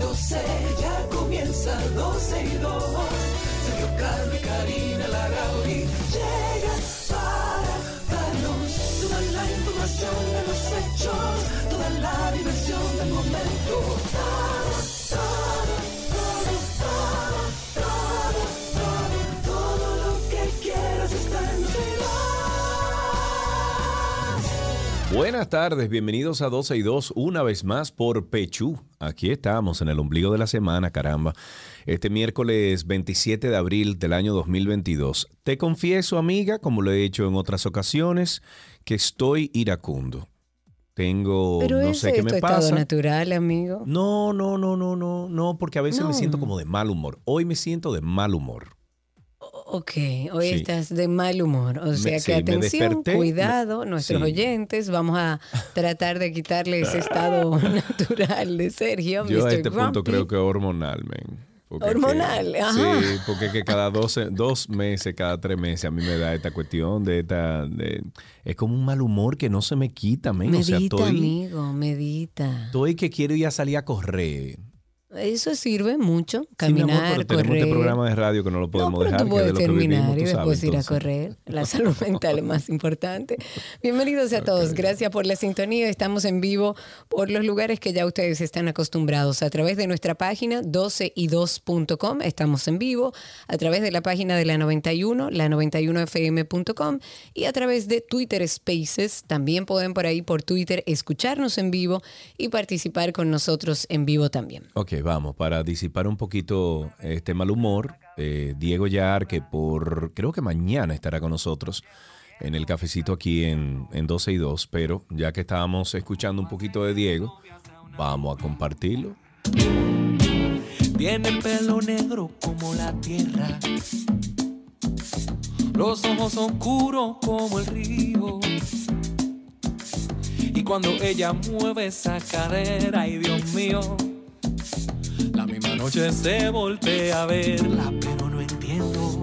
12, ya comienza 12 y 2. Sergio Carlos y Karina Larrauri llegan para darnos toda la información de los hechos, toda la diversión del momento. Buenas tardes, bienvenidos a 12 y 2 una vez más por Pechú. Aquí estamos en el ombligo de la semana, caramba. Este miércoles 27 de abril del año 2022. Te confieso, amiga, como lo he hecho en otras ocasiones, que estoy iracundo. Tengo, Pero no sé qué me estado pasa. natural, amigo. No, no, no, no, no, no, porque a veces me siento como de mal humor. Hoy me siento de mal humor. Ok, hoy Sí. estás de mal humor. O sea que atención, cuidado, nuestros sí. oyentes. Vamos a tratar de quitarle ese estado natural de Sergio. Yo a este punto creo que hormonal. Porque es que- Hormonal, ajá. Sí, porque es que cada 12, dos meses, cada tres meses a mí me da esta cuestión de esta... de- es como un mal humor que no se me quita, man. Medita, o sea, estoy, amigo, medita. estoy que quiero ir a salir a correr. Eso sirve mucho, Sí, mi amor, caminar, pero tenemos correr. este programa de radio que no lo podemos no, pero dejar, tú puedes es de lo que terminar vivimos, y después sabes. ir a correr. La salud mental es más importante. Bienvenidos a todos. Gracias por la sintonía. Estamos en vivo por los lugares que ya ustedes están acostumbrados. A través de nuestra página 12y2.com estamos en vivo. A través de la página de la 91, la 91fm.com y a través de Twitter Spaces. También pueden por ahí por Twitter escucharnos en vivo y participar con nosotros en vivo también. Ok, vamos, para disipar un poquito este mal humor, eh, Diego Yar, que por, creo que mañana estará con nosotros en el cafecito aquí en, en 12 y 2, pero ya que estábamos escuchando un poquito de Diego, vamos a compartirlo. Tiene pelo negro como la tierra. Los ojos oscuros como el río. Y cuando ella mueve esa cadera, ay Dios mío, la misma noche se voltea a verla, pero no entiendo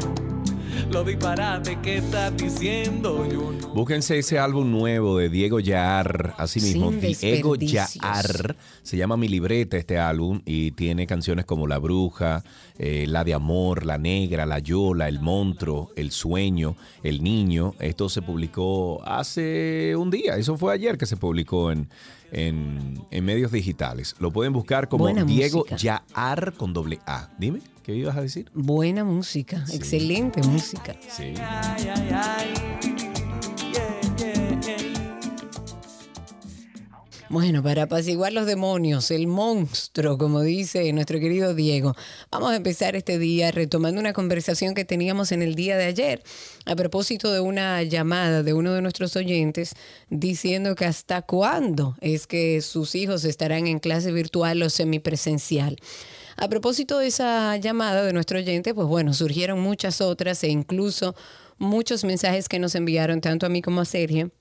lo disparate que está diciendo. Yo no. Búsquense ese álbum nuevo de Diego Yar, así mismo, Sin Diego. Yar. Se llama Mi Libreta este álbum y tiene canciones como La Bruja, eh, La de Amor, La Negra, La Yola, El Monstruo, El Sueño, El Niño. Esto se publicó hace un día, eso fue ayer que se publicó en, en, en medios digitales. Lo pueden buscar como Buena Diego música. Yar con doble A. Dime, ¿qué ibas a decir? Buena música, excelente música. Sí. Ay, ay, ay. Bueno, para apaciguar los demonios, el monstruo, como dice nuestro querido Diego, vamos a empezar este día retomando una conversación que teníamos en el día de ayer a propósito de una llamada de uno de nuestros oyentes diciendo que hasta cuándo es que sus hijos estarán en clase virtual o semipresencial. A propósito de esa llamada de nuestro oyente, pues bueno, surgieron muchas otras e incluso muchos mensajes que nos enviaron tanto a mí como a Sergio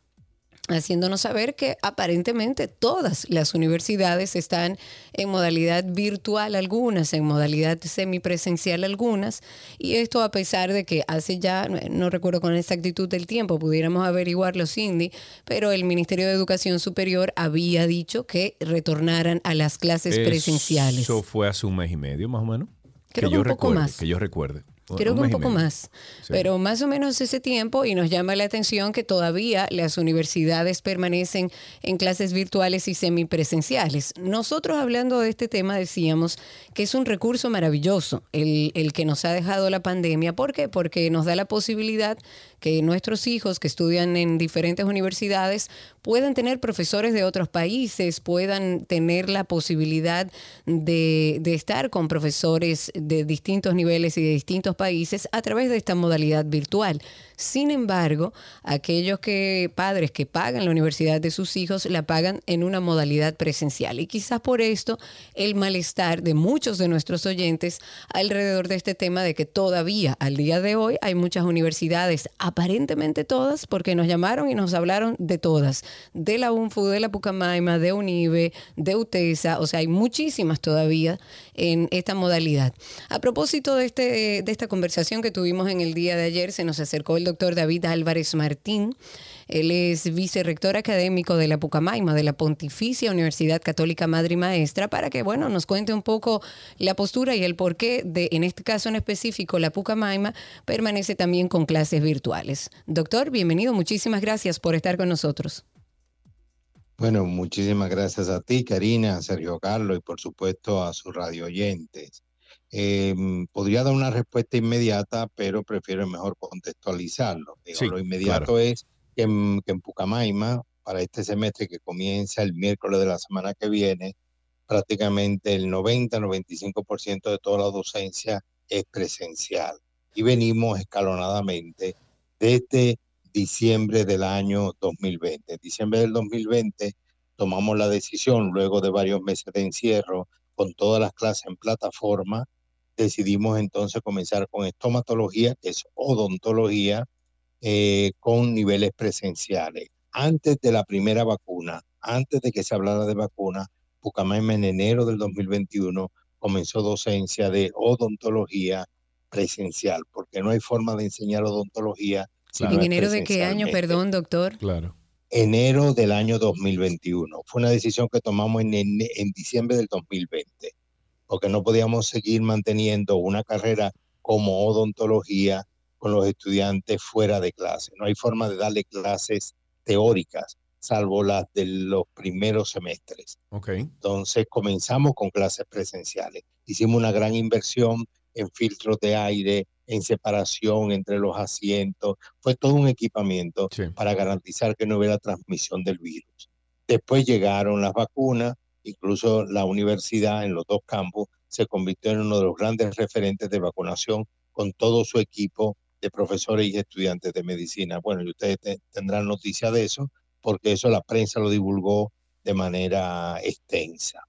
haciéndonos saber que aparentemente todas las universidades están en modalidad virtual algunas, en modalidad semipresencial algunas, y esto a pesar de que hace ya, no- recuerdo con exactitud del tiempo, pudiéramos averiguarlo Cindy, pero el Ministerio de Educación Superior había dicho que retornaran a las clases presenciales. Eso fue hace un mes y medio, más o menos. Creo que yo un poco recuerde, más. Que yo recuerde. Creo que un mes y poco más, Sí. pero más o menos ese tiempo y nos llama la atención que todavía las universidades permanecen en clases virtuales y semipresenciales. Nosotros hablando de este tema decíamos que es un recurso maravilloso el, el que nos ha dejado la pandemia. ¿Por qué? Porque nos da la posibilidad que nuestros hijos que estudian en diferentes universidades puedan tener profesores de otros países, puedan tener la posibilidad de, de estar con profesores de distintos niveles y de distintos países a través de esta modalidad virtual. Sin embargo, aquellos que padres que pagan la universidad de sus hijos la pagan en una modalidad presencial. Y quizás por esto el malestar de muchos de nuestros oyentes alrededor de este tema de que todavía al día de hoy hay muchas universidades, aparentemente todas, porque nos llamaron y nos hablaron de todas, de la UNFU, de la Pucamaima, de UNIBE, de UTESA, o sea, hay muchísimas todavía en esta modalidad. A propósito de, este, de esta conversación que tuvimos en el día de ayer, se nos acercó el doctor David Álvarez Martín. Él es vicerrector académico de la Pucamaima, de la Pontificia Universidad Católica Madre y Maestra, para que, bueno, nos cuente un poco la postura y el porqué de, en este caso en específico, la Pucamaima permanece también con clases virtuales. Doctor, bienvenido. Muchísimas gracias por estar con nosotros. Bueno, muchísimas gracias a ti, Karina, a Sergio Carlos y por supuesto a sus radio oyentes. Em, podría dar una respuesta inmediata, pero prefiero mejor contextualizarlo. lo inmediato es que en, que en Pucamaima, para este semestre que comienza el miércoles de la semana que viene, prácticamente el 90-95% de toda la docencia es presencial. Y venimos escalonadamente desde diciembre del año 2020. En diciembre del 2020 tomamos la decisión, luego de varios meses de encierro, con todas las clases en plataforma, decidimos entonces comenzar con estomatología, que es odontología, eh, con niveles presenciales. Antes de la primera vacuna, antes de que se hablara de vacuna, Pucamaima en enero del 2021 comenzó docencia de odontología presencial, porque no hay forma de enseñar odontología. ¿En enero de qué año, perdón, doctor? Claro. Enero del año 2021. Fue una decisión que tomamos en, en diciembre del 2020 porque no podíamos seguir manteniendo una carrera como odontología con los estudiantes fuera de clase. No hay forma de darle clases teóricas, salvo las de los primeros semestres. Okay. Entonces comenzamos con clases presenciales. Hicimos una gran inversión en filtros de aire, en separación entre los asientos. Fue todo un equipamiento para garantizar que no hubiera transmisión del virus. Después llegaron las vacunas, Incluso la universidad en los dos campos se convirtió en uno de los grandes referentes de vacunación con todo su equipo de profesores y estudiantes de medicina. Bueno, y ustedes tendrán noticia de eso, porque eso la prensa lo divulgó de manera extensa.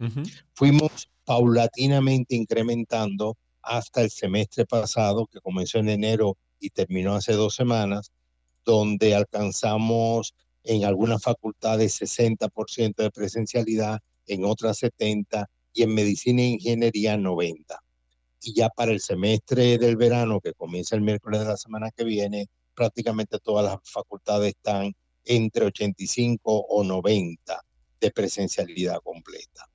Fuimos paulatinamente incrementando hasta el semestre pasado, que comenzó en enero y terminó hace dos semanas, donde alcanzamos en algunas facultades 60% de presencialidad en otras 70 y en medicina e ingeniería 90. Y ya para el semestre del verano, que comienza el miércoles de la semana que viene, prácticamente todas las facultades están entre 85 o 90 de presencialidad completa.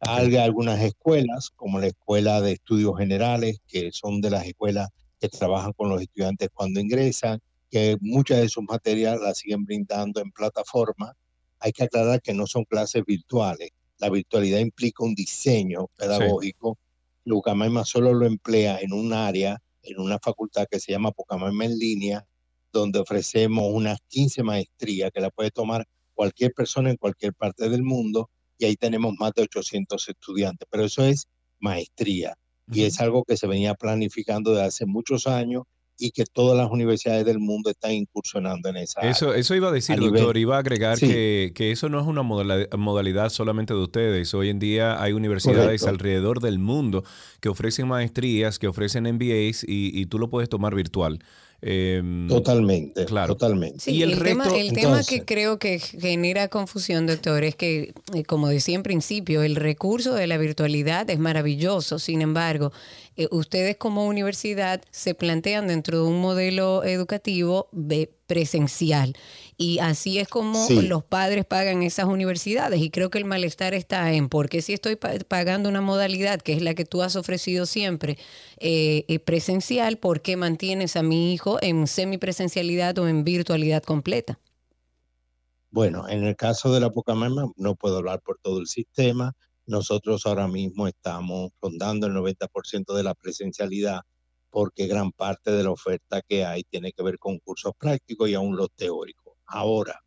Hay algunas escuelas, como la Escuela de Estudios Generales, que son de las escuelas que trabajan con los estudiantes cuando ingresan, que muchas de sus materias las siguen brindando en plataforma. Hay que aclarar que no son clases virtuales, la virtualidad implica un diseño pedagógico. Sí. Solo lo emplea en un área, en una facultad que se llama Pucamaima en línea, donde ofrecemos unas 15 maestrías que la puede tomar cualquier persona en cualquier parte del mundo y ahí tenemos más de 800 estudiantes, pero eso es maestría y es algo que se venía planificando desde hace muchos años y que todas las universidades del mundo están incursionando en esa eso, área. Eso iba a decir, doctor, iba a agregar que, que, eso no es una modalidad, solamente de ustedes. Hoy en día hay universidades alrededor del mundo que ofrecen maestrías, que ofrecen MBAs y, y tú lo puedes tomar virtual. Em, totalmente, claro. Totalmente. y el, tema, el tema que creo que genera confusión, doctor, es que, eh, como decía en principio, el recurso de la virtualidad es maravilloso. Sin embargo, eh, ustedes como universidad se plantean dentro de un modelo educativo presencial. Y así es como los padres pagan esas universidades. Y creo que el malestar está en, porque si estoy pagando una modalidad que es la que tú has ofrecido siempre, eh, eh, presencial, ¿por qué mantienes a mi hijo en semipresencialidad o en virtualidad completa? Bueno, en el caso de la Pocamama, no puedo hablar por todo el sistema, nosotros ahora mismo estamos rondando el 90% de la presencialidad porque gran parte de la oferta que hay tiene que ver con cursos prácticos y aún los teóricos. Ahora,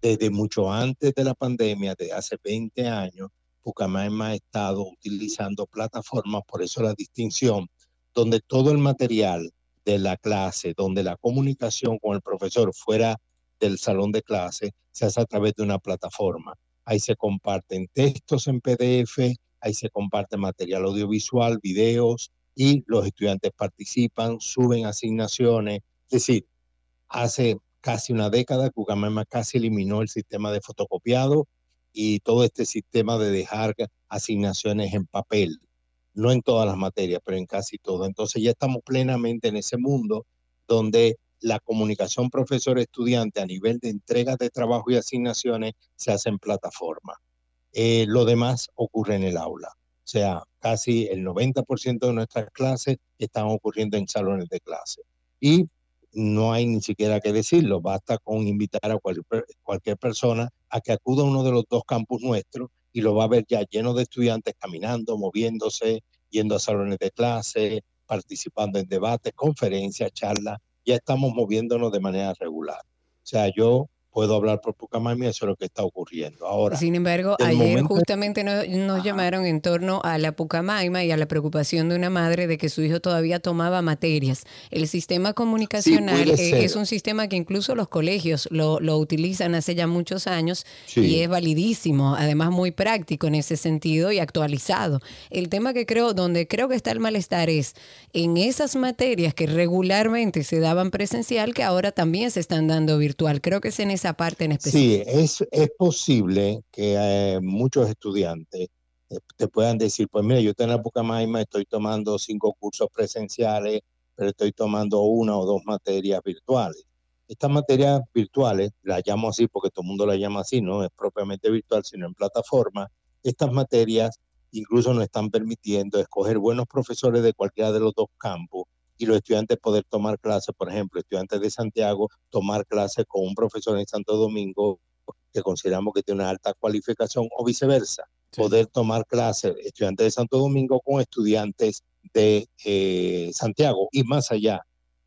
desde mucho antes de la pandemia, de hace 20 años, Pucamaima ha estado utilizando plataformas, por eso la distinción, donde todo el material de la clase, donde la comunicación con el profesor fuera del salón de clase, se hace a través de una plataforma. Ahí se comparten textos en PDF, ahí se comparte material audiovisual, videos, y los estudiantes participan, suben asignaciones. Es decir, hace casi una década Cucamema casi eliminó el sistema de fotocopiado y todo este sistema de dejar asignaciones en papel. No en todas las materias, pero en casi todo. Entonces ya estamos plenamente en ese mundo donde la comunicación profesor-estudiante a nivel de entrega de trabajo y asignaciones se hace en plataforma. Eh, lo demás ocurre en el aula. O sea, casi el 90% de nuestras clases están ocurriendo en salones de clase. Y no hay ni siquiera que decirlo, basta con invitar a cualquier, cualquier persona a que acuda a uno de los dos campus nuestros y lo va a ver ya lleno de estudiantes caminando, moviéndose, yendo a salones de clase, participando en debates, conferencias, charlas, ya estamos moviéndonos de manera regular. O sea, yo puedo hablar por Pucamaima y eso es lo que está ocurriendo ahora. Sin embargo, ayer justamente nos, llamaron en torno a la Pucamaima y a la preocupación de una madre de que su hijo todavía tomaba materias. El sistema comunicacional eh, es un sistema que incluso los colegios lo, utilizan hace ya muchos años y es validísimo, además muy práctico en ese sentido y actualizado. El tema que creo, donde creo que está el malestar es en esas materias que regularmente se daban presencial, que ahora también se están dando virtual. Creo que es en esa parte en específico. Sí, es, es posible que eh, muchos estudiantes eh, te puedan decir, pues mira, yo tengo la Pucamaima, estoy tomando cinco cursos presenciales, pero estoy tomando una o dos materias virtuales. Estas materias virtuales, las llamo así porque todo el mundo las llama así, no es propiamente virtual, sino en plataforma. Estas materias incluso nos están permitiendo escoger buenos profesores de cualquiera de los dos campos y los estudiantes poder tomar clases, por ejemplo, estudiantes de Santiago, tomar clases con un profesor en Santo Domingo que consideramos que tiene una alta cualificación o viceversa, poder tomar clases estudiantes de Santo Domingo con estudiantes de eh, Santiago y más allá,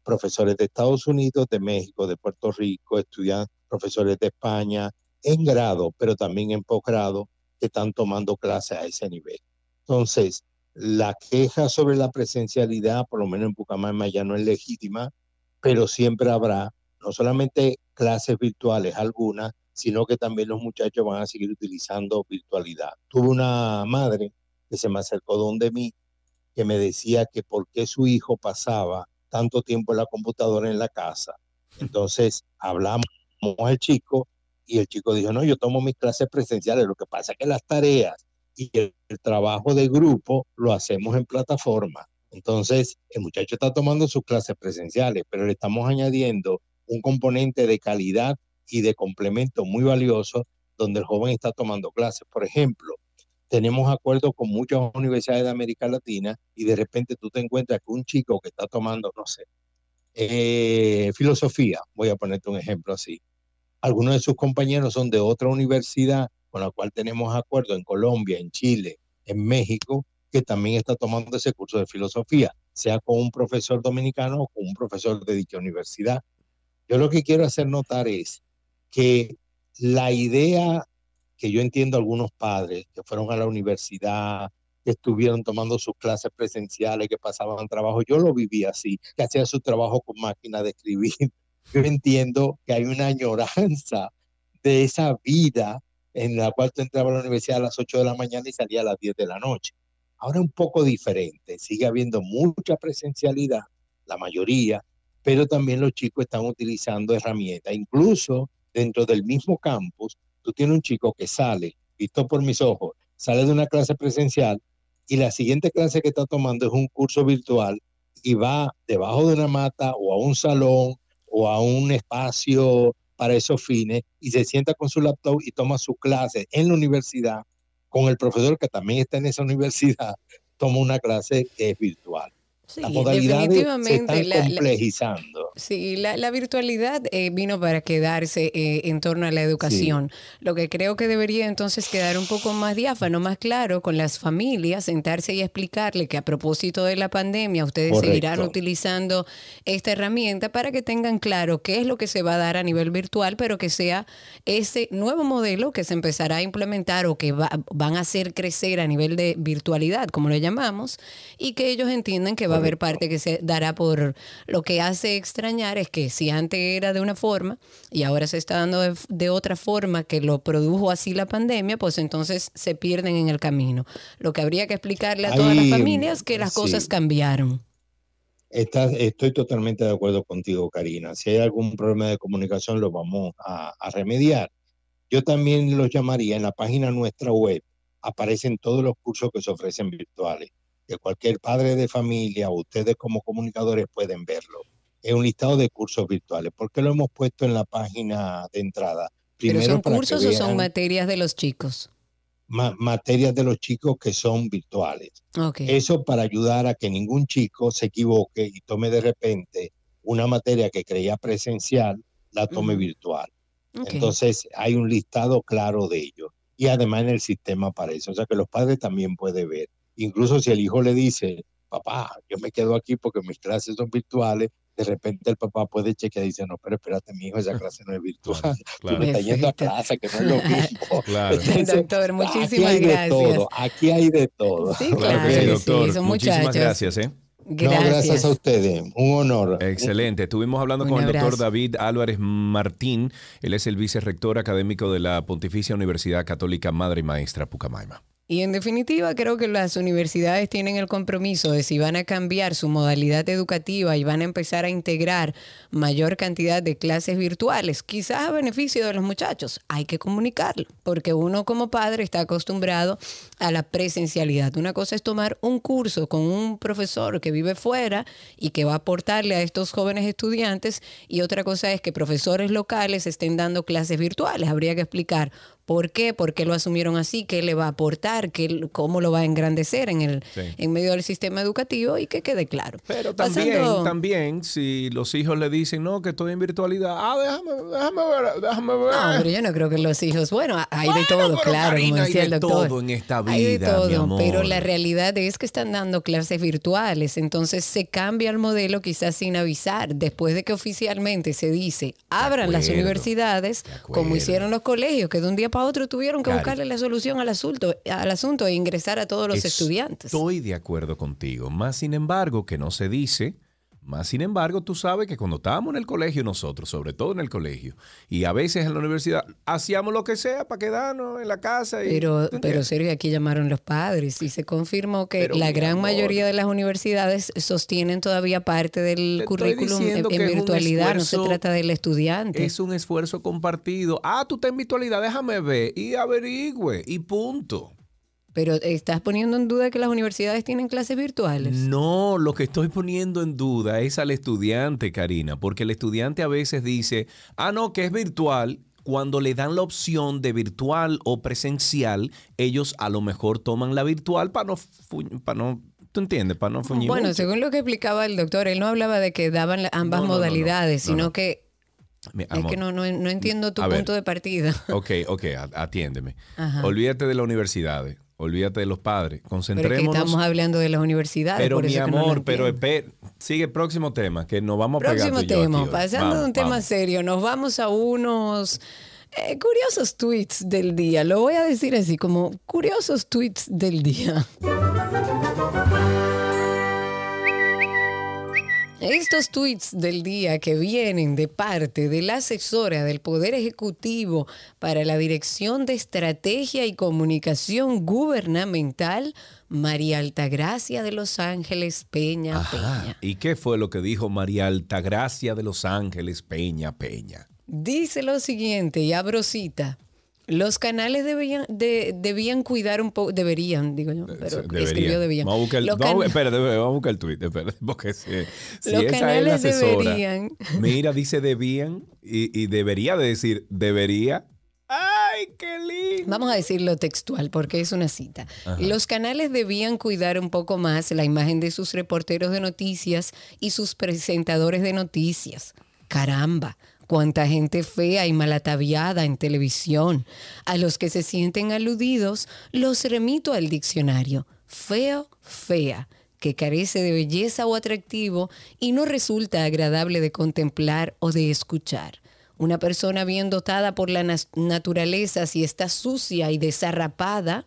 profesores de Estados Unidos, de México, de Puerto Rico, estudiantes, profesores de España, en grado, pero también en posgrado, que están tomando clases a ese nivel. Entonces, la queja sobre la presencialidad, por lo menos en Pucamaima, ya no es legítima, pero siempre habrá no solamente clases virtuales algunas, sino que también los muchachos van a seguir utilizando virtualidad. Tuve una madre que se me acercó donde mí, que me decía que por qué su hijo pasaba tanto tiempo en la computadora en la casa. Entonces hablamos al chico y el chico dijo, no, yo tomo mis clases presenciales, lo que pasa es que las tareas y el, trabajo de grupo lo hacemos en plataforma. Entonces, el muchacho está tomando sus clases presenciales, pero le estamos añadiendo un componente de calidad y de complemento muy valioso donde el joven está tomando clases. Por ejemplo, tenemos acuerdos con muchas universidades de América Latina y de repente tú te encuentras que un chico que está tomando, no sé, eh, filosofía, voy a ponerte un ejemplo así. Algunos de sus compañeros son de otra universidad con la cual tenemos acuerdo en Colombia, en Chile, en México, que también está tomando ese curso de filosofía, sea con un profesor dominicano o con un profesor de dicha universidad. Yo lo que quiero hacer notar es que la idea que yo entiendo algunos padres que fueron a la universidad, que estuvieron tomando sus clases presenciales, que pasaban trabajo, yo lo viví así, que hacían su trabajo con máquina de escribir. Yo entiendo que hay una añoranza de esa vida en la cual tú entrabas a la universidad a las 8 de la mañana y salía a las 10 de la noche. Ahora es un poco diferente, sigue habiendo mucha presencialidad, la mayoría, pero también los chicos están utilizando herramientas. Incluso dentro del mismo campus, tú tienes un chico que sale, visto por mis ojos, sale de una clase presencial y la siguiente clase que está tomando es un curso virtual y va debajo de una mata o a un salón o a un espacio para esos fines y se sienta con su laptop y toma su clase en la universidad con el profesor que también está en esa universidad, toma una clase que es virtual. Sí, Las modalidades se están complejizando. sí, la, virtualidad eh, vino para quedarse eh, en torno a la educación. Lo que creo que debería entonces quedar un poco más diáfano, más claro con las familias, sentarse y explicarle que a propósito de la pandemia ustedes seguirán utilizando esta herramienta para que tengan claro qué es lo que se va a dar a nivel virtual, pero que sea ese nuevo modelo que se empezará a implementar o que van a hacer crecer a nivel de virtualidad, como lo llamamos, y que ellos entiendan que va haber parte que se dará por lo que hace extrañar es que si antes era de una forma y ahora se está dando de, otra forma que lo produjo así la pandemia, pues entonces se pierden en el camino. Lo que habría que explicarle a todas las familias es que las cosas cambiaron. estoy totalmente de acuerdo contigo, Karina. Si hay algún problema de comunicación, lo vamos a, a remediar. Yo también los llamaría en la página nuestra web. Aparecen todos los cursos que se ofrecen virtuales que cualquier padre de familia o ustedes como comunicadores pueden verlo. Es un listado de cursos virtuales. ¿Por qué lo hemos puesto en la página de entrada? Primero, ¿Pero son cursos o son materias de los chicos? materias de los chicos que son virtuales. Eso para ayudar a que ningún chico se equivoque y tome de repente una materia que creía presencial, la tome virtual. Entonces hay un listado claro de ello. Y además en el sistema aparece. O sea que los padres también pueden ver Incluso si el hijo le dice, papá, yo me quedo aquí porque mis clases son virtuales, de repente el papá puede chequear y dice, no, pero espérate, mi hijo, esa clase no es virtual. Tú me estás yendo a clase, que no es lo mismo. Claro. doctor, muchísimas aquí hay De todo, aquí hay de todo. Sí, claro, doctor. Sí, muchísimas gracias, ¿eh? Gracias. gracias a ustedes. Un honor. Excelente. Estuvimos hablando con el doctor David Álvarez Martín. Él es el vicerrector académico de la Pontificia Universidad Católica Madre y Maestra Pucamaima. Y en definitiva, creo que las universidades tienen el compromiso de si van a cambiar su modalidad educativa y van a empezar a integrar mayor cantidad de clases virtuales, quizás a beneficio de los muchachos. Hay que comunicarlo, porque uno como padre está acostumbrado a la presencialidad. Una cosa es tomar un curso con un profesor que vive fuera y que va a aportarle a estos jóvenes estudiantes, y otra cosa es que profesores locales estén dando clases virtuales. Habría que explicar ¿Por qué? ¿Por qué lo asumieron así? ¿Qué le va a aportar? ¿Qué, ¿Cómo lo va a engrandecer en, el, en medio del sistema educativo? Y que quede claro. Pero también, también, si los hijos le dicen, no, que estoy en virtualidad, ah, déjame, déjame ver, déjame ver. No, pero yo no creo que los hijos, bueno, hay de todo, claro, como decía el doctor. Hay de todo en esta vida, Hay de todo, pero la realidad es que están dando clases virtuales, entonces se cambia el modelo quizás sin avisar. Después de que oficialmente se dice, abran las universidades, como hicieron los colegios, que de un día para otro tuvieron que buscarle la solución al asunto, al asunto e ingresar a todos los estudiantes. Estoy de acuerdo contigo. Más sin embargo, que no se dice, más sin embargo, tú sabes que cuando estábamos en el colegio nosotros, sobre todo en el colegio, y a veces en la universidad, hacíamos lo que sea para quedarnos en la casa. Y, pero, pero serio, aquí llamaron los padres y se confirmó que la gran mayoría de las universidades sostienen todavía parte del currículum en, virtualidad, no se trata del estudiante. Es un esfuerzo compartido. Ah, tú estás en virtualidad, déjame ver y averigüe y punto. Pero ¿estás poniendo en duda que las universidades tienen clases virtuales? No, lo que estoy poniendo en duda es al estudiante, Karina, porque el estudiante a veces dice, ah, no, que es virtual. Cuando le dan la opción de virtual o presencial, ellos a lo mejor toman la virtual para no, para no ¿Tú entiendes? Para no fuñir Bueno, según lo que explicaba el doctor, él no hablaba de que daban ambas modalidades, sino que es que no, no, entiendo tu punto de partida. Ok, ok, atiéndeme. Olvídate de las universidades. Olvídate de los padres. Concentrémonos. Pero estamos hablando de las universidades. Pero mi amor, pero sigue el próximo tema, que nos vamos a próximo pegar. Próximo tema, pasando de un tema serio, nos vamos a unos eh, curiosos tweets del día. Lo voy a decir así, como curiosos tweets del día. Estos tweets del día que vienen de parte de la asesora del Poder Ejecutivo para la Dirección de Estrategia y Comunicación Gubernamental, María Altagracia de Los Ángeles Peña Peña. ¿Y qué fue lo que dijo María Altagracia de Los Ángeles Peña Peña? Dice lo siguiente, y abro cita. Los canales debían, debían cuidar un poco, deberían, digo yo, pero escribió debían. Vamos a buscar el, vamos, vamos a buscar el tweet, espérate, porque si, Los esa canales es la asesora, deberían. Mira, dice debían y, y debería de decir debería. ¡Ay, qué Vamos a decirlo textual porque es una cita. Los canales debían cuidar un poco más la imagen de sus reporteros de noticias y sus presentadores de noticias. Caramba, cuánta gente fea y malataviada en televisión. A los que se sienten aludidos, los remito al diccionario. Feo, fea que carece de belleza o atractivo y no resulta agradable de contemplar o de escuchar. Una persona bien dotada por la naturaleza, si está sucia y desarrapada,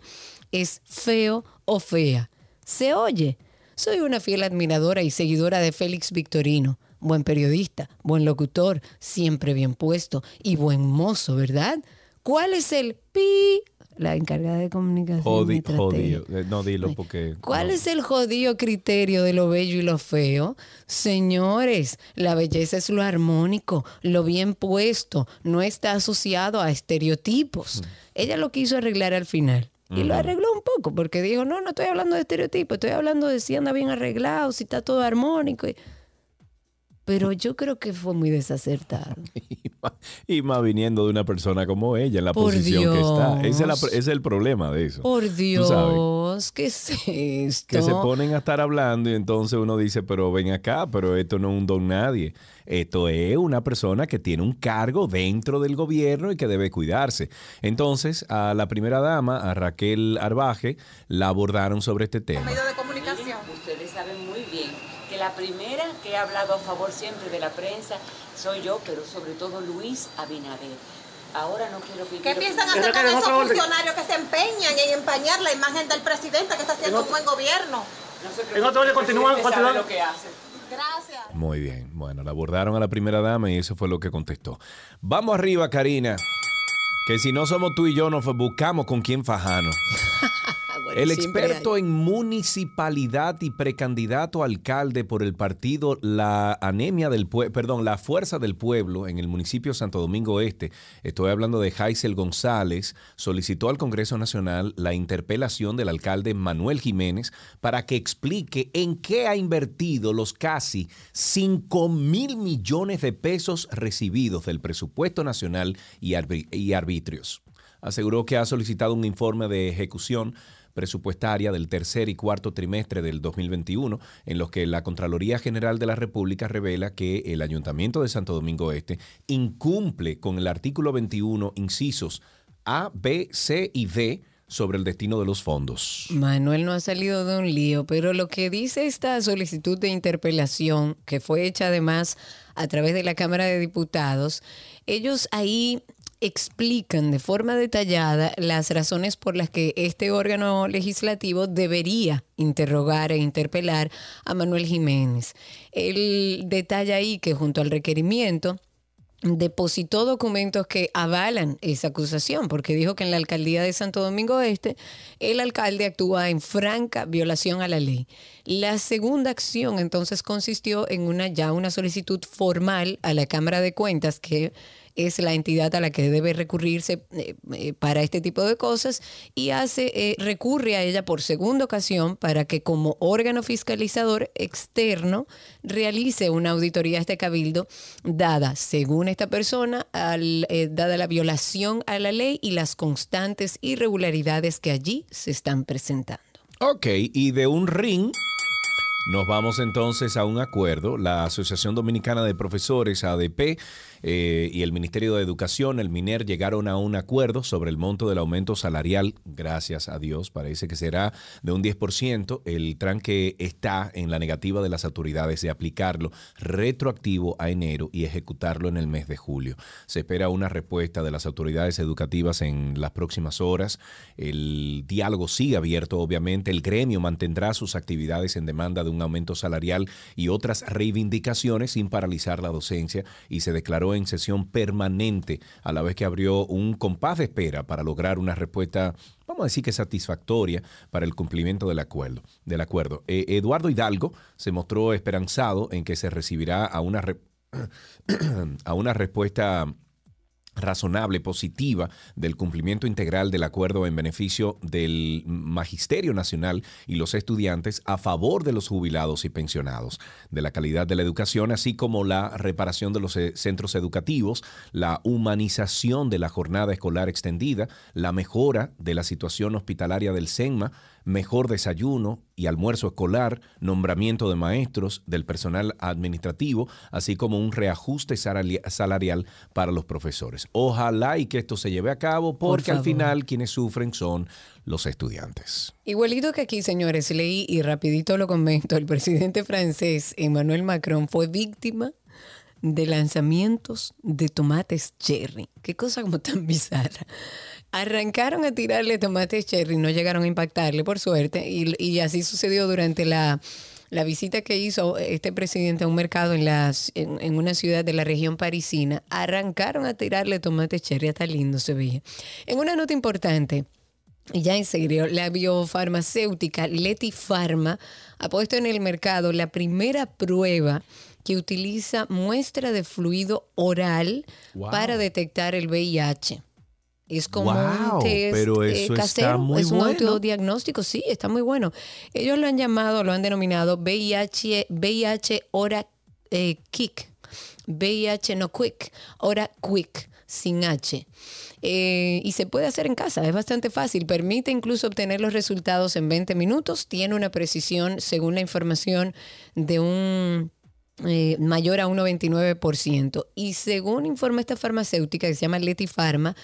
es feo o fea. Se oye. Soy una fiel admiradora y seguidora de Félix Victorino. Buen periodista, buen locutor, siempre bien puesto y buen mozo, ¿verdad? ¿Cuál es el pi la encargada de comunicación. jodido. Eh, no dilo porque. ¿Cuál es el jodido criterio de lo bello y lo feo? Señores, la belleza es lo armónico, lo bien puesto, no está asociado a estereotipos. Mm. Ella lo quiso arreglar al final. Y lo arregló un poco, porque dijo, no, no estoy hablando de estereotipos, estoy hablando de si anda bien arreglado, si está todo armónico pero yo creo que fue muy desacertado. y, más, viniendo de una persona como ella, en la posición que está. Ese es, el problema de eso. Por Dios, ¿qué es esto? Que se ponen a estar hablando y entonces uno dice, pero ven acá, pero esto no es un don nadie. Esto es una persona que tiene un cargo dentro del gobierno y que debe cuidarse. Entonces, a la primera dama, a Raquel Arbaje, la abordaron sobre este tema. Medio de comunicación. Ustedes saben muy bien que la primera he hablado a favor siempre de la prensa soy yo, pero sobre todo Luis Abinader. Ahora no quiero que... ¿Qué piensan acerca de esos funcionarios que se empeñan en empañar la imagen del presidente que está haciendo un buen gobierno? en otro continúan, continúan. lo que hace. Gracias. Muy bien. Bueno, la abordaron a la primera dama y eso fue lo que contestó. Vamos arriba, Karina. Que si no somos tú y yo, nos buscamos con quién fajarnos. El experto en municipalidad y precandidato alcalde por el partido La Anemia del Pueblo, perdón, La Fuerza del Pueblo en el municipio Santo Domingo Este, estoy hablando de Jaisel González, solicitó al Congreso Nacional la interpelación del alcalde Manuel Jiménez para que explique en qué ha invertido los casi 5 mil millones de pesos recibidos del presupuesto nacional y, y arbitrios. Aseguró que ha solicitado un informe de ejecución presupuestaria del tercer y cuarto trimestre del 2021, en los que la Contraloría General de la República revela que el Ayuntamiento de Santo Domingo Este incumple con el artículo 21, incisos A, B, C y D sobre el destino de los fondos. Manuel no ha salido de un lío, pero lo que dice esta solicitud de interpelación, que fue hecha además a través de la Cámara de Diputados, ellos ahí explican de forma detallada las razones por las que este órgano legislativo debería interrogar e interpelar a Manuel Jiménez. El detalle ahí que junto al requerimiento depositó documentos que avalan esa acusación, porque dijo que en la alcaldía de Santo Domingo Este el alcalde actúa en franca violación a la ley. La segunda acción entonces consistió en una ya una solicitud formal a la Cámara de Cuentas que es la entidad a la que debe recurrirse eh, eh, para este tipo de cosas y hace eh, recurre a ella por segunda ocasión para que como órgano fiscalizador externo realice una auditoría a este cabildo dada, según esta persona, dada la violación a la ley y las constantes irregularidades que allí se están presentando. Ok, y de un ring nos vamos entonces a un acuerdo. La Asociación Dominicana de Profesores, ADP, eh, y el Ministerio de Educación, el MINER, llegaron a un acuerdo sobre el monto del aumento salarial. Gracias a Dios, parece que será de un 10%. El tranque está en la negativa de las autoridades de aplicarlo retroactivo a enero y ejecutarlo en el mes de julio. Se espera una respuesta de las autoridades educativas en las próximas horas. El diálogo sigue abierto, obviamente. El gremio mantendrá sus actividades en demanda de un aumento salarial y otras reivindicaciones sin paralizar la docencia y se declaró en sesión permanente, a la vez que abrió un compás de espera para lograr una respuesta, vamos a decir que satisfactoria para el cumplimiento del acuerdo. Del acuerdo. Eh, Eduardo Hidalgo se mostró esperanzado en que se recibirá a una, a una respuesta razonable, positiva del cumplimiento integral del acuerdo en beneficio del Magisterio Nacional y los estudiantes a favor de los jubilados y pensionados, de la calidad de la educación, así como la reparación de los eh, centros educativos, la humanización de la jornada escolar extendida, la mejora de la situación hospitalaria del SENMA, mejor desayuno y almuerzo escolar, nombramiento de maestros, del personal administrativo, así como un reajuste salarial para los profesores. Ojalá y que esto se lleve a cabo porque al final quienes sufren son los estudiantes. Igualito que aquí, señores, leí y rapidito lo comento, el presidente francés Emmanuel Macron fue víctima de lanzamientos de tomates cherry. Qué cosa como tan bizarra. Arrancaron a tirarle tomates cherry, no llegaron a impactarle, por suerte, y, así sucedió durante la, visita que hizo este presidente a un mercado en, las, en, una ciudad de la región parisina. Arrancaron a tirarle tomates cherry, hasta lindo se veía. En una nota importante, y ya en serio, la biofarmacéutica Leti Pharma ha puesto en el mercado la primera prueba que utiliza muestra de fluido oral para detectar el VIH. Es como un test pero eh, casero, muy es un bueno. autodiagnóstico, sí, está muy bueno. Ellos lo han llamado, lo han denominado VIH, VIH Hora eh, Kick, VIH no Quick, Hora Quick, sin H. Eh, y se puede hacer en casa, es bastante fácil, permite incluso obtener los resultados en 20 minutos, tiene una precisión, según la información, de un mayor a un 99%. Y según informa esta farmacéutica que se llama Leti Pharma,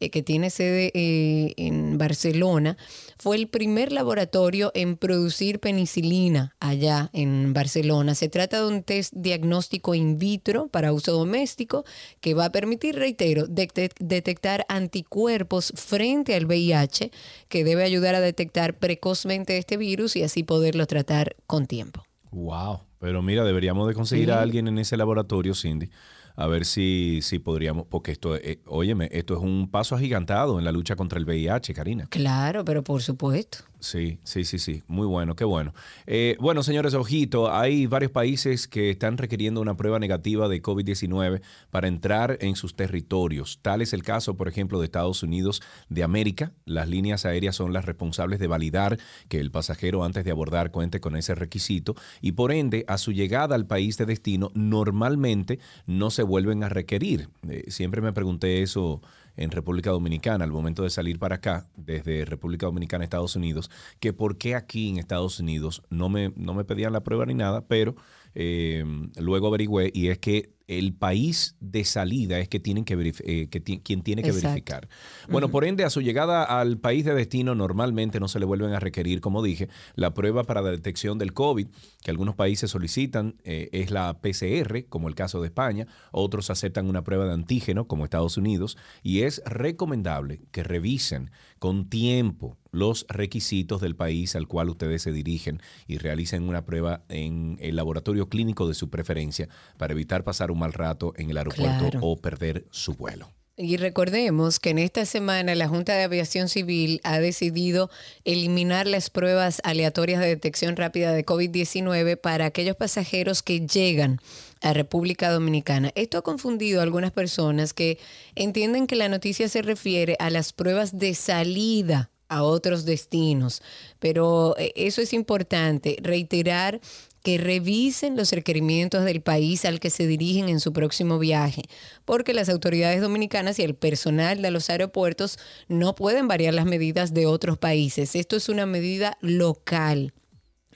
eh, que tiene sede eh, en Barcelona, fue el primer laboratorio en producir penicilina allá en Barcelona. Se trata de un test diagnóstico in vitro para uso doméstico que va a permitir, reitero, detectar anticuerpos frente al VIH, que debe ayudar a detectar precozmente este virus y así poderlo tratar con tiempo. Wow, pero mira, deberíamos de conseguir a alguien en ese laboratorio, Cindy a ver si, si podríamos, porque esto, eh, óyeme, esto es un paso agigantado en la lucha contra el VIH, Karina. Claro, pero por supuesto. Sí, sí, sí, sí. Muy bueno, qué bueno. Eh, bueno, señores, ojito, hay varios países que están requiriendo una prueba negativa de COVID-19 para entrar en sus territorios. Tal es el caso, por ejemplo, de Estados Unidos de América. Las líneas aéreas son las responsables de validar que el pasajero antes de abordar cuente con ese requisito y por ende, a su llegada al país de destino, normalmente no se vuelven a requerir. Eh, siempre me pregunté eso en República Dominicana al momento de salir para acá, desde República Dominicana a Estados Unidos, que por qué aquí en Estados Unidos no me, no me pedían la prueba ni nada, pero eh, luego averigüé y es que el país de salida es que tienen que eh, que quien tiene que verificar. Bueno, por ende, a su llegada al país de destino normalmente no se le vuelven a requerir, como dije, la prueba para la detección del COVID, que algunos países solicitan, eh, es la PCR, como el caso de España, otros aceptan una prueba de antígeno, como Estados Unidos, y es recomendable que revisen con tiempo los requisitos del país al cual ustedes se dirigen y realicen una prueba en el laboratorio clínico de su preferencia para evitar pasar un mal rato en el aeropuerto o perder su vuelo. Y recordemos que en esta semana la Junta de Aviación Civil ha decidido eliminar las pruebas aleatorias de detección rápida de COVID-19 para aquellos pasajeros que llegan a República Dominicana. Esto ha confundido a algunas personas que entienden que la noticia se refiere a las pruebas de salida a otros destinos, pero eh, eso es importante, reiterar que revisen los requerimientos del país al que se dirigen en su próximo viaje, porque las autoridades dominicanas y el personal de los aeropuertos no pueden variar las medidas de otros países. Esto es una medida local.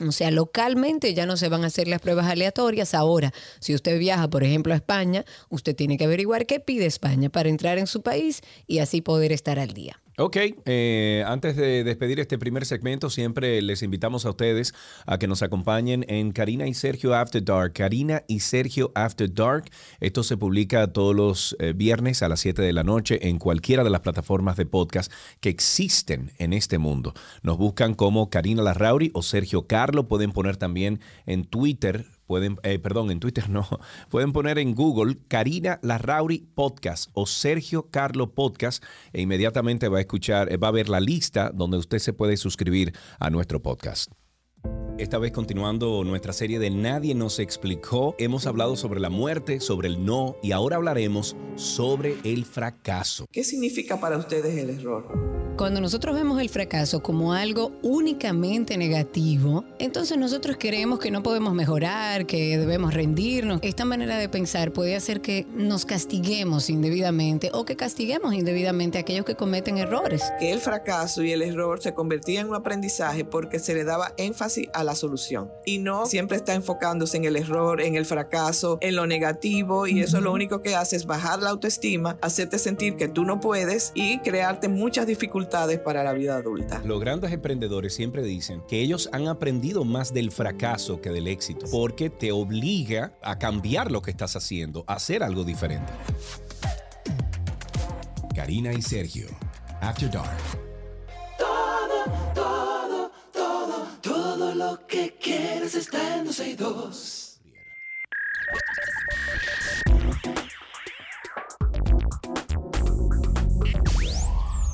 O sea, localmente ya no se van a hacer las pruebas aleatorias. Ahora, si usted viaja, por ejemplo, a España, usted tiene que averiguar qué pide España para entrar en su país y así poder estar al día. Ok, eh, antes de despedir este primer segmento, siempre les invitamos a ustedes a que nos acompañen en Karina y Sergio After Dark. Karina y Sergio After Dark. Esto se publica todos los eh, viernes a las 7 de la noche en cualquiera de las plataformas de podcast que existen en este mundo. Nos buscan como Karina Larrauri o Sergio Carlo. Pueden poner también en Twitter pueden, eh, perdón, en Twitter no, pueden poner en Google Karina Larrauri Podcast o Sergio Carlo Podcast e inmediatamente va a escuchar, eh, va a ver la lista donde usted se puede suscribir a nuestro podcast. Esta vez continuando nuestra serie de Nadie nos explicó, hemos hablado sobre la muerte, sobre el no y ahora hablaremos sobre el fracaso. ¿Qué significa para ustedes el error? Cuando nosotros vemos el fracaso como algo únicamente negativo, entonces nosotros creemos que no podemos mejorar, que debemos rendirnos. Esta manera de pensar puede hacer que nos castiguemos indebidamente o que castiguemos indebidamente a aquellos que cometen errores. Que el fracaso y el error se convertían en un aprendizaje porque se le daba énfasis a la solución y no siempre está enfocándose en el error, en el fracaso, en lo negativo y eso lo único que hace es bajar la autoestima, hacerte sentir que tú no puedes y crearte muchas dificultades para la vida adulta. Los grandes emprendedores siempre dicen que ellos han aprendido más del fracaso que del éxito, porque te obliga a cambiar lo que estás haciendo, a hacer algo diferente. Karina y Sergio, After Dark. Lo que quieres está en 12 y 2.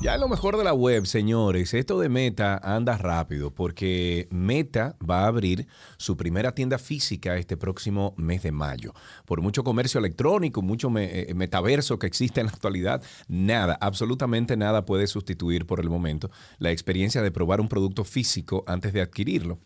Ya lo mejor de la web, señores, esto de Meta anda rápido porque Meta va a abrir su primera tienda física este próximo mes de mayo. Por mucho comercio electrónico, mucho eh, metaverso que existe en la actualidad, nada, absolutamente nada puede sustituir por el momento la experiencia de probar un producto físico antes de adquirirlo.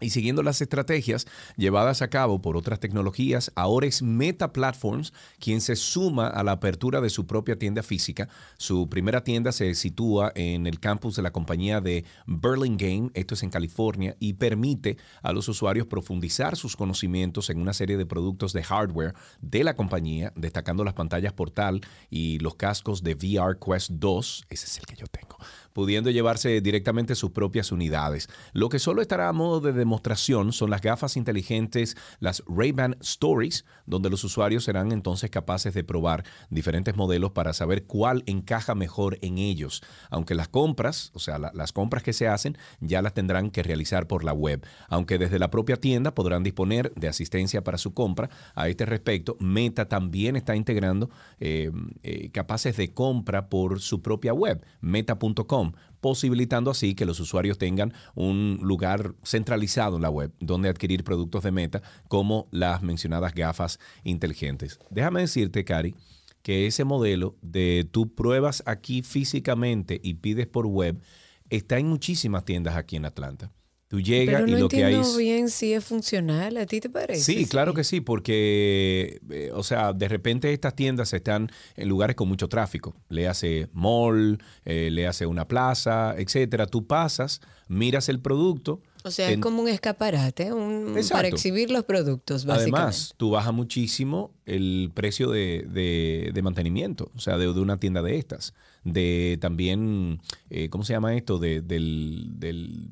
Y siguiendo las estrategias llevadas a cabo por otras tecnologías, ahora es Meta Platforms quien se suma a la apertura de su propia tienda física. Su primera tienda se sitúa en el campus de la compañía de Burlingame, esto es en California, y permite a los usuarios profundizar sus conocimientos en una serie de productos de hardware de la compañía, destacando las pantallas portal y los cascos de VR Quest 2, ese es el que yo tengo pudiendo llevarse directamente sus propias unidades. Lo que solo estará a modo de demostración son las gafas inteligentes, las Ray-Ban Stories, donde los usuarios serán entonces capaces de probar diferentes modelos para saber cuál encaja mejor en ellos. Aunque las compras, o sea, las compras que se hacen, ya las tendrán que realizar por la web. Aunque desde la propia tienda podrán disponer de asistencia para su compra. A este respecto, Meta también está integrando eh, eh, capaces de compra por su propia web, meta.com posibilitando así que los usuarios tengan un lugar centralizado en la web donde adquirir productos de Meta como las mencionadas gafas inteligentes. Déjame decirte, Cari, que ese modelo de tú pruebas aquí físicamente y pides por web está en muchísimas tiendas aquí en Atlanta. Tú llegas Pero no y lo que hay entiendo bien si es funcional. ¿A ti te parece? Sí, claro que sí, porque, eh, o sea, de repente estas tiendas están en lugares con mucho tráfico. Le hace mall, eh, le hace una plaza, etcétera. Tú pasas, miras el producto. O sea, es como un escaparate un, para exhibir los productos, básicamente. Además, tú bajas muchísimo el precio de, de, mantenimiento, o sea, de, de, una tienda de estas. De también, eh, ¿cómo se llama esto? De, del, del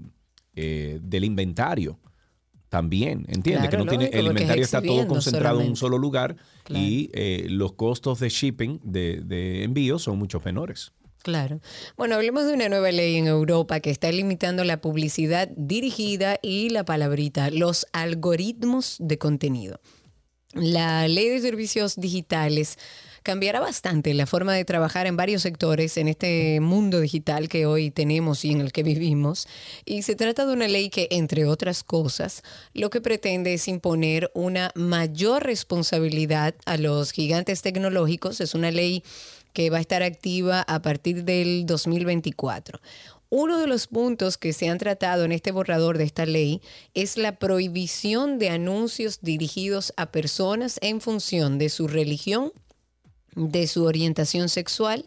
eh, del inventario también, entiende que no tiene, el inventario está todo concentrado en un solo lugar y eh, los costos de shipping, de, de envío son mucho menores. Claro. Bueno, hablemos de una nueva ley en Europa que está limitando la publicidad dirigida y la palabrita, los algoritmos de contenido. La ley de servicios digitales cambiará bastante la forma de trabajar en varios sectores en este mundo digital que hoy tenemos y en el que vivimos. Y se trata de una ley que, entre otras cosas, lo que pretende es imponer una mayor responsabilidad a los gigantes tecnológicos. Es una ley que va a estar activa a partir del 2024. Uno de los puntos que se han tratado en este borrador de esta ley es la prohibición de anuncios dirigidos a personas en función de su religión, de su orientación sexual,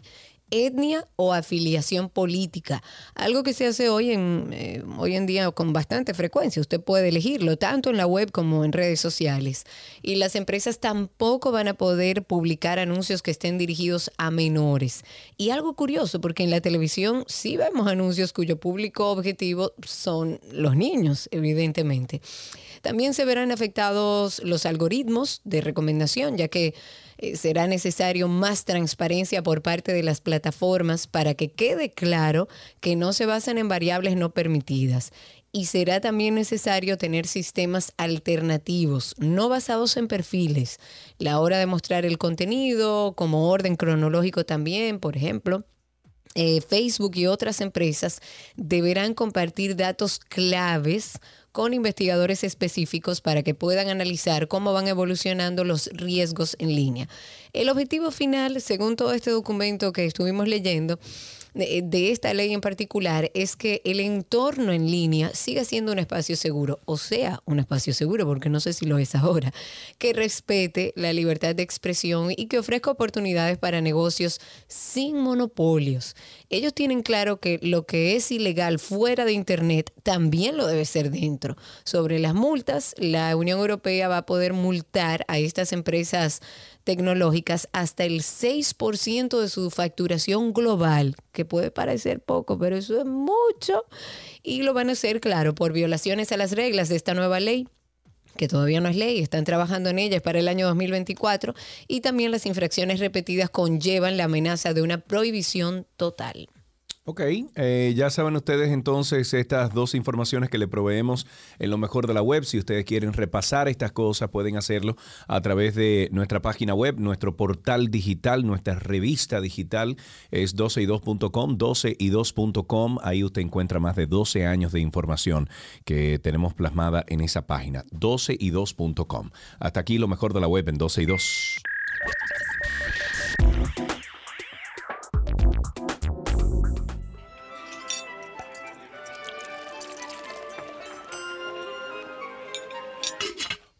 etnia o afiliación política, algo que se hace hoy en, eh, hoy en día con bastante frecuencia. Usted puede elegirlo tanto en la web como en redes sociales. Y las empresas tampoco van a poder publicar anuncios que estén dirigidos a menores. Y algo curioso, porque en la televisión sí vemos anuncios cuyo público objetivo son los niños, evidentemente. También se verán afectados los algoritmos de recomendación, ya que eh, será necesario más transparencia por parte de las plataformas para que quede claro que no se basan en variables no permitidas. Y será también necesario tener sistemas alternativos, no basados en perfiles. La hora de mostrar el contenido, como orden cronológico también, por ejemplo eh, Facebook y otras empresas deberán compartir datos claves con investigadores específicos para que puedan analizar cómo van evolucionando los riesgos en línea. El objetivo final, según todo este documento que estuvimos leyendo, de, esta ley en particular es que el entorno en línea siga siendo un espacio seguro, o sea, un espacio seguro, porque no sé si lo es ahora, que respete la libertad de expresión y que ofrezca oportunidades para negocios sin monopolios. Ellos tienen claro que lo que es ilegal fuera de Internet también lo debe ser dentro. Sobre las multas, la Unión Europea va a poder multar a estas empresas tecnológicas hasta el 6% de su facturación global, que puede parecer poco, pero eso es mucho. Y lo van a hacer, claro, por violaciones a las reglas de esta nueva ley que todavía no es ley, están trabajando en ellas para el año 2024, y también las infracciones repetidas conllevan la amenaza de una prohibición total. Ok, eh, ya saben ustedes entonces estas dos informaciones que le proveemos en lo mejor de la web. Si ustedes quieren repasar estas cosas, pueden hacerlo a través de nuestra página web, nuestro portal digital, nuestra revista digital es 12y2.com, 12y2.com. Ahí usted encuentra más de 12 años de información que tenemos plasmada en esa página, 12y2.com. Hasta aquí lo mejor de la web en 12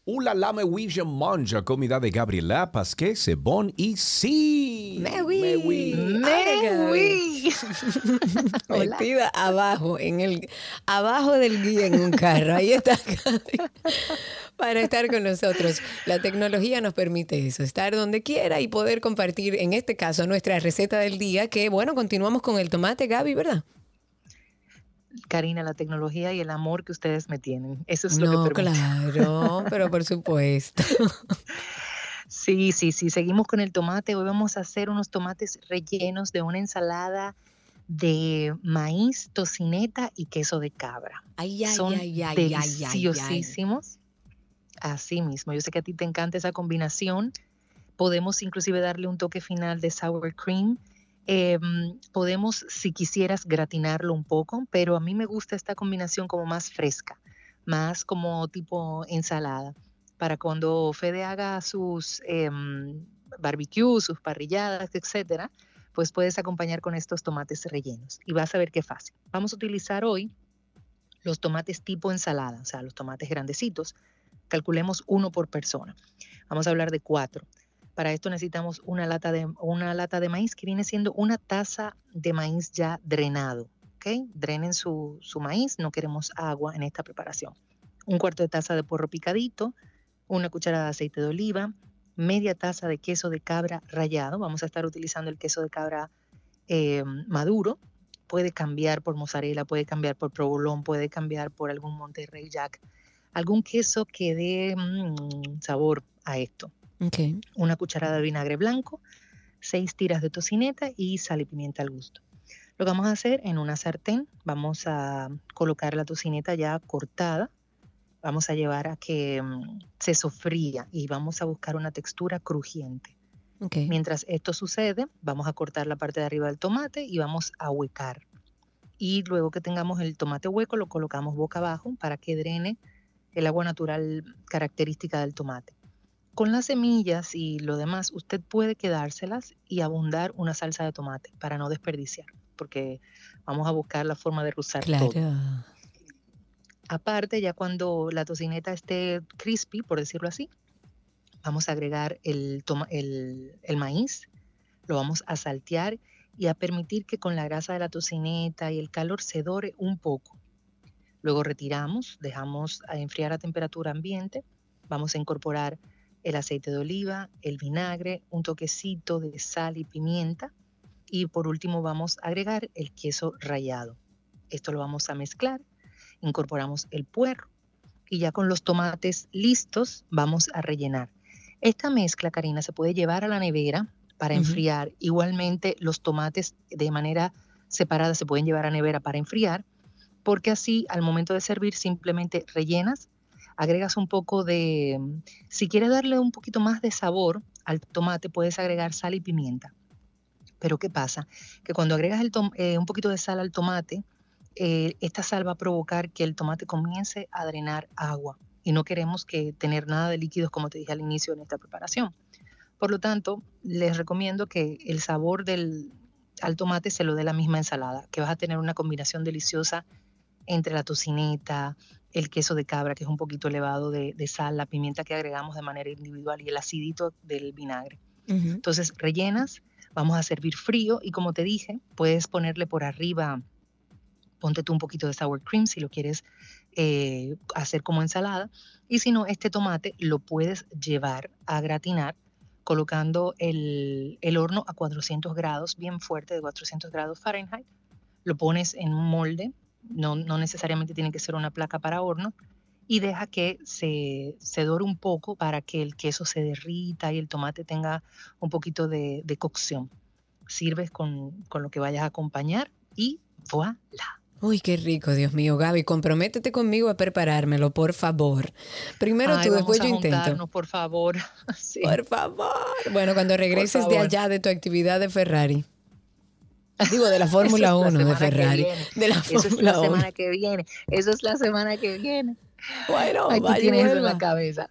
Ula la me oui, je mange, comida de Gabriela Pasquet, c'est bon ici. Me oui. Me oui. Metida abajo, en el, abajo del guía en un carro. Ahí está para estar con nosotros. La tecnología nos permite eso, estar donde quiera y poder compartir, en este caso, nuestra receta del día, que bueno, continuamos con el tomate, Gaby, ¿verdad? Karina, la tecnología y el amor que ustedes me tienen. Eso es lo que permite. Claro, pero por supuesto. Sí, sí, sí. Seguimos con el tomate. Hoy vamos a hacer unos tomates rellenos de una ensalada de maíz, tocineta y queso de cabra. Ay, ay, Son ay, ay, deliciosísimos. Así mismo. Yo sé que a ti te encanta esa combinación. Podemos inclusive darle un toque final de sour cream Em, podemos, si quisieras, gratinarlo un poco, pero a mí me gusta esta combinación como más fresca, más como tipo ensalada, para cuando Fede haga sus eh, barbecues, sus parrilladas, etcétera, pues puedes acompañar con estos tomates rellenos y vas a ver qué fácil. Vamos a utilizar hoy los tomates tipo ensalada, o sea, los tomates grandecitos. Calculemos uno por persona. Vamos a hablar de cuatro. Para esto necesitamos una lata de, una lata de maíz que viene siendo una taza de maíz ya drenado. ¿ok? Drenen su, su maíz, no queremos agua en esta preparación. Un cuarto de taza de porro picadito, una cucharada de aceite de oliva, media taza de queso de cabra rallado. Vamos a estar utilizando el queso de cabra eh, maduro. Puede cambiar por mozzarella, puede cambiar por provolón, puede cambiar por algún Monterrey Jack. Algún queso que dé mm, sabor a esto una cucharada de vinagre blanco, seis tiras de tocineta y sal y pimienta al gusto. Lo que vamos a hacer en una sartén, vamos a colocar la tocineta ya cortada, vamos a llevar a que mm, se sofría y vamos a buscar una textura crujiente. Mientras esto sucede, vamos a cortar la parte de arriba del tomate y vamos a huecar. Y luego que tengamos el tomate hueco, lo colocamos boca abajo para que drene el agua natural característica del tomate. Con las semillas y lo demás, usted puede quedárselas y abundar una salsa de tomate para no desperdiciar, porque vamos a buscar la forma de usar todo. Aparte, ya cuando la tocineta esté crispy, por decirlo así, vamos a agregar el, el, el maíz, lo vamos a saltear y a permitir que con la grasa de la tocineta y el calor se dore un poco. Luego retiramos, dejamos a enfriar a temperatura ambiente, vamos a incorporar el aceite de oliva, el vinagre, un toquecito de sal y pimienta y por último vamos a agregar el queso rallado. Esto lo vamos a mezclar, incorporamos el puerro y ya con los tomates listos vamos a rellenar. Esta mezcla, Karina, se puede llevar a la nevera para enfriar. Igualmente los tomates de manera separada se pueden llevar a nevera para enfriar, porque así al momento de servir simplemente rellenas agregas un poco de, si quieres darle un poquito más de sabor al tomate, puedes agregar sal y pimienta. Pero ¿qué pasa? Que cuando agregas el eh, un poquito de sal al tomate, eh, esta sal va a provocar que el tomate comience a drenar agua y no queremos que tener nada de líquidos como te dije al inicio en esta preparación. Por lo tanto, les recomiendo que el sabor del, al tomate se lo dé la misma ensalada, que vas a tener una combinación deliciosa entre la tocineta, el queso de cabra, que es un poquito elevado de, sal, la pimienta que agregamos de manera individual y el acidito del vinagre. Entonces rellenas, vamos a servir frío y como te dije, puedes ponerle por arriba, ponte tú un poquito de sour cream si lo quieres eh, hacer como ensalada. Y si no, este tomate lo puedes llevar a gratinar colocando el, el, horno a 400 grados, bien fuerte, de 400 grados Fahrenheit. Lo pones en un molde no, necesariamente tiene que ser una placa para horno, y deja que se, se dore un poco para que el queso se derrita y el tomate tenga un poquito de, cocción. Sirves con, lo que vayas a acompañar y voilà. Uy, qué rico, Dios mío, Gaby, comprométete conmigo a preparármelo, por favor. Primero tú, después yo intento. Por favor. Por favor. Bueno, cuando regreses de allá de tu actividad de Ferrari. Digo, de la Fórmula 1 de Ferrari. De la Eso es la semana que viene. Eso es la semana que viene. Bueno, Ahí tú tienes eso en la cabeza.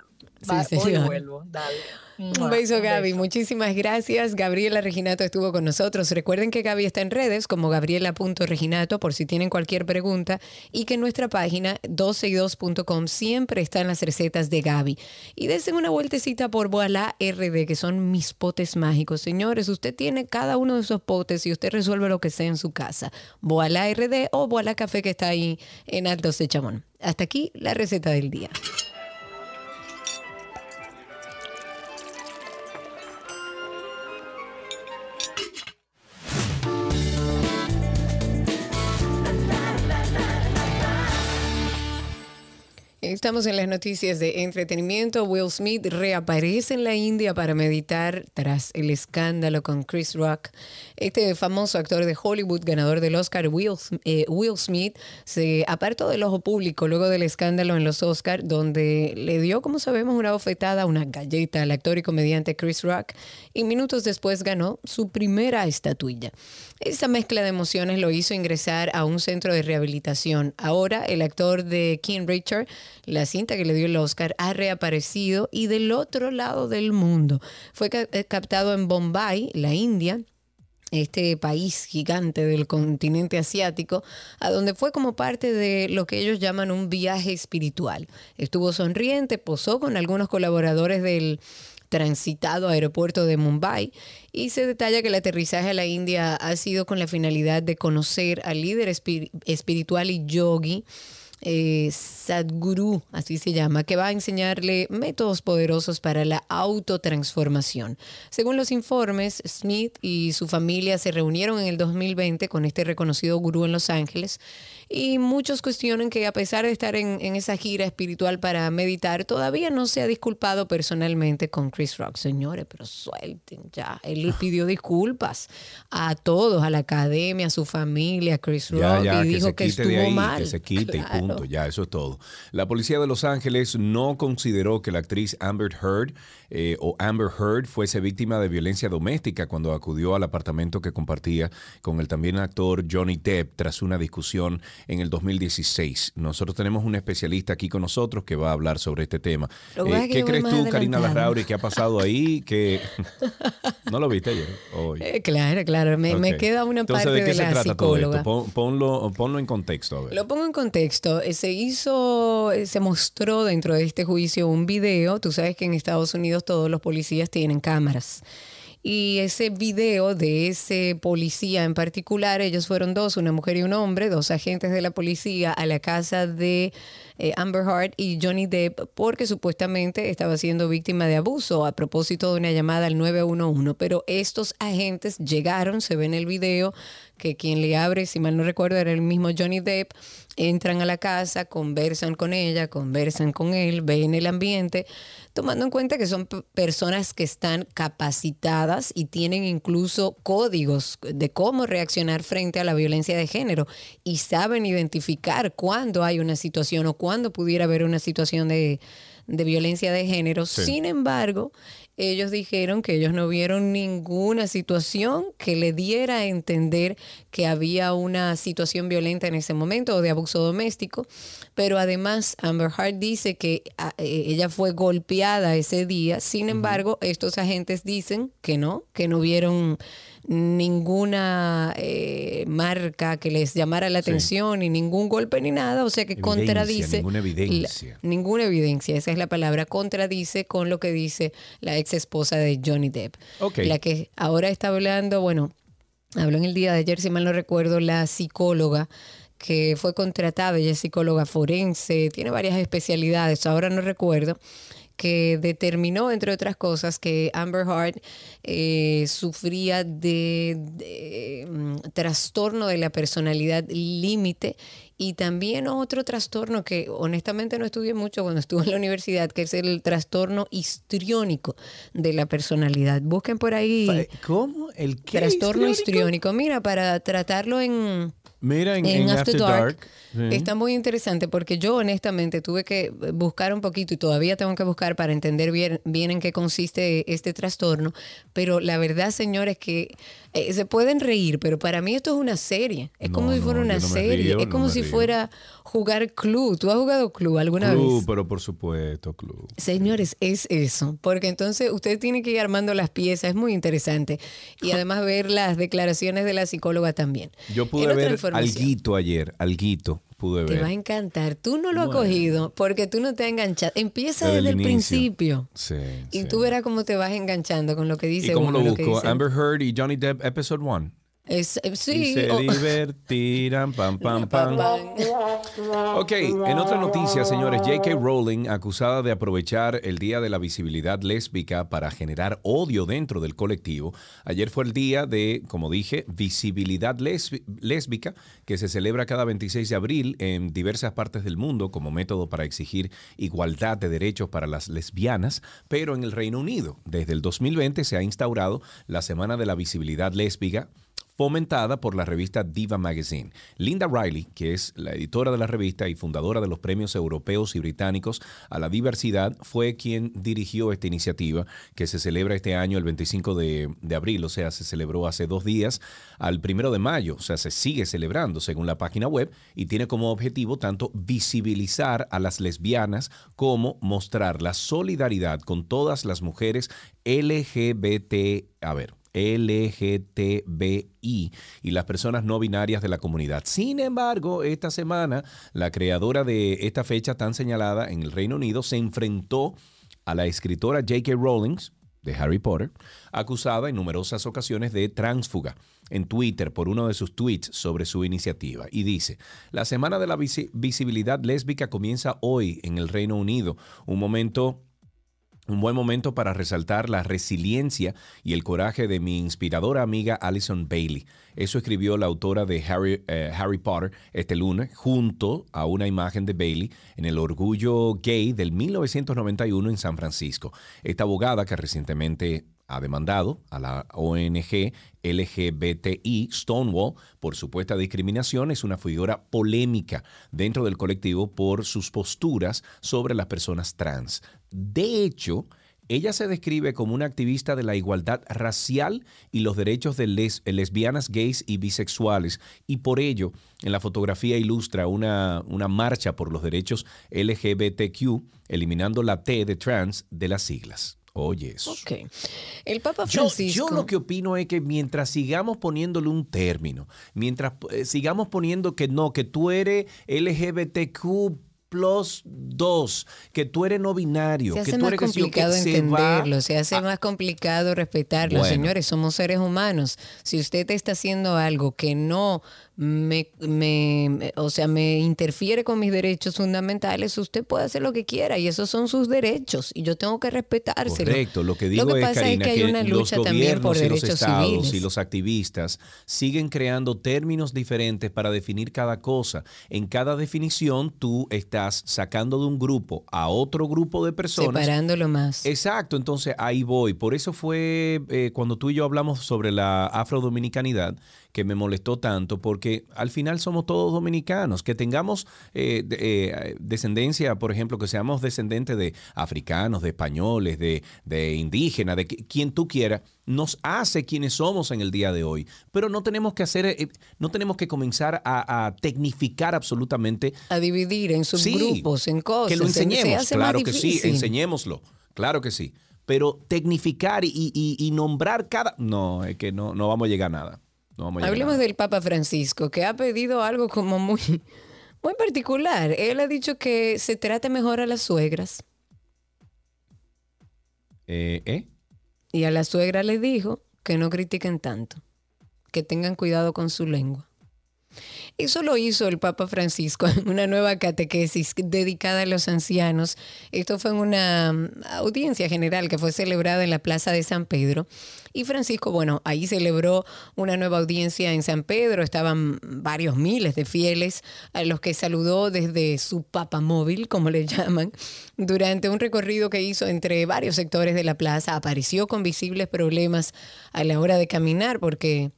Sí, hoy vuelvo. Dale. Un beso, Gaby. Muchísimas gracias. Gabriela Reginato estuvo con nosotros. Recuerden que Gaby está en redes como gabriela.reginato por si tienen cualquier pregunta y que en nuestra página 12y2.com siempre están las recetas de Gaby. Y desen una vueltecita por Boalá RD, que son mis potes mágicos. Señores, usted tiene cada uno de esos potes y usted resuelve lo que sea en su casa. Boalá RD o Boalá Café que está ahí en Altos de Chamón. Hasta aquí la receta del día. Estamos en las noticias de entretenimiento. Will Smith reaparece en la India para meditar tras el escándalo con Chris Rock. Este famoso actor de Hollywood, ganador del Oscar, Will, eh, Smith, se apartó del ojo público luego del escándalo en los Oscars, donde le dio, como sabemos, una bofetada, una galleta al actor y comediante Chris Rock, y minutos después ganó su primera estatuilla. Esa mezcla de emociones lo hizo ingresar a un centro de rehabilitación. Ahora el actor de King Richard, la cinta que le dio el Oscar, ha reaparecido y del otro lado del mundo. Fue eh, captado en Bombay, la India, este país gigante del continente asiático, a donde fue como parte de lo que ellos llaman un viaje espiritual. Estuvo sonriente, posó con algunos colaboradores del transitado aeropuerto de Mumbai y se detalla que el aterrizaje a la India ha sido con la finalidad de conocer al líder espiritual y yogi eh, Sadhguru, así se llama, que va a enseñarle métodos poderosos para la autotransformación. Según los informes, Smith y su familia se reunieron en el 2020 con este reconocido gurú en Los Ángeles y muchos cuestionan que a pesar de estar en, esa gira espiritual para meditar, todavía no se ha disculpado personalmente con Chris Rock. Señores, pero suelten ya. Él pidió disculpas a todos, a la academia, a su familia, a Chris Rock, y dijo que, estuvo mal. Que se quite y punto, ya, eso es todo. La policía de Los Ángeles no consideró que la actriz Amber Heard eh, o Amber Heard fuese víctima de violencia doméstica cuando acudió al apartamento que compartía con el también actor Johnny Depp tras una discusión en el 2016. Nosotros tenemos un especialista aquí con nosotros que va a hablar sobre este tema. Eh, ¿Qué crees tú, Karina Larrauri, qué ha pasado ahí? que ¿No lo viste ayer? Eh, claro, claro. Me, queda una parte ¿de, qué de se la trata psicóloga. Todo esto? ponlo, ponlo en contexto. Lo pongo en contexto. Se hizo, se mostró dentro de este juicio un video. Tú sabes que en Estados Unidos todos los policías tienen cámaras. Y ese video de ese policía en particular, ellos fueron dos, una mujer y un hombre, dos agentes de la policía a la casa de eh, Amber Heard y Johnny Depp porque supuestamente estaba siendo víctima de abuso a propósito de una llamada al 911. Pero estos agentes llegaron, se ve en el video que quien le abre, si mal no recuerdo, era el mismo Johnny Depp, entran a la casa, conversan con ella, conversan con él, ven el ambiente tomando en cuenta que son personas que están capacitadas y tienen incluso códigos de cómo reaccionar frente a la violencia de género y saben identificar cuándo hay una situación o cuándo pudiera haber una situación de, de violencia de género. Sin embargo, ellos dijeron que ellos no vieron ninguna situación que le diera a entender que había una situación violenta en ese momento o de abuso doméstico, pero además Amber Heard dice que ah, eh, ella fue golpeada ese día, sin embargo, estos agentes dicen que no, que no vieron ninguna eh, marca que les llamara la atención, ni ningún golpe ni nada, o sea que contradice. Ninguna evidencia. ninguna evidencia, esa es la palabra, contradice con lo que dice la ex esposa de Johnny Depp. La que ahora está hablando, bueno, habló en el día de ayer, si mal no recuerdo, la psicóloga que fue contratada, ella es psicóloga forense, tiene varias especialidades, ahora no recuerdo que determinó, entre otras cosas, que Amber Heard eh, sufría de, mm, trastorno de la personalidad límite y también otro trastorno que honestamente no estudié mucho cuando estuve en la universidad, que es el trastorno histriónico de la personalidad. Busquen por ahí. ¿Cómo? ¿El qué? Trastorno histriónico. Mira, para tratarlo en Mira, en, After, Dark, está muy interesante porque yo honestamente tuve que buscar un poquito y todavía tengo que buscar para entender bien, bien en qué consiste este trastorno, pero la verdad, señores, que eh, se pueden reír, pero para mí esto es una serie. Es como si fuera una serie. es como si fuera jugar club. ¿Tú has jugado club alguna vez? Club, pero por supuesto, club. Señores, es eso. Porque entonces usted tiene que ir armando las piezas. Es muy interesante. Y además ver las declaraciones de la psicóloga también. Yo pude ver alguito ayer, alguito. Te va a encantar. Tú no lo has cogido porque tú no te has enganchado. Empieza desde, el, principio. Sí, y tú verás cómo te vas enganchando con lo que dice. ¿Y cómo lo busco? Amber Heard y Johnny Depp, episode 1. Es, eh, sí. se divertirán, pam, pam, pam. Ok, en otra noticia, señores, J.K. Rowling, acusada de aprovechar el Día de la Visibilidad Lésbica para generar odio dentro del colectivo. Ayer fue el día de, como dije, visibilidad lésbica, que se celebra cada 26 de abril en diversas partes del mundo como método para exigir igualdad de derechos para las lesbianas, pero en el Reino Unido, desde el 2020 se ha instaurado la Semana de la Visibilidad Lésbica fomentada por la revista Diva Magazine. Linda Riley, que es la editora de la revista y fundadora de los premios europeos y británicos a la diversidad, fue quien dirigió esta iniciativa que se celebra este año el 25 de, abril, o sea, se celebró hace dos días al primero de mayo, o sea, se sigue celebrando según la página web y tiene como objetivo tanto visibilizar a las lesbianas como mostrar la solidaridad con todas las mujeres LGBT, a ver, LGTBI y las personas no binarias de la comunidad. Sin embargo, esta semana, la creadora de esta fecha tan señalada en el Reino Unido se enfrentó a la escritora J.K. Rowling de Harry Potter, acusada en numerosas ocasiones de transfuga en Twitter por uno de sus tweets sobre su iniciativa. Y dice, la Semana de la Visibilidad Lésbica comienza hoy en el Reino Unido, un momento un buen momento para resaltar la resiliencia y el coraje de mi inspiradora amiga Alison Bailey. Eso escribió la autora de Harry, eh, Harry, Potter este lunes, junto a una imagen de Bailey en el Orgullo Gay del 1991 en San Francisco. Esta abogada que recientemente ha demandado a la ONG LGBTI Stonewall por supuesta discriminación. Es una figura polémica dentro del colectivo por sus posturas sobre las personas trans. De hecho, ella se describe como una activista de la igualdad racial y los derechos de lesbianas, gays y bisexuales. Y por ello, en la fotografía ilustra una, una marcha por los derechos LGBTQ, eliminando la T de trans de las siglas. Oye, eso. Ok. El Papa Francisco. Yo, lo que opino es que mientras sigamos poniéndole un término, mientras eh, sigamos poniendo que no, que tú eres LGBTQ plus dos, que tú eres no binario, se hace que tú más eres complicado entenderlo, se, hace más complicado respetarlo. Señores, somos seres humanos. Si usted está haciendo algo que no me, me, o sea, me interfiere con mis derechos fundamentales, usted puede hacer lo que quiera y esos son sus derechos y yo tengo que respetárselo. Correcto, lo que digo es, Karina, que, hay una lucha también por derechos los estados civiles. y los activistas siguen creando términos diferentes para definir cada cosa. En cada definición tú estás sacando de un grupo a otro grupo de personas. Separándolo más. Exacto, entonces ahí voy. Por eso fue eh, cuando tú y yo hablamos sobre la afrodominicanidad que me molestó tanto, porque al final somos todos dominicanos, que tengamos eh, eh, descendencia, por ejemplo, que seamos descendientes de africanos, de españoles, de, de indígenas, de quien tú quieras, nos hace quienes somos en el día de hoy. Pero no tenemos que hacer, eh, no tenemos que comenzar a, tecnificar absolutamente. A dividir en subgrupos, en cosas. Que lo enseñemos, claro que sí, enseñémoslo, claro que sí. Pero tecnificar y, nombrar cada... No, es que no, no vamos a llegar a nada. Hablemos del Papa Francisco, que ha pedido algo como muy, muy particular. Él ha dicho que se trate mejor a las suegras. Eh, ¿eh? Y a la suegra le dijo que no critiquen tanto, que tengan cuidado con su lengua. Eso lo hizo el Papa Francisco en una nueva catequesis dedicada a los ancianos. Esto fue en una mm, audiencia general que fue celebrada en la Plaza de San Pedro. Y Francisco, bueno, ahí celebró una nueva audiencia en San Pedro. Estaban varios miles de fieles a los que saludó desde su papa móvil, como le llaman. Durante un recorrido que hizo entre varios sectores de la plaza, apareció con visibles problemas a la hora de caminar porque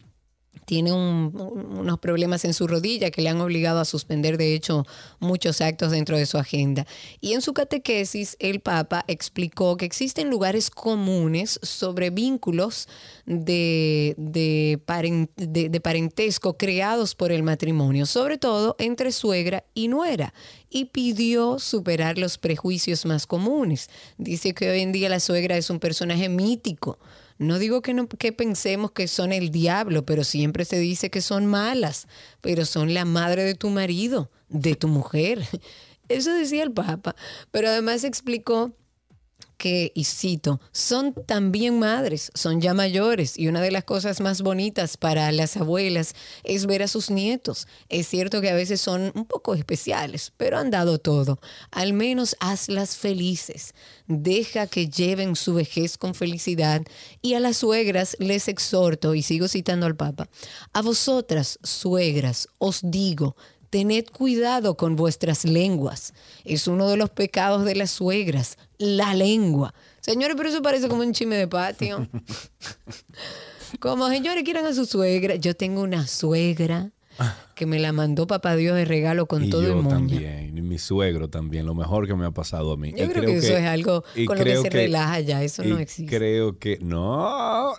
tiene unos problemas en su rodilla que le han obligado a suspender, de hecho, muchos actos dentro de su agenda. Y en su catequesis, el Papa explicó que existen lugares comunes sobre vínculos de, de, de parentesco creados por el matrimonio, sobre todo entre suegra y nuera y pidió superar los prejuicios más comunes. Dice que hoy en día la suegra es un personaje mítico no digo que, no, que pensemos que son el diablo, pero siempre se dice que son malas, pero son la madre de tu marido, de tu mujer. Eso decía el Papa. Pero además explicó que, y cito, son también madres, son ya mayores y una de las cosas más bonitas para las abuelas es ver a sus nietos. Es cierto que a veces son un poco especiales, pero han dado todo. Al menos hazlas felices. Deja que lleven su vejez con felicidad y a las suegras les exhorto, y sigo citando al Papa, a vosotras, suegras, os digo, Tened cuidado con vuestras lenguas. Es uno de los pecados de las suegras, la lengua. Señores, pero eso parece como un chisme de patio. como señores quieran a su suegra. Yo tengo una suegra que me la mandó papá Dios de regalo con todo el mundo. también, y mi suegro también, lo mejor que me ha pasado a mí. Yo creo, que, eso es algo con lo que se relaja ya, eso no existe. Creo que no,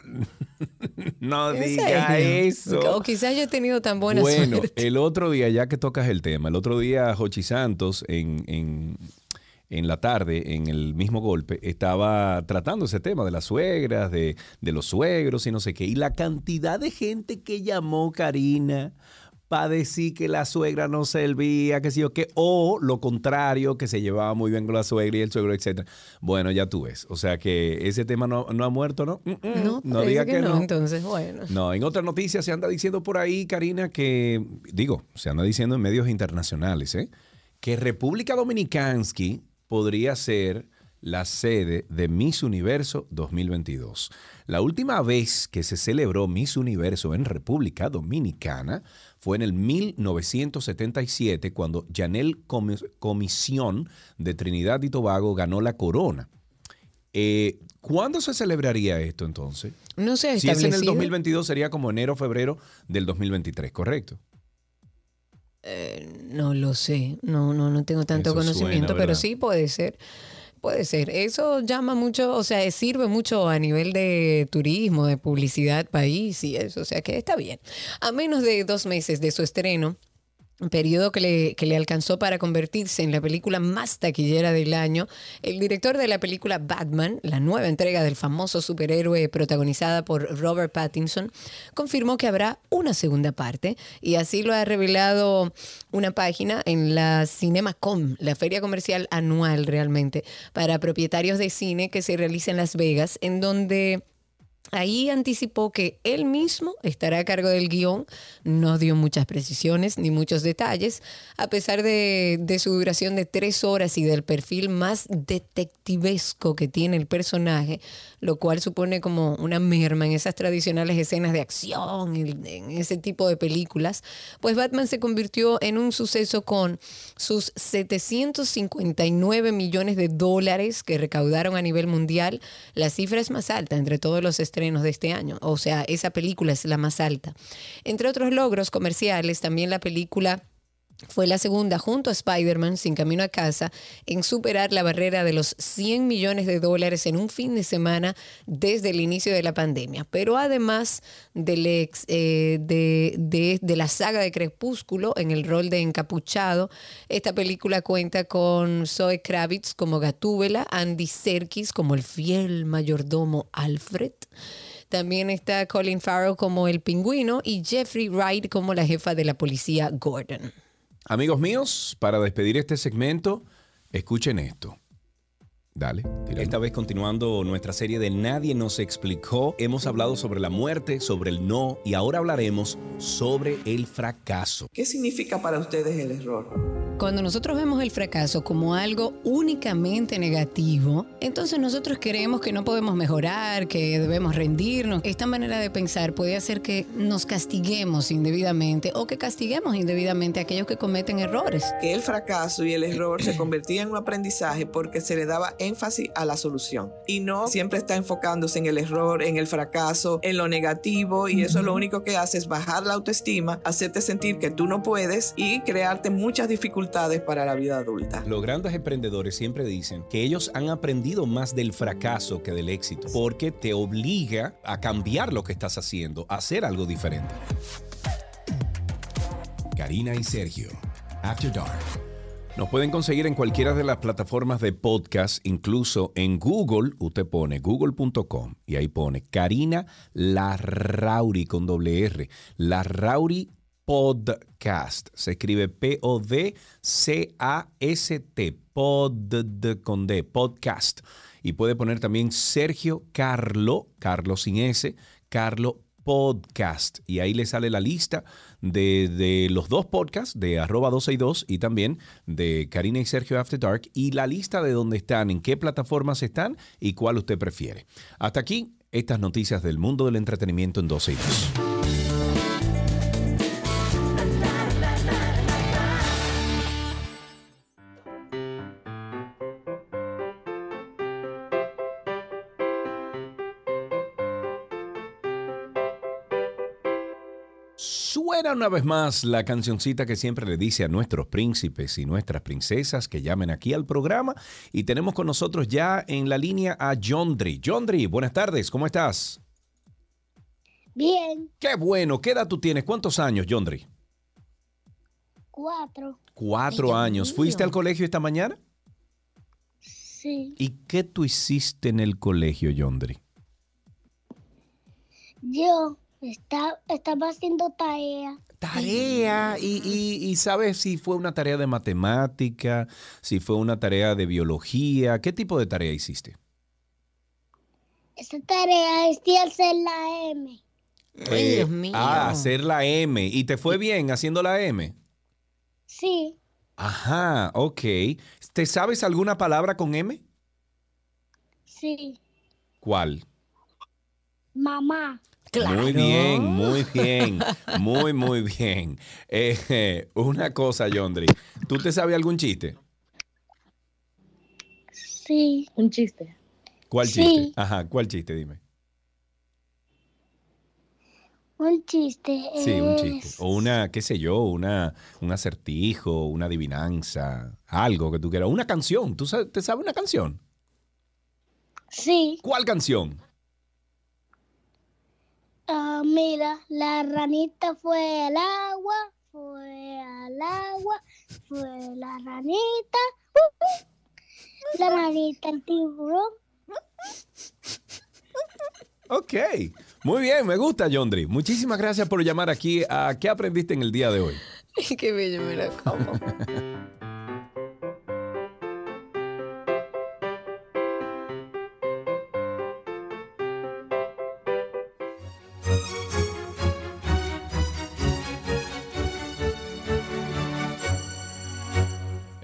no diga eso. O quizás yo he tenido tan buena bueno, el otro día, ya que tocas el tema, el otro día Jochi Santos en, en en la tarde, en el mismo golpe, estaba tratando ese tema de las suegras, de, de, los suegros y no sé qué. Y la cantidad de gente que llamó Karina para decir que la suegra no servía, que sí o qué, o lo contrario, que se llevaba muy bien con la suegra y el suegro, etc. Bueno, ya tú ves. O sea que ese tema no, ha muerto, ¿no? Mm, mm, no, no diga que, no. Entonces, bueno. No, en otras noticias se anda diciendo por ahí, Karina, que, digo, se anda diciendo en medios internacionales, ¿eh? que República Dominicansky podría ser la sede de Miss Universo 2022. La última vez que se celebró Miss Universo en República Dominicana fue en el 1977 cuando Janel Comisión de Trinidad y Tobago ganó la corona. Eh, ¿Cuándo se celebraría esto entonces? No sé. Si es en el 2022 sería como enero febrero del 2023, ¿correcto? Eh, no lo sé, no, no, no tengo tanto conocimiento, pero sí puede ser. Puede ser. Eso llama mucho, o sea, sirve mucho a nivel de turismo, de publicidad país y eso. O sea, que está bien. A menos de dos meses de su estreno, periodo que le, que le, alcanzó para convertirse en la película más taquillera del año, el director de la película Batman, la nueva entrega del famoso superhéroe protagonizada por Robert Pattinson, confirmó que habrá una segunda parte y así lo ha revelado una página en la CinemaCom, la feria comercial anual realmente para propietarios de cine que se realiza en Las Vegas, en donde Ahí anticipó que él mismo estará a cargo del guion, no dio muchas precisiones ni muchos detalles, a pesar de, su duración de tres horas y del perfil más detectivesco que tiene el personaje, lo cual supone como una merma en esas tradicionales escenas de acción, en ese tipo de películas, pues Batman se convirtió en un suceso con sus 759 millones de dólares que recaudaron a nivel mundial, la cifra es más alta entre todos los estrenos de este año. O sea, esa película es la más alta. Entre otros logros comerciales, también la película fue la segunda junto a Spider-Man sin camino a casa en superar la barrera de los 100 millones de dólares en un fin de semana desde el inicio de la pandemia. Pero además del ex, eh, de, de, de, la saga de Crepúsculo en el rol de encapuchado, esta película cuenta con Zoe Kravitz como Gatúbela, Andy Serkis como el fiel mayordomo Alfred. También está Colin Farrell como el pingüino y Jeffrey Wright como la jefa de la policía Gordon. Amigos míos, para despedir este segmento, escuchen esto. Dale. Esta vez continuando nuestra serie de Nadie nos explicó, hemos hablado sobre la muerte, sobre el no y ahora hablaremos sobre el fracaso. ¿Qué significa para ustedes el error? Cuando nosotros vemos el fracaso como algo únicamente negativo, entonces nosotros creemos que no podemos mejorar, que debemos rendirnos. Esta manera de pensar puede hacer que nos castiguemos indebidamente o que castiguemos indebidamente a aquellos que cometen errores. Que el fracaso y el error se convertían en un aprendizaje porque se le daba énfasis a la solución y no siempre está enfocándose en el error, en el fracaso, en lo negativo y eso lo único que hace es bajar la autoestima, hacerte sentir que tú no puedes y crearte muchas dificultades para la vida adulta. Los grandes emprendedores siempre dicen que ellos han aprendido más del fracaso que del éxito, porque te obliga a cambiar lo que estás haciendo, a hacer algo diferente. Karina y Sergio, After Dark. Nos pueden conseguir en cualquiera de las plataformas de podcast, incluso en Google, usted pone google.com y ahí pone Karina Larrauri con doble R. Larrauri podcast. Se escribe P-O-D-C-A-S-T. Pod con D, podcast. Y puede poner también Sergio Carlo, Carlo sin S, Carlo Podcast. Y ahí le sale la lista de, los dos podcasts, de arroba 12 y 2 y también de Karina y Sergio After Dark, y la lista de dónde están, en qué plataformas están y cuál usted prefiere. Hasta aquí, estas noticias del mundo del entretenimiento en 12 una vez más la cancioncita que siempre le dice a nuestros príncipes y nuestras princesas que llamen aquí al programa. Y tenemos con nosotros ya en la línea a Jondri. Jondri, buenas tardes, ¿cómo estás? Bien. Qué bueno, ¿qué edad tú tienes? ¿Cuántos años, Jondri? Cuatro. Cuatro años. ¿Fuiste al colegio esta mañana? Sí. ¿Y qué tú hiciste en el colegio, Jondri? Yo está, estaba haciendo tarea. Tarea. ¿Y, y, y sabes si fue una tarea de matemática, si fue una tarea de biología? ¿Qué tipo de tarea hiciste? Esa tarea es de hacer la M. Ay, Eh, Dios mío. Ah, hacer la M. ¿Y te fue bien haciendo la M? Sí. Ajá, ok. ¿Te sabes alguna palabra con M? Sí. ¿Cuál? Mamá. Muy bien, muy bien, muy, muy bien. Eh, una cosa, Yondri, ¿tú te sabes algún chiste? Sí. Un chiste. ¿Cuál Sí. chiste? Ajá, ¿cuál chiste? Dime. Un chiste. Sí, un chiste. O una, qué sé yo, una, un acertijo, una adivinanza, algo que tú quieras. Una canción. ¿Tú sabes, te sabes una canción? Sí. ¿Cuál canción? Ah, mira, la ranita fue al agua, fue al agua, fue la ranita, uh, uh, la ranita el tiburón. Ok, muy bien, me gusta, Yondri. Muchísimas gracias por llamar aquí a ¿Qué aprendiste en el día de hoy? Qué bello, mira cómo.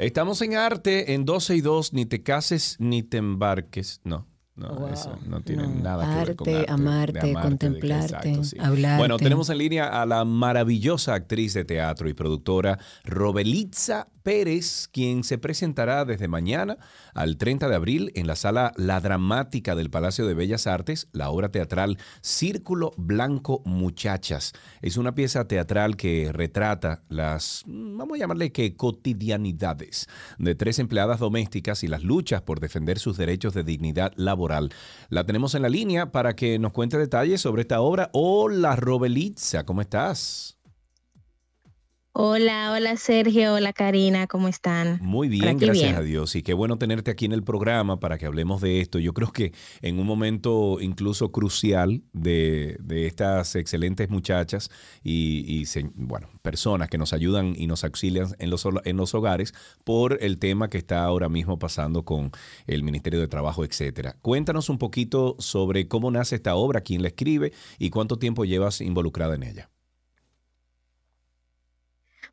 Estamos en arte, en 12 y 2, ni te cases ni te embarques. No, no, Wow, eso no tiene no. nada que ver con Arte, amarte, contemplarte, exacto, sí. hablarte. Bueno, tenemos en línea a la maravillosa actriz de teatro y productora Robelitza Pérez, quien se presentará desde mañana al 30 de abril en la sala La Dramática del Palacio de Bellas Artes, la obra teatral Círculo Blanco Muchachas. Es una pieza teatral que retrata las, vamos a llamarle que cotidianidades de tres empleadas domésticas y las luchas por defender sus derechos de dignidad laboral. La tenemos en la línea para que nos cuente detalles sobre esta obra. Hola, Robelitza, ¿cómo estás? Hola, hola Sergio, hola Karina, ¿cómo están? Muy bien, gracias a Dios. Y qué bueno tenerte aquí en el programa para que hablemos de esto. Yo creo que en un momento incluso crucial de, estas excelentes muchachas y, bueno, personas que nos ayudan y nos auxilian en los, en los hogares por el tema que está ahora mismo pasando con el Ministerio de Trabajo, etcétera. Cuéntanos un poquito sobre cómo nace esta obra, quién la escribe y cuánto tiempo llevas involucrada en ella.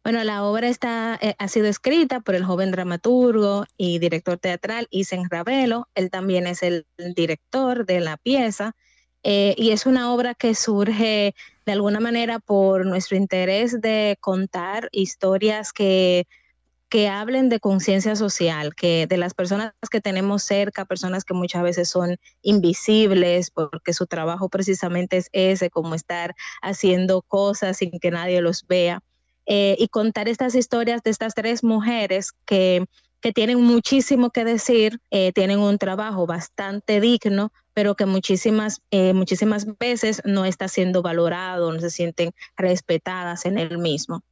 Bueno, la obra está, eh, ha sido escrita por el joven dramaturgo y director teatral Isen Ravelo. Él también es el director de la pieza. Eh, y es una obra que surge de alguna manera por nuestro interés de contar historias que, que hablen de conciencia social, que de las personas que tenemos cerca, personas que muchas veces son invisibles porque su trabajo precisamente es ese, como estar haciendo cosas sin que nadie los vea. Eh, y contar estas historias de estas tres mujeres que, que tienen muchísimo que decir, eh, tienen un trabajo bastante digno, pero que muchísimas, eh, muchísimas veces no está siendo valorado, no se sienten respetadas en el mismo.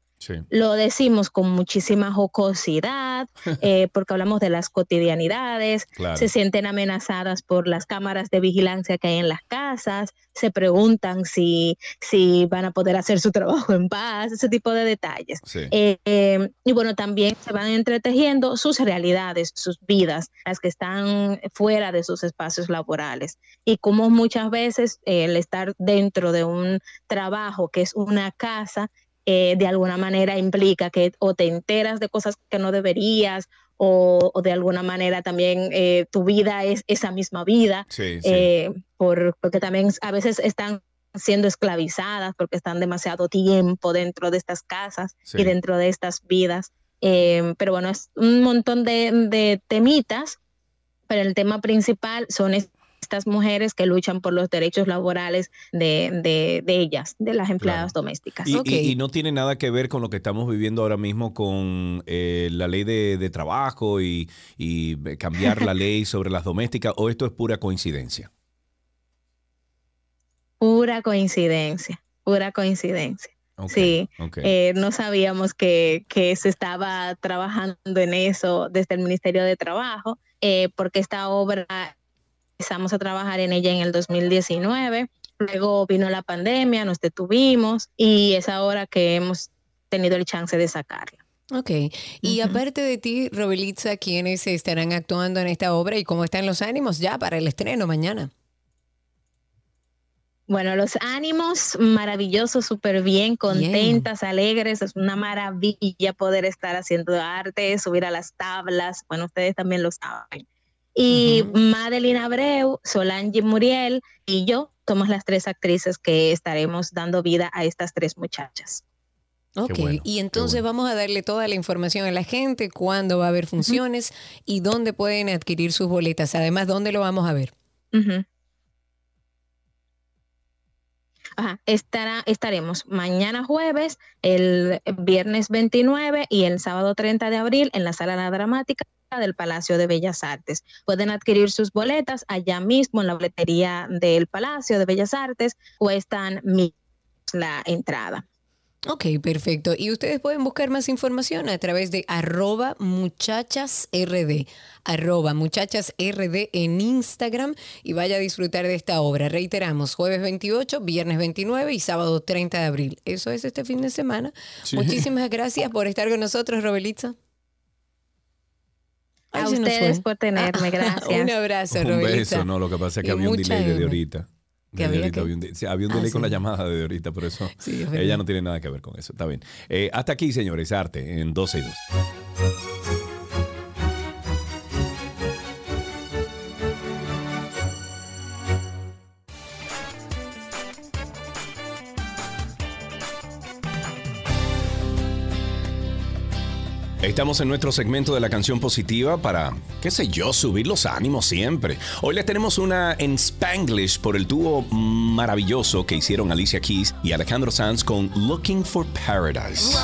Lo decimos con muchísima jocosidad, eh, porque hablamos de las cotidianidades, se sienten amenazadas por las cámaras de vigilancia que hay en las casas, se preguntan si, si van a poder hacer su trabajo en paz, ese tipo de detalles. Eh, em, y bueno, también se van entretejiendo sus realidades, sus vidas, las que están fuera de sus espacios laborales. Y como muchas veces el estar dentro de un trabajo que es una casa, eh, de alguna manera implica que o te enteras de cosas que no deberías o, de alguna manera también eh, tu vida es esa misma vida, eh, por, porque también a veces están siendo esclavizadas porque están demasiado tiempo dentro de estas casas y dentro de estas vidas. pero bueno, es un montón de, de, temitas, pero el tema principal son estas mujeres que luchan por los derechos laborales de, ellas, de las empleadas domésticas. Y, no tiene nada que ver con lo que estamos viviendo ahora mismo con eh, la ley de, trabajo y, cambiar la ley sobre las domésticas, o esto es pura coincidencia? Pura coincidencia, pura coincidencia. sí, eh, no sabíamos que, se estaba trabajando en eso desde el Ministerio de Trabajo, eh, porque esta obra empezamos a trabajar en ella en el 2019. Luego vino la pandemia, nos detuvimos y es ahora que hemos tenido el chance de sacarla. Ok, y aparte de ti, Robelitza, ¿quiénes estarán actuando en esta obra y cómo están los ánimos ya para el estreno mañana? Bueno, los ánimos maravillosos, súper bien, contentas, alegres. Es una maravilla poder estar haciendo arte, subir a las tablas. Bueno, ustedes también lo saben. Y Madeline Abreu, Solange Muriel y yo somos las tres actrices que estaremos dando vida a estas tres muchachas. Ok, y entonces vamos a darle toda la información a la gente, cuándo va a haber funciones y dónde pueden adquirir sus boletas. Además, ¿dónde lo vamos a ver? Ajá, estará, estaremos mañana jueves, el viernes 29 y el sábado 30 de abril en la sala la dramática del Palacio de Bellas Artes. Pueden adquirir sus boletas allá mismo en la boletería del Palacio de Bellas Artes, cuestan mil la entrada. Ok, perfecto. Y ustedes pueden buscar más información a través de arroba muchachasrd, arroba muchachasrd en Instagram y vaya a disfrutar de esta obra. Reiteramos, jueves 28, viernes 29 y sábado 30 de abril. Eso es este fin de semana. Muchísimas gracias por estar con nosotros, Robelitza. A ustedes por tenerme, gracias. un abrazo, Un beso, no, lo que pasa es que había un delay de ahorita. Había, un, delay con la llamada de ahorita, por eso ella no tiene nada que ver con eso. Está bien. Eh, hasta aquí, señores, arte en 12 y 2. Estamos en nuestro segmento de la canción positiva para, qué sé yo, subir los ánimos siempre. Hoy les tenemos una en Spanglish por el dúo maravilloso que hicieron Alicia Keys y Alejandro Sanz con Looking for Paradise.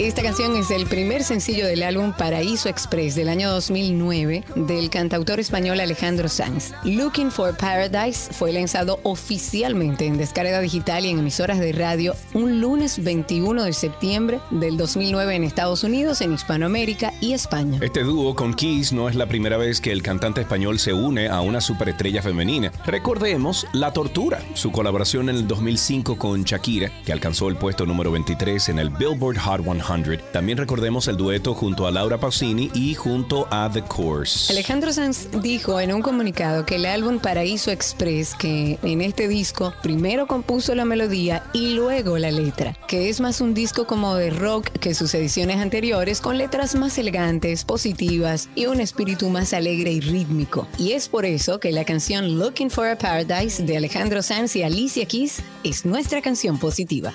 Esta canción es el primer sencillo del álbum Paraíso Express del año 2009 del cantautor español Alejandro Sanz. Looking for Paradise fue lanzado oficialmente en descarga digital y en emisoras de radio un lunes 21 de septiembre del 2009 en Estados Unidos, en Hispanoamérica y España. Este dúo con Keys no es la primera vez que el cantante español se une a una superestrella femenina. Recordemos La Tortura, su colaboración en el 2005 con Shakira, que alcanzó el puesto número 23 en el Billboard Hot 100 también recordemos el dueto junto a Laura Pausini y junto a The Course. Alejandro Sanz dijo en un comunicado que el álbum Paraíso Express, que en este disco primero compuso la melodía y luego la letra, que es más un disco como de rock que sus ediciones anteriores con letras más elegantes, positivas y un espíritu más alegre y rítmico. Y es por eso que la canción Looking for a Paradise de Alejandro Sanz y Alicia Keys es nuestra canción positiva.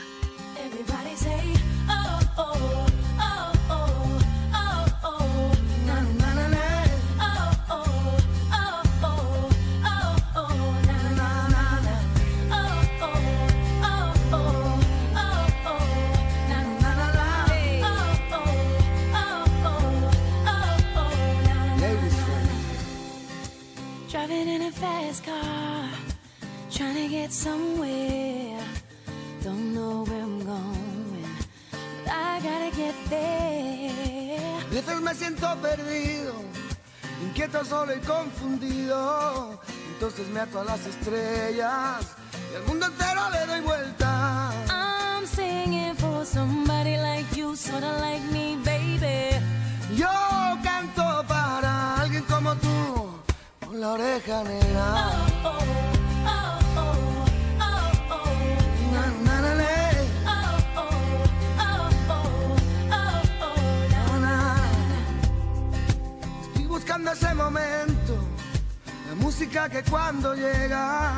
Get somewhere. Don't know where I'm going, but I gotta get there. A veces me siento perdido, inquieto, solo y confundido. Entonces me ato a las estrellas y al mundo entero le doy vuelta. I'm singing for somebody like you, sorta like me, baby. Yo canto para alguien como tú, la oreja negra. Oh, oh. ese momento, la música que cuando llega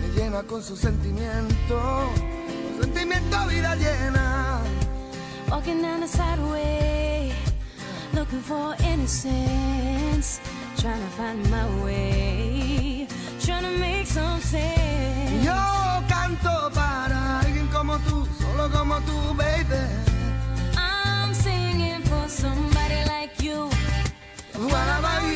me llena con su sentimiento, su sentimiento vida llena. Walking down the sideway, looking for innocence, trying to find my way, trying to make some sense. Yo canto para alguien como tú, solo como tú, baby. I'm singing for somebody like you. What about you?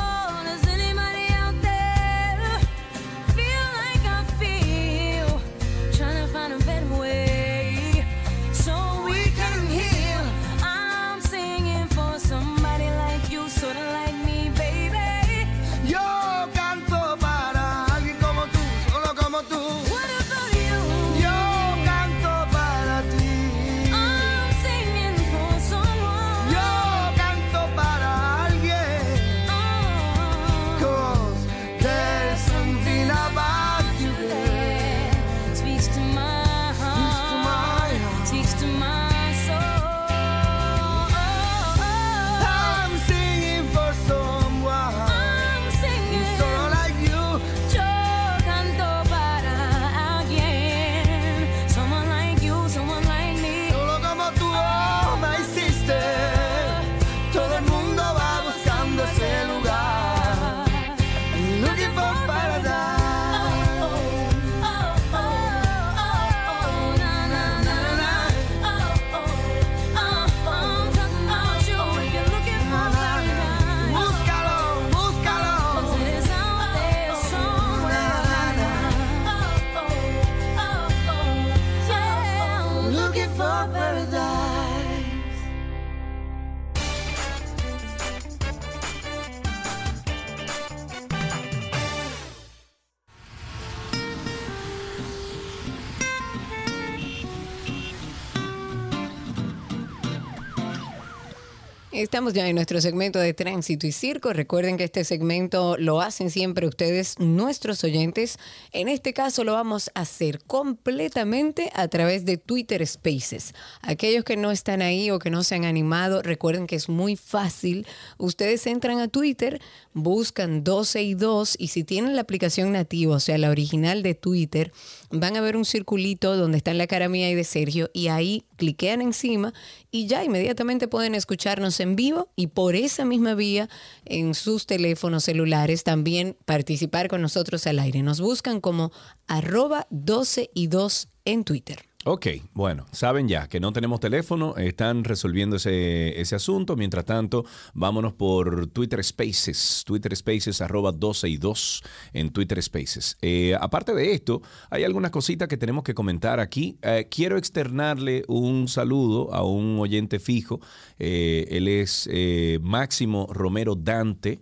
Estamos ya en nuestro segmento de tránsito y circo. Recuerden que este segmento lo hacen siempre ustedes, nuestros oyentes. En este caso lo vamos a hacer completamente a través de Twitter Spaces. Aquellos que no están ahí o que no se han animado, recuerden que es muy fácil. Ustedes entran a Twitter, buscan 12 y 2 y si tienen la aplicación nativa, o sea, la original de Twitter, van a ver un circulito donde está la cara mía y de Sergio y ahí cliquean encima y ya inmediatamente pueden escucharnos en vivo y por esa misma vía en sus teléfonos celulares también participar con nosotros al aire. Nos buscan como arroba 12 y 2 en Twitter. Ok, bueno, saben ya que no tenemos teléfono, están resolviendo ese, ese asunto. Mientras tanto, vámonos por Twitter Spaces, Twitter Spaces arroba 12 y 2 en Twitter Spaces. Eh, aparte de esto, hay algunas cositas que tenemos que comentar aquí. Eh, quiero externarle un saludo a un oyente fijo. Eh, él es eh, Máximo Romero Dante.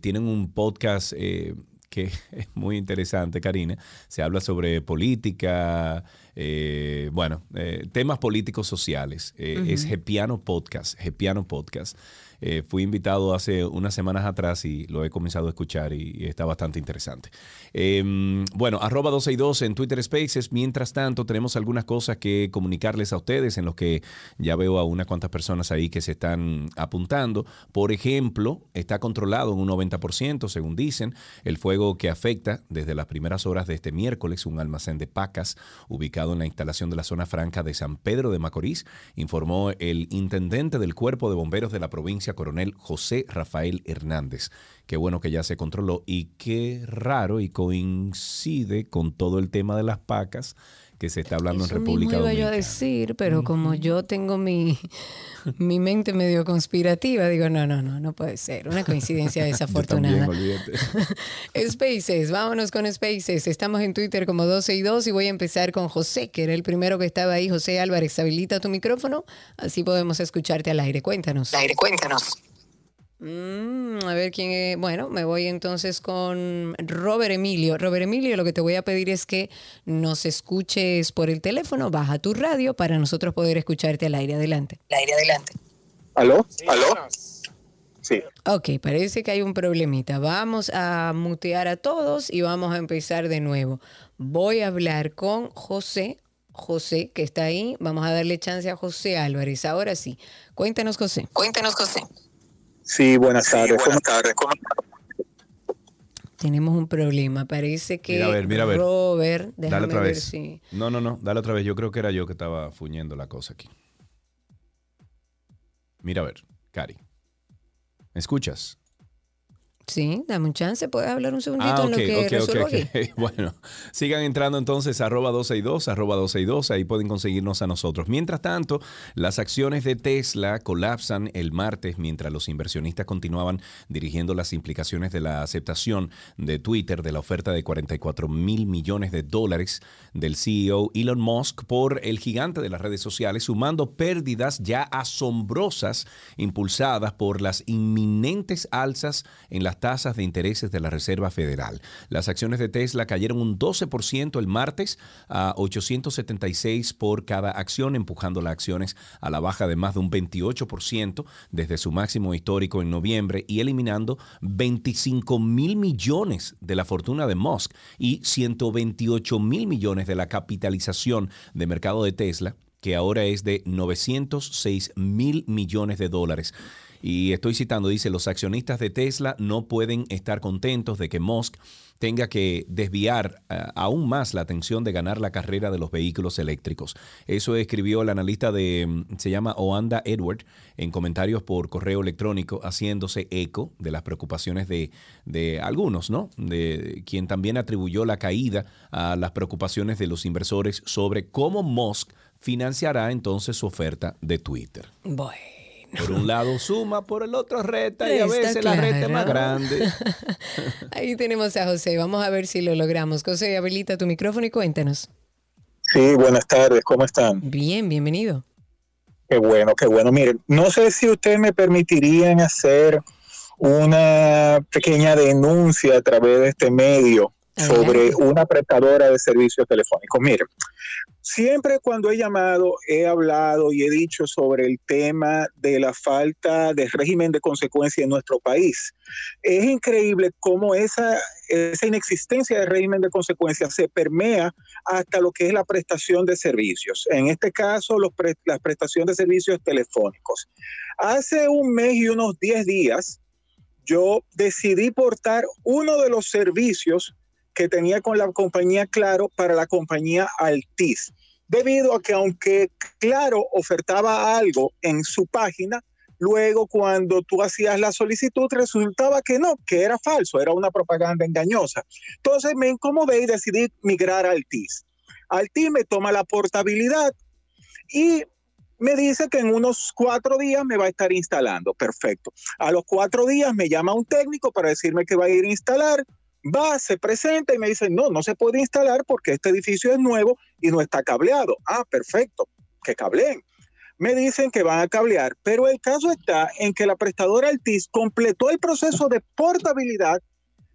Tienen un podcast que es muy interesante, Karina. Se habla sobre política, eh, bueno, eh, temas políticos sociales. Eh. Es Gepiano Podcast, Gepiano Podcast. Eh, fui invitado hace unas semanas atrás y lo he comenzado a escuchar y, está bastante interesante. Eh, bueno, arroba 12 y 2 en Twitter Spaces. Mientras tanto, tenemos algunas cosas que comunicarles a ustedes en los que ya veo a unas cuantas personas ahí que se están apuntando. Por ejemplo, está controlado en un 90%, según dicen, el fuego que afecta desde las primeras horas de este miércoles un almacén de pacas ubicado en la instalación de la zona franca de San Pedro de Macorís, informó el intendente del Cuerpo de Bomberos de la provincia, coronel José Rafael Hernández. Qué bueno que ya se controló y qué raro y coincide con todo el tema de las pacas que se está hablando Eso en mismo República iba yo a decir, pero como yo tengo mi, mi mente medio conspirativa, digo, no, no, no, no puede ser. Una coincidencia Yo desafortunada. también. Spaces, vámonos con Spaces. Estamos en Twitter como 12 y 2 y voy a empezar con José, que era el primero que estaba ahí. José Álvarez, habilita tu micrófono, así podemos escucharte al aire. Cuéntanos. Aire, cuéntanos. Mm, a ver quién es. Bueno, me voy entonces con Robert Emilio. Robert Emilio, lo que te voy a pedir es que nos escuches por el teléfono, baja tu radio para nosotros poder escucharte al aire. Adelante. Al aire, adelante. ¿Aló? ¿Aló? Sí. Ok, parece que hay un problemita. Vamos a mutear a todos y vamos a empezar de nuevo. Voy a hablar con José. José, que está ahí. Vamos a darle chance a José Álvarez. Ahora sí. Cuéntanos, José. Cuéntanos, José. Sí, buenas tardes. buenas tardes. ¿Cómo- Tenemos un problema. Parece que Mira a ver, mira a ver. Robert, Dale déjame otra ver vez. si. No, no, no, dale otra vez. Yo creo que era yo que estaba fuñendo la cosa aquí. Mira a ver, Cari. ¿Me escuchas? Sí, dame un chance. ¿Puedes hablar un segundito Ah, en lo que ok, ok, resuelvo ok. aquí? Bueno, sigan entrando entonces arroba 262, arroba 262, ahí pueden conseguirnos a nosotros. Mientras tanto, las acciones de Tesla colapsan el martes mientras los inversionistas continuaban dirigiendo las implicaciones de la aceptación de Twitter de la oferta de 44 mil millones de dólares del CEO Elon Musk por el gigante de las redes sociales, sumando pérdidas ya asombrosas impulsadas por las inminentes alzas en las tasas de intereses de la Reserva Federal. Las acciones de Tesla cayeron un 12% el martes a 876 por cada acción, empujando las acciones a la baja de más de un 28% desde su máximo histórico en noviembre y eliminando 25 mil millones de la fortuna de Musk y 128 mil millones de la capitalización de mercado de Tesla, que ahora es de 906 mil millones de dólares. Y estoy citando, dice, los accionistas de Tesla no pueden estar contentos de que Musk tenga que desviar eh, aún más la atención de ganar la carrera de los vehículos eléctricos. Eso escribió el analista de, mm, se llama Oanda Edward, en comentarios por correo electrónico, haciéndose eco de las preocupaciones de, de algunos, ¿no? De quien también atribuyó la caída a las preocupaciones de los inversores sobre cómo Musk financiará entonces su oferta de Twitter. Bueno. Por un lado suma, por el otro reta y a veces la reta es más grande. Ahí tenemos a José. Vamos a ver si lo logramos. José, habilita tu micrófono y cuéntanos. Sí, buenas tardes. ¿Cómo están? Bien, bienvenido. Qué bueno, qué bueno. Miren, no sé si ustedes me permitirían hacer una pequeña denuncia a través de este medio sobre una prestadora de servicios telefónicos. Mire, siempre cuando he llamado he hablado y he dicho sobre el tema de la falta de régimen de consecuencia en nuestro país. Es increíble cómo esa, esa inexistencia de régimen de consecuencia se permea hasta lo que es la prestación de servicios. En este caso, los pre- la prestación de servicios telefónicos. Hace un mes y unos 10 días, yo decidí portar uno de los servicios que tenía con la compañía Claro para la compañía Altis. Debido a que aunque Claro ofertaba algo en su página, luego cuando tú hacías la solicitud resultaba que no, que era falso, era una propaganda engañosa. Entonces me incomodé y decidí migrar a Altis. Altis me toma la portabilidad y me dice que en unos cuatro días me va a estar instalando. Perfecto. A los cuatro días me llama un técnico para decirme que va a ir a instalar. Va, se presenta y me dice, no, no se puede instalar porque este edificio es nuevo y no está cableado. Ah, perfecto, que cableen. Me dicen que van a cablear, pero el caso está en que la prestadora Altis completó el proceso de portabilidad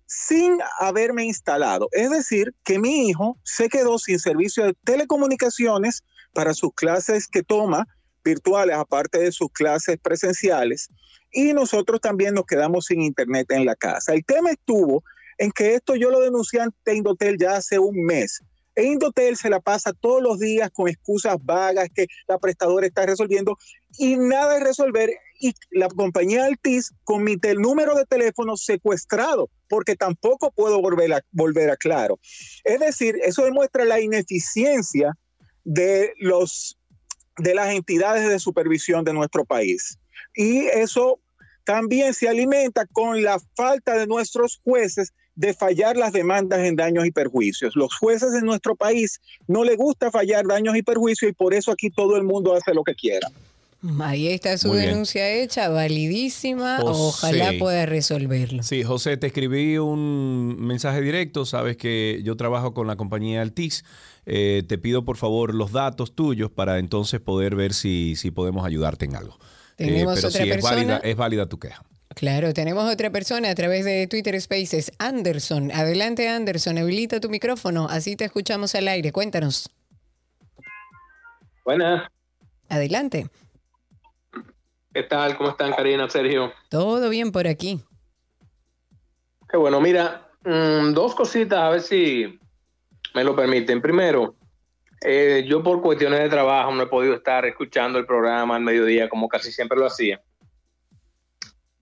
sin haberme instalado. Es decir, que mi hijo se quedó sin servicio de telecomunicaciones para sus clases que toma virtuales, aparte de sus clases presenciales, y nosotros también nos quedamos sin internet en la casa. El tema estuvo en que esto yo lo denuncié ante Indotel ya hace un mes. E Indotel se la pasa todos los días con excusas vagas que la prestadora está resolviendo y nada de resolver. Y la compañía Altis con mi número de teléfono secuestrado, porque tampoco puedo volver a, volver a claro. Es decir, eso demuestra la ineficiencia de los de las entidades de supervisión de nuestro país. Y eso también se alimenta con la falta de nuestros jueces de fallar las demandas en daños y perjuicios. Los jueces en nuestro país no les gusta fallar daños y perjuicios y por eso aquí todo el mundo hace lo que quiera. Ahí está su Muy bien. denuncia hecha, validísima. José. Ojalá pueda resolverlo. Sí, José, te escribí un mensaje directo. Sabes que yo trabajo con la compañía Altis. Eh, te pido por favor los datos tuyos para entonces poder ver si, si podemos ayudarte en algo. Eh, Tenemos pero otra sí, es válida, es válida tu queja. Claro, tenemos otra persona a través de Twitter Spaces, Anderson. Adelante, Anderson, habilita tu micrófono, así te escuchamos al aire. Cuéntanos. Buenas, Adelante. ¿qué tal? ¿Cómo están, Karina, Sergio? Todo bien por aquí. Qué bueno, mira, mm, dos cositas, a ver si me lo permiten. Primero, eh, yo por cuestiones de trabajo no he podido estar escuchando el programa al mediodía como casi siempre lo hacía.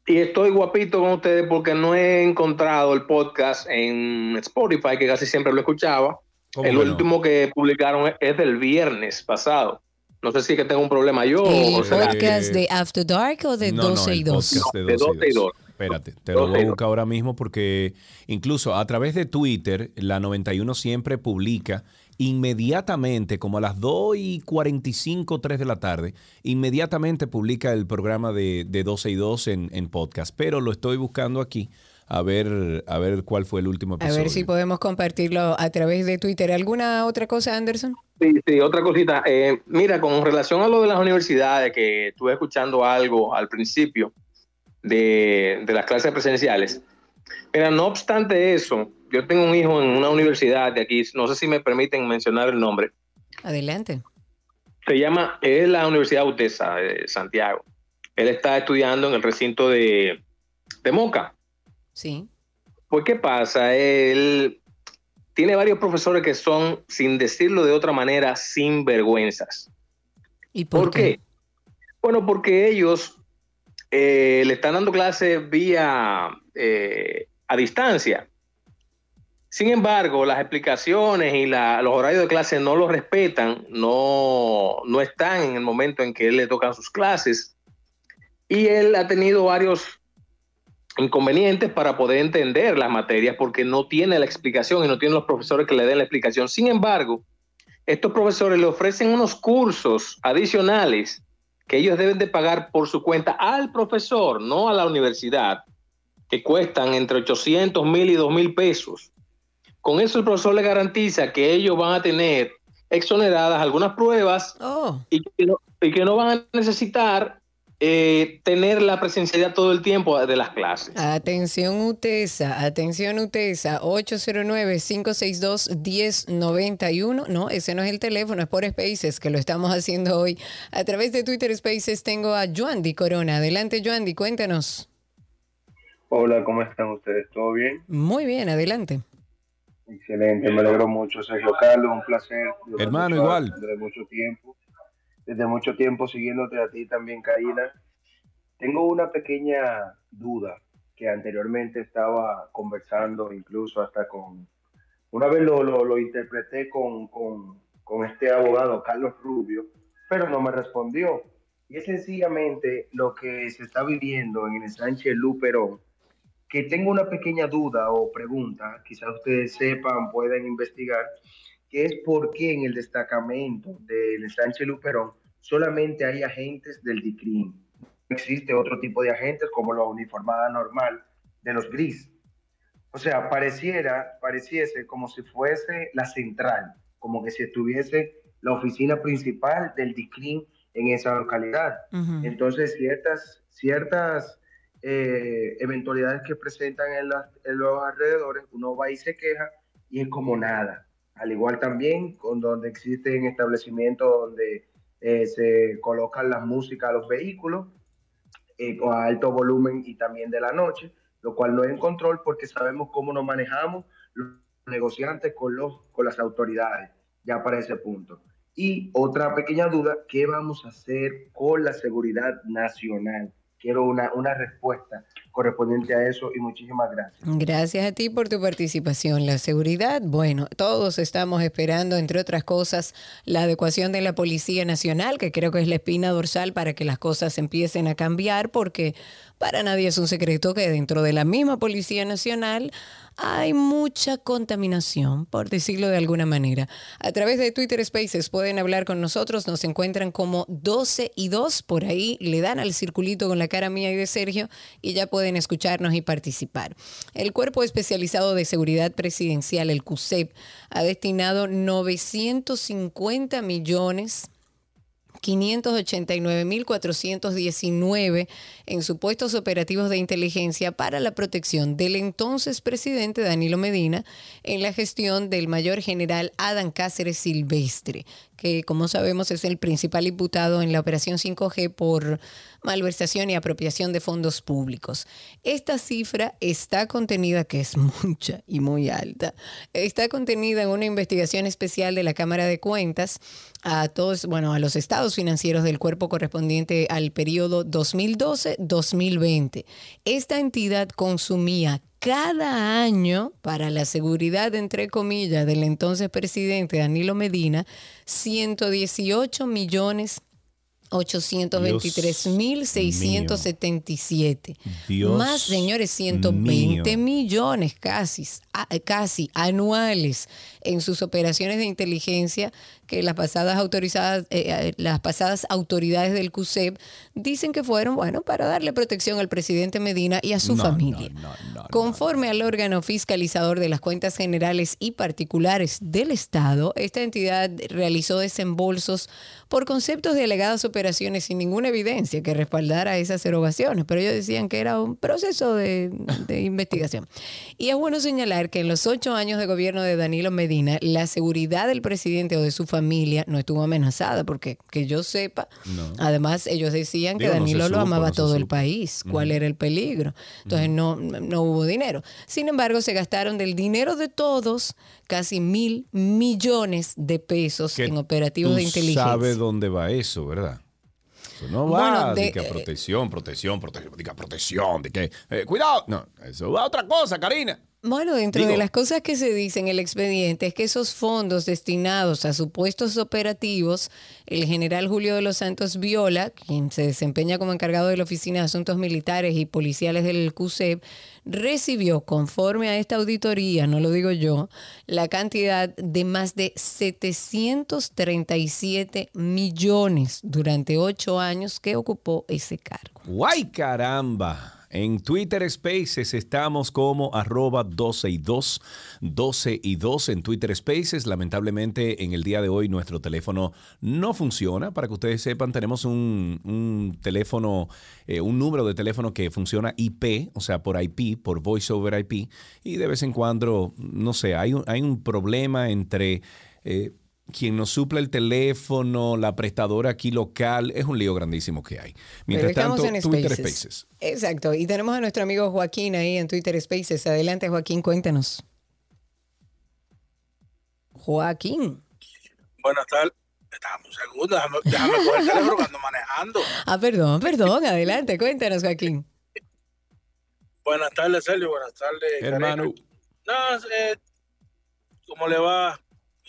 Y estoy guapito con ustedes porque no he encontrado el podcast en Spotify, que casi siempre lo escuchaba. ¿Cómo El que no? último que publicaron es del viernes pasado. No sé si es que tengo un problema yo ¿El o será- podcast de After Dark o de No, no, 12 y el 2? podcast de De 12 y 12 y 2. 2. Espérate, te lo 12 voy y a 2. buscar ahora mismo porque incluso a través de Twitter, la 91 siempre publica inmediatamente, como a las 2 y 45, 3 de la tarde, inmediatamente publica el programa de, de 12 y 2 en, en podcast. Pero lo estoy buscando aquí a ver, a ver cuál fue el último A episodio. ver si podemos compartirlo a través de Twitter. ¿Alguna otra cosa, Anderson? Sí, sí, otra cosita. Eh, mira, con relación a lo de las universidades, que estuve escuchando algo al principio de, de las clases presenciales. Mira, no obstante eso, yo tengo un hijo en una universidad de aquí, no sé si me permiten mencionar el nombre. Adelante. Se llama, es la Universidad UTESA de Santiago. Él está estudiando en el recinto de, de Moca. Sí. Pues, ¿qué pasa? Él tiene varios profesores que son, sin decirlo de otra manera, sinvergüenzas. ¿Y por, ¿Por qué? Bueno, porque ellos eh, le están dando clases vía eh, a distancia. Sin embargo, las explicaciones y la- los horarios de clase no los respetan, no, no están en el momento en que él le tocan sus clases. Y él ha tenido varios inconvenientes para poder entender las materias porque no tiene la explicación y no tiene los profesores que le den la explicación. Sin embargo, estos profesores le ofrecen unos cursos adicionales que ellos deben de pagar por su cuenta al profesor, no a la universidad, que cuestan entre 800 mil y 2 mil pesos. Con eso el profesor le garantiza que ellos van a tener exoneradas algunas pruebas Oh. y, que no, y que no van a necesitar eh, tener la presencialidad todo el tiempo de las clases. Atención UTESA, atención UTESA, 809-562-1091. No, ese no es el teléfono, es por Spaces que lo estamos haciendo hoy. A través de Twitter Spaces tengo a Joandy Corona. Adelante, Joandy, cuéntanos. Hola, ¿cómo están ustedes? ¿Todo bien? Muy bien, adelante. Excelente, me alegro mucho. Sergio Carlos, un placer. Yo Hermano, igual. Desde mucho tiempo. Desde mucho tiempo siguiéndote a ti también, Karina. Tengo una pequeña duda que anteriormente estaba conversando, incluso hasta con. Una vez lo, lo, lo interpreté con, con, con este abogado, Carlos Rubio, pero no me respondió. Y es sencillamente lo que se está viviendo en el Sánchez Luperón, que tengo una pequeña duda o pregunta, quizás ustedes sepan, puedan investigar, que es por qué en el destacamento del Sánchez Luperón solamente hay agentes del DICRIM. No existe otro tipo de agentes como la uniformada normal de los gris. O sea, pareciera, pareciese como si fuese la central, como que si estuviese la oficina principal del DICRIM en esa localidad. Entonces, ciertas, ciertas eh, eventualidades que presentan en, en los alrededores, uno va y se queja y es como nada. Al igual también con donde existen establecimientos donde eh, se colocan las músicas a los vehículos eh, a alto volumen y también de la noche, lo cual no es en control porque sabemos cómo nos manejamos los negociantes con, los, con las autoridades, ya para ese punto. Y otra pequeña duda, ¿qué vamos a hacer con la seguridad nacional? Quiero una, una respuesta correspondiente a eso y muchísimas gracias. Gracias a ti por tu participación. La seguridad, bueno, todos estamos esperando, entre otras cosas, la adecuación de la Policía Nacional, que creo que es la espina dorsal para que las cosas empiecen a cambiar, porque para nadie es un secreto que dentro de la misma Policía Nacional hay mucha contaminación, por decirlo de alguna manera. A través de Twitter Spaces pueden hablar con nosotros, nos encuentran como 12 y 2, por ahí le dan al circulito con la cara mía y de Sergio y ya pueden escucharnos y participar. El Cuerpo Especializado de Seguridad Presidencial, el CUSEP, ha destinado 950 millones 589.419 en supuestos operativos de inteligencia para la protección del entonces presidente Danilo Medina en la gestión del mayor general Adán Cáceres Silvestre, que como sabemos es el principal imputado en la operación 5G por malversación y apropiación de fondos públicos. Esta cifra está contenida, que es mucha y muy alta, está contenida en una investigación especial de la Cámara de Cuentas a todos, bueno, a los estados financieros del cuerpo correspondiente al periodo 2012-2020. Esta entidad consumía cada año para la seguridad, entre comillas, del entonces presidente Danilo Medina, 118 millones 823.677. Dios Más, señores, 120 millones casi, casi anuales en sus operaciones de inteligencia que las pasadas autorizadas, eh, eh, las pasadas autoridades del CUSEP dicen que fueron, bueno, para darle protección al presidente Medina y a su No, familia. Conforme al órgano fiscalizador de las cuentas generales y particulares del Estado, esta entidad realizó desembolsos por conceptos de alegadas operaciones sin ninguna evidencia que respaldara esas erogaciones, pero ellos decían que era un proceso de, de investigación. Y es bueno señalar que en los ocho años de gobierno de Danilo Medina, la seguridad del presidente o de su familia no estuvo amenazada, porque que yo sepa, además ellos decían que no Danilo lo amaba no todo el país, cuál era el peligro. Entonces no, no hubo dinero. Sin embargo, se gastaron del dinero de todos casi mil millones de pesos Que en operativos de inteligencia. sabes dónde va eso, ¿verdad? Eso no va Bueno, de, de- que a protección, protección, protección, de que protección, de que eh, cuidado. No, eso va a otra cosa, Karina. Bueno, dentro Digo- de las cosas que se dicen en el expediente es que esos fondos destinados a supuestos operativos, el general Julio de los Santos Viola, quien se desempeña como encargado de la Oficina de Asuntos Militares y Policiales del CUSEP, recibió, conforme a esta auditoría, no lo digo yo, la cantidad de más de 737 millones durante ocho años que ocupó ese cargo. ¡Guay, caramba! En Twitter Spaces estamos como arroba 12 y 2, 12 y 2 en Twitter Spaces. Lamentablemente en el día de hoy nuestro teléfono no funciona. Para que ustedes sepan, tenemos un, un teléfono, eh, un número de teléfono que funciona IP, o sea, por IP, por Voice over IP. Y de vez en cuando, no sé, hay un, hay un problema entre... eh, quien nos suple el teléfono, la prestadora aquí local, es un lío grandísimo que hay. Mientras Pero estamos tanto, en Twitter Spaces. Spaces. Exacto. Y tenemos a nuestro amigo Joaquín ahí en Twitter Spaces. Adelante, Joaquín, cuéntanos. Joaquín. Buenas tardes. Dame un segundo, déjame, déjame coger el teléfono cuando manejando. Ah, perdón, perdón. Adelante, cuéntanos, Joaquín. Buenas tardes, Sergio. Buenas tardes, Hermano. Karina. No, eh, ¿cómo le va?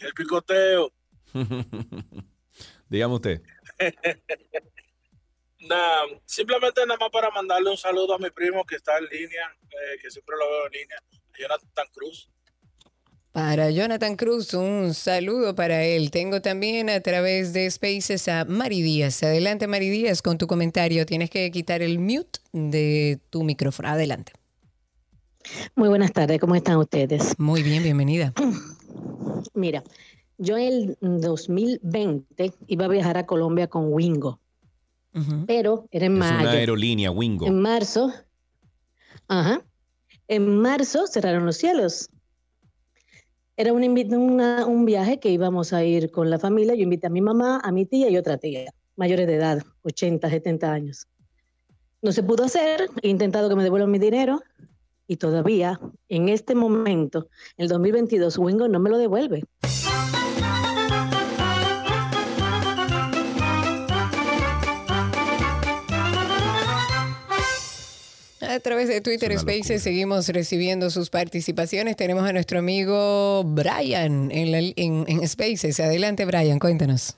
El picoteo. Dígame usted. Nada, simplemente nada más para mandarle un saludo a mi primo que está en línea, eh, que siempre lo veo en línea, a Jonathan Cruz. Para Jonathan Cruz, un saludo para él. Tengo también a través de Spaces a Mari Díaz. Adelante, Mari Díaz, con tu comentario. Tienes que quitar el mute de tu micrófono. Adelante. Muy buenas tardes, ¿cómo están ustedes? Muy bien, bienvenida. Mira, yo en el 2020 iba a viajar a Colombia con Wingo, pero era en Es mayo. una aerolínea, Wingo. En marzo, ajá, en marzo cerraron los cielos. Era un, una- un viaje que íbamos a ir con la familia. Yo invité a mi mamá, a mi tía y otra tía, mayores de edad, 80, 70 años. No se pudo hacer, he intentado que me devuelvan mi dinero y todavía, en este momento, el 2022, Wingo no me lo devuelve. A través de Twitter Spaces seguimos recibiendo sus participaciones. Tenemos a nuestro amigo Brian en, la- en- en Spaces. Adelante, Brian, cuéntanos.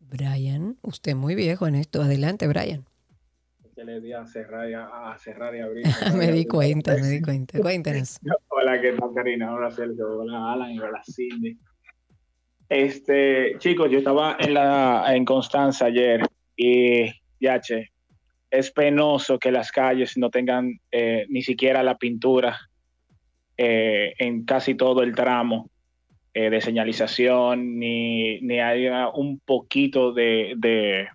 Brian, usted muy viejo en esto. Adelante, Brian. Que le di a cerrar y, a, a cerrar y abrir. me di cuenta, me di cuenta. Cuéntanos. Hola, ¿qué tal, Karina? Hola, Sergio. Hola, Alan y hola, Cindy. Este, chicos, yo estaba en la en Constanza ayer y, yache, es penoso que las calles no tengan eh, ni siquiera la pintura eh, en casi todo el tramo eh, de señalización, ni, ni haya un poquito de, de,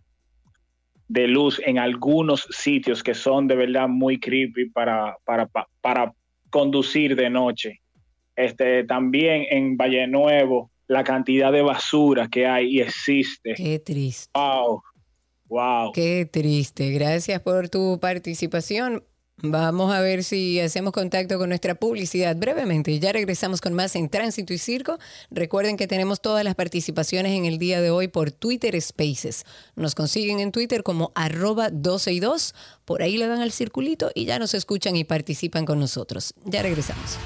de luz en algunos sitios que son de verdad muy creepy para, para, pa- para conducir de noche. Este, también en Valle Nuevo, la cantidad de basura que hay y existe. Qué triste. Wow. Wow. Qué triste. Gracias por tu participación. Vamos a ver si hacemos contacto con nuestra publicidad brevemente. Ya regresamos con más en Tránsito y Circo. Recuerden que tenemos todas las participaciones en el día de hoy por Twitter Spaces. Nos consiguen en Twitter como arroba 12 y 2. Por ahí le dan al circulito y ya nos escuchan y participan con nosotros. Ya regresamos.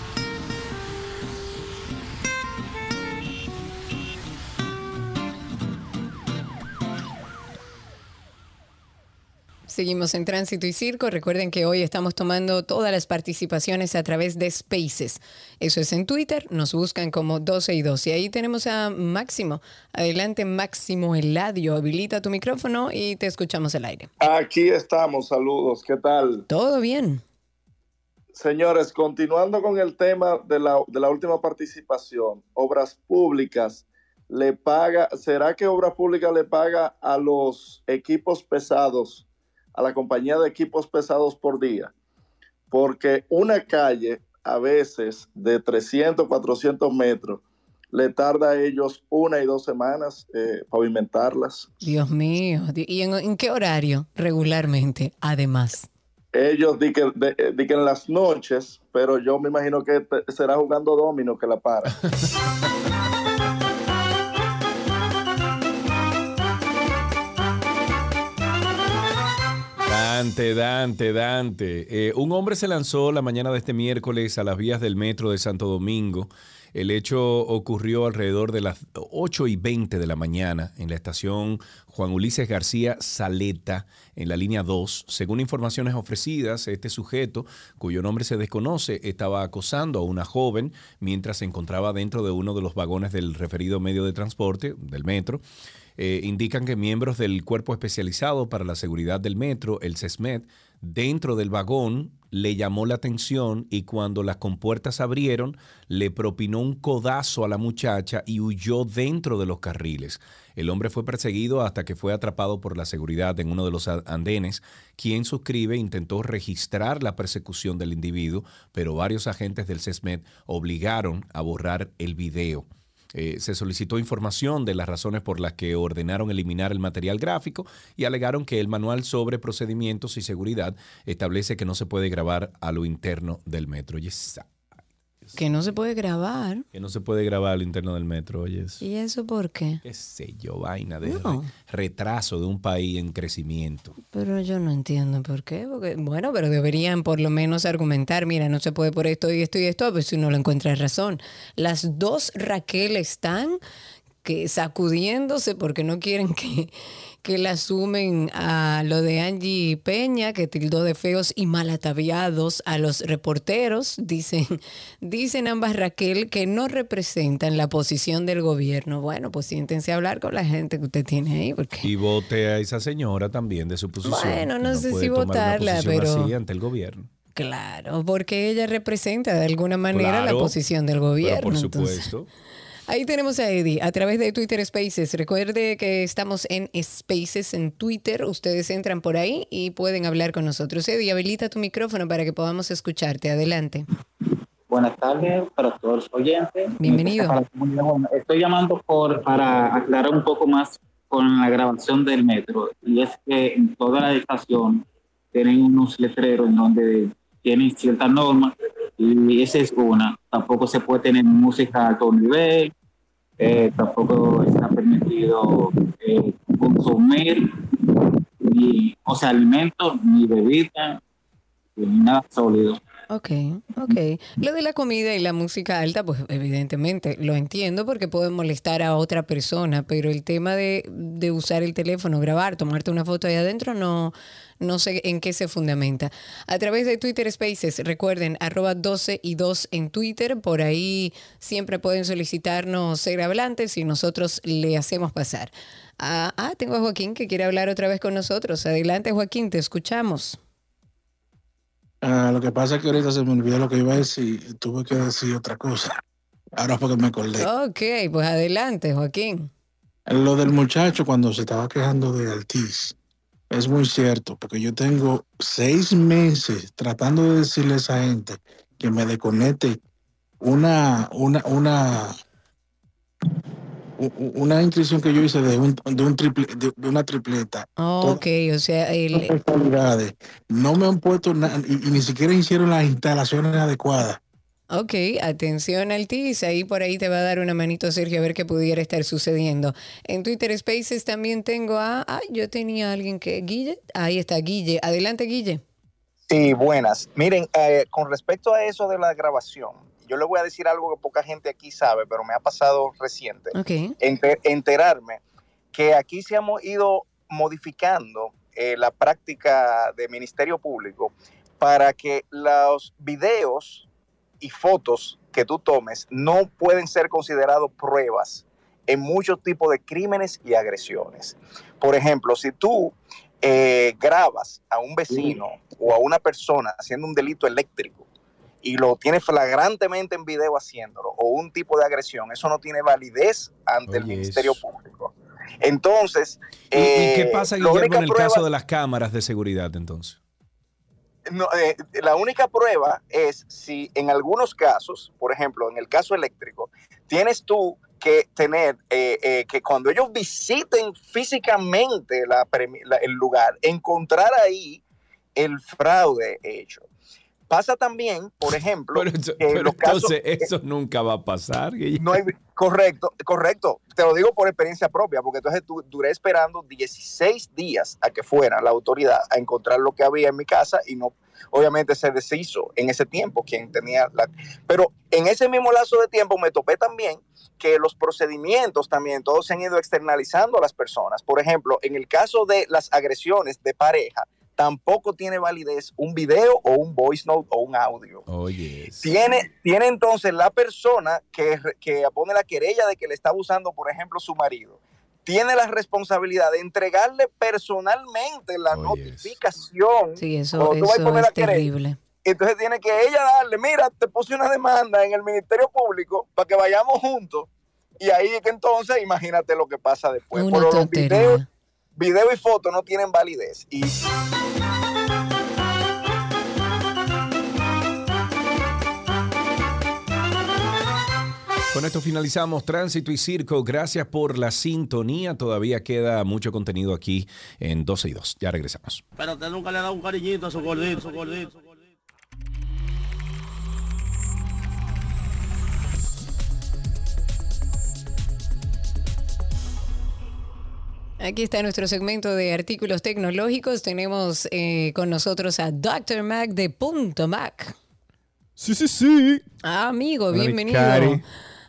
Seguimos en Tránsito y Circo. Recuerden que hoy estamos tomando todas las participaciones a través de Spaces. Eso es en Twitter. Nos buscan como 12 y 2. Y ahí tenemos a Máximo. Adelante, Máximo Eladio. Habilita tu micrófono y te escuchamos al aire. Aquí estamos, saludos, ¿qué tal? Todo bien. Señores, continuando con el tema de la, de la última participación, obras públicas, le paga, ¿será que obras públicas le paga a los equipos pesados, a la compañía de equipos pesados por día? Porque una calle a veces de 300, 400 metros, le tarda a ellos una y dos semanas eh, pavimentarlas. Dios mío. ¿Y en, en qué horario regularmente? Además. Ellos di que, de- eh, di que en las noches, pero yo me imagino que te- será jugando domino que la para. Dante, Dante, Dante. Eh, un hombre se lanzó la mañana de este miércoles a las vías del metro de Santo Domingo. El hecho ocurrió alrededor de las 8 y 20 de la mañana en la estación Juan Ulises García Saleta, en la línea 2. Según informaciones ofrecidas, este sujeto, cuyo nombre se desconoce, estaba acosando a una joven mientras se encontraba dentro de uno de los vagones del referido medio de transporte, del metro. Eh, indican que miembros del Cuerpo Especializado para la Seguridad del Metro, el CESMET, dentro del vagón le llamó la atención y cuando las compuertas abrieron, le propinó un codazo a la muchacha y huyó dentro de los carriles. El hombre fue perseguido hasta que fue atrapado por la seguridad en uno de los andenes. Quien suscribe intentó registrar la persecución del individuo, pero varios agentes del CESMET obligaron a borrar el video. Eh, se solicitó información de las razones por las que ordenaron eliminar el material gráfico y alegaron que el manual sobre procedimientos y seguridad establece que no se puede grabar a lo interno del metro. Sa- Que no se puede grabar. que no se puede grabar a lo interno del metro. Oye. ¿Y eso por qué? qué sé yo, vaina de No. re- retraso de un país en crecimiento. Pero yo no entiendo por qué. Porque, bueno, pero deberían por lo menos argumentar, mira, no se puede por esto y esto y esto, pues si uno lo encuentra razón. Las dos Raquel están que sacudiéndose porque no quieren que, que la sumen a lo de Angie Peña, que tildó de feos y malataviados a los reporteros. Dicen, dicen ambas Raquel que no representan la posición del gobierno. Bueno, pues siéntense a hablar con la gente que usted tiene ahí, porque Y vote a esa señora también de su posición. Bueno, no sé si votarla, pero- así ante el gobierno. Claro, porque ella representa de alguna manera la posición del Pero gobierno. por entonces. Ahí tenemos a Eddie a través de Twitter Spaces. Recuerde que estamos en Spaces en Twitter. Ustedes entran por ahí y pueden hablar con nosotros. Eddie, habilita tu micrófono para que podamos escucharte. Adelante. Buenas tardes para todos los oyentes. Bienvenido. Estoy llamando por, para aclarar un poco más con la grabación del metro. Y es que en toda la estación tienen unos letreros en donde tienen ciertas normas y esa es una. Tampoco se puede tener música a alto nivel, eh, tampoco está permitido eh, consumir ni, o sea, alimentos ni bebidas ni nada sólido. Ok, ok. Lo de la comida y la música alta, pues evidentemente lo entiendo porque puede molestar a otra persona, pero el tema de, de usar el teléfono, grabar, tomarte una foto ahí adentro, no, no sé en qué se fundamenta. A través de Twitter Spaces, recuerden, arroba 12 y 2 en Twitter, por ahí siempre pueden solicitarnos ser hablantes y nosotros le hacemos pasar. Ah, ah, tengo a Joaquín que quiere hablar otra vez con nosotros. Adelante, Joaquín, te escuchamos. Ah, lo que pasa es que ahorita se me olvidó lo que iba a decir y tuve que decir otra cosa. Ahora fue que me acordé. Ok, pues adelante, Joaquín. Lo del muchacho cuando se estaba quejando de Altiz es muy cierto, porque yo tengo seis meses tratando de decirle a esa gente que me desconecte una, una, una, una inscripción que yo hice de, un, de, un triple, de, de una tripleta. Ok, o sea, el. No me han puesto nada y, y ni siquiera hicieron las instalaciones adecuadas. Ok, atención Altiz, ahí por ahí te va a dar una manito Sergio a ver qué pudiera estar sucediendo. En Twitter Spaces también tengo a, ah, yo tenía a alguien que, Guille, ahí está Guille, adelante Guille. Sí, buenas. Miren, eh, con respecto a eso de la grabación, yo le voy a decir algo que poca gente aquí sabe, pero me ha pasado reciente. Ok. Enter- enterarme que aquí se hemos ido modificando eh, la práctica de Ministerio Público para que los videos y fotos que tú tomes no pueden ser considerados pruebas en muchos tipos de crímenes y agresiones. Por ejemplo, si tú eh, grabas a un vecino o a una persona haciendo un delito eléctrico y lo tienes flagrantemente en video haciéndolo o un tipo de agresión, eso no tiene validez ante el Ministerio eso. Público. Entonces, ¿Y, y qué eh, pasa, Guillermo, en el prueba- caso de las cámaras de seguridad entonces? No, eh, la única prueba es si en algunos casos, por ejemplo, en el caso eléctrico, tienes tú que tener eh, eh, que cuando ellos visiten físicamente la premi- la- el lugar, encontrar ahí el fraude hecho. Pasa también, por ejemplo, Pero, eso- que pero los casos- entonces eso nunca va a pasar. No hay, correcto, correcto. Te lo digo por experiencia propia, porque entonces tu- duré esperando 16 días a que fuera la autoridad a encontrar lo que había en mi casa y no, obviamente se deshizo en ese tiempo quien tenía la... Pero en ese mismo lazo de tiempo me topé también que los procedimientos también todos se han ido externalizando a las personas. Por ejemplo, en el caso de las agresiones de pareja, tampoco tiene validez un video o un voice note o un audio. Oye, Tiene, tiene entonces la persona que, que pone la querella de que le está abusando, por ejemplo, su marido. tiene la responsabilidad de entregarle personalmente la notificación. Sí, eso, tú vas a eso poner la es querella. terrible. Entonces tiene que ella darle, mira, te puse una demanda en el Ministerio Público para que vayamos juntos. Y ahí es que entonces, imagínate lo que pasa después. Una Pero los tontería. videos, video y fotos no tienen validez. Y Con esto finalizamos Tránsito y Circo. Gracias por la sintonía. Todavía queda mucho contenido aquí en 12 y 2. Ya regresamos. Pero usted nunca le ha dado un cariñito a su gordito, su gordito. su gordito. Aquí está nuestro segmento de artículos tecnológicos. Tenemos eh, con nosotros a Dr. Mac de Punto Mac. Sí, sí, sí. Ah, amigo, Hola, mi bienvenido. Cari.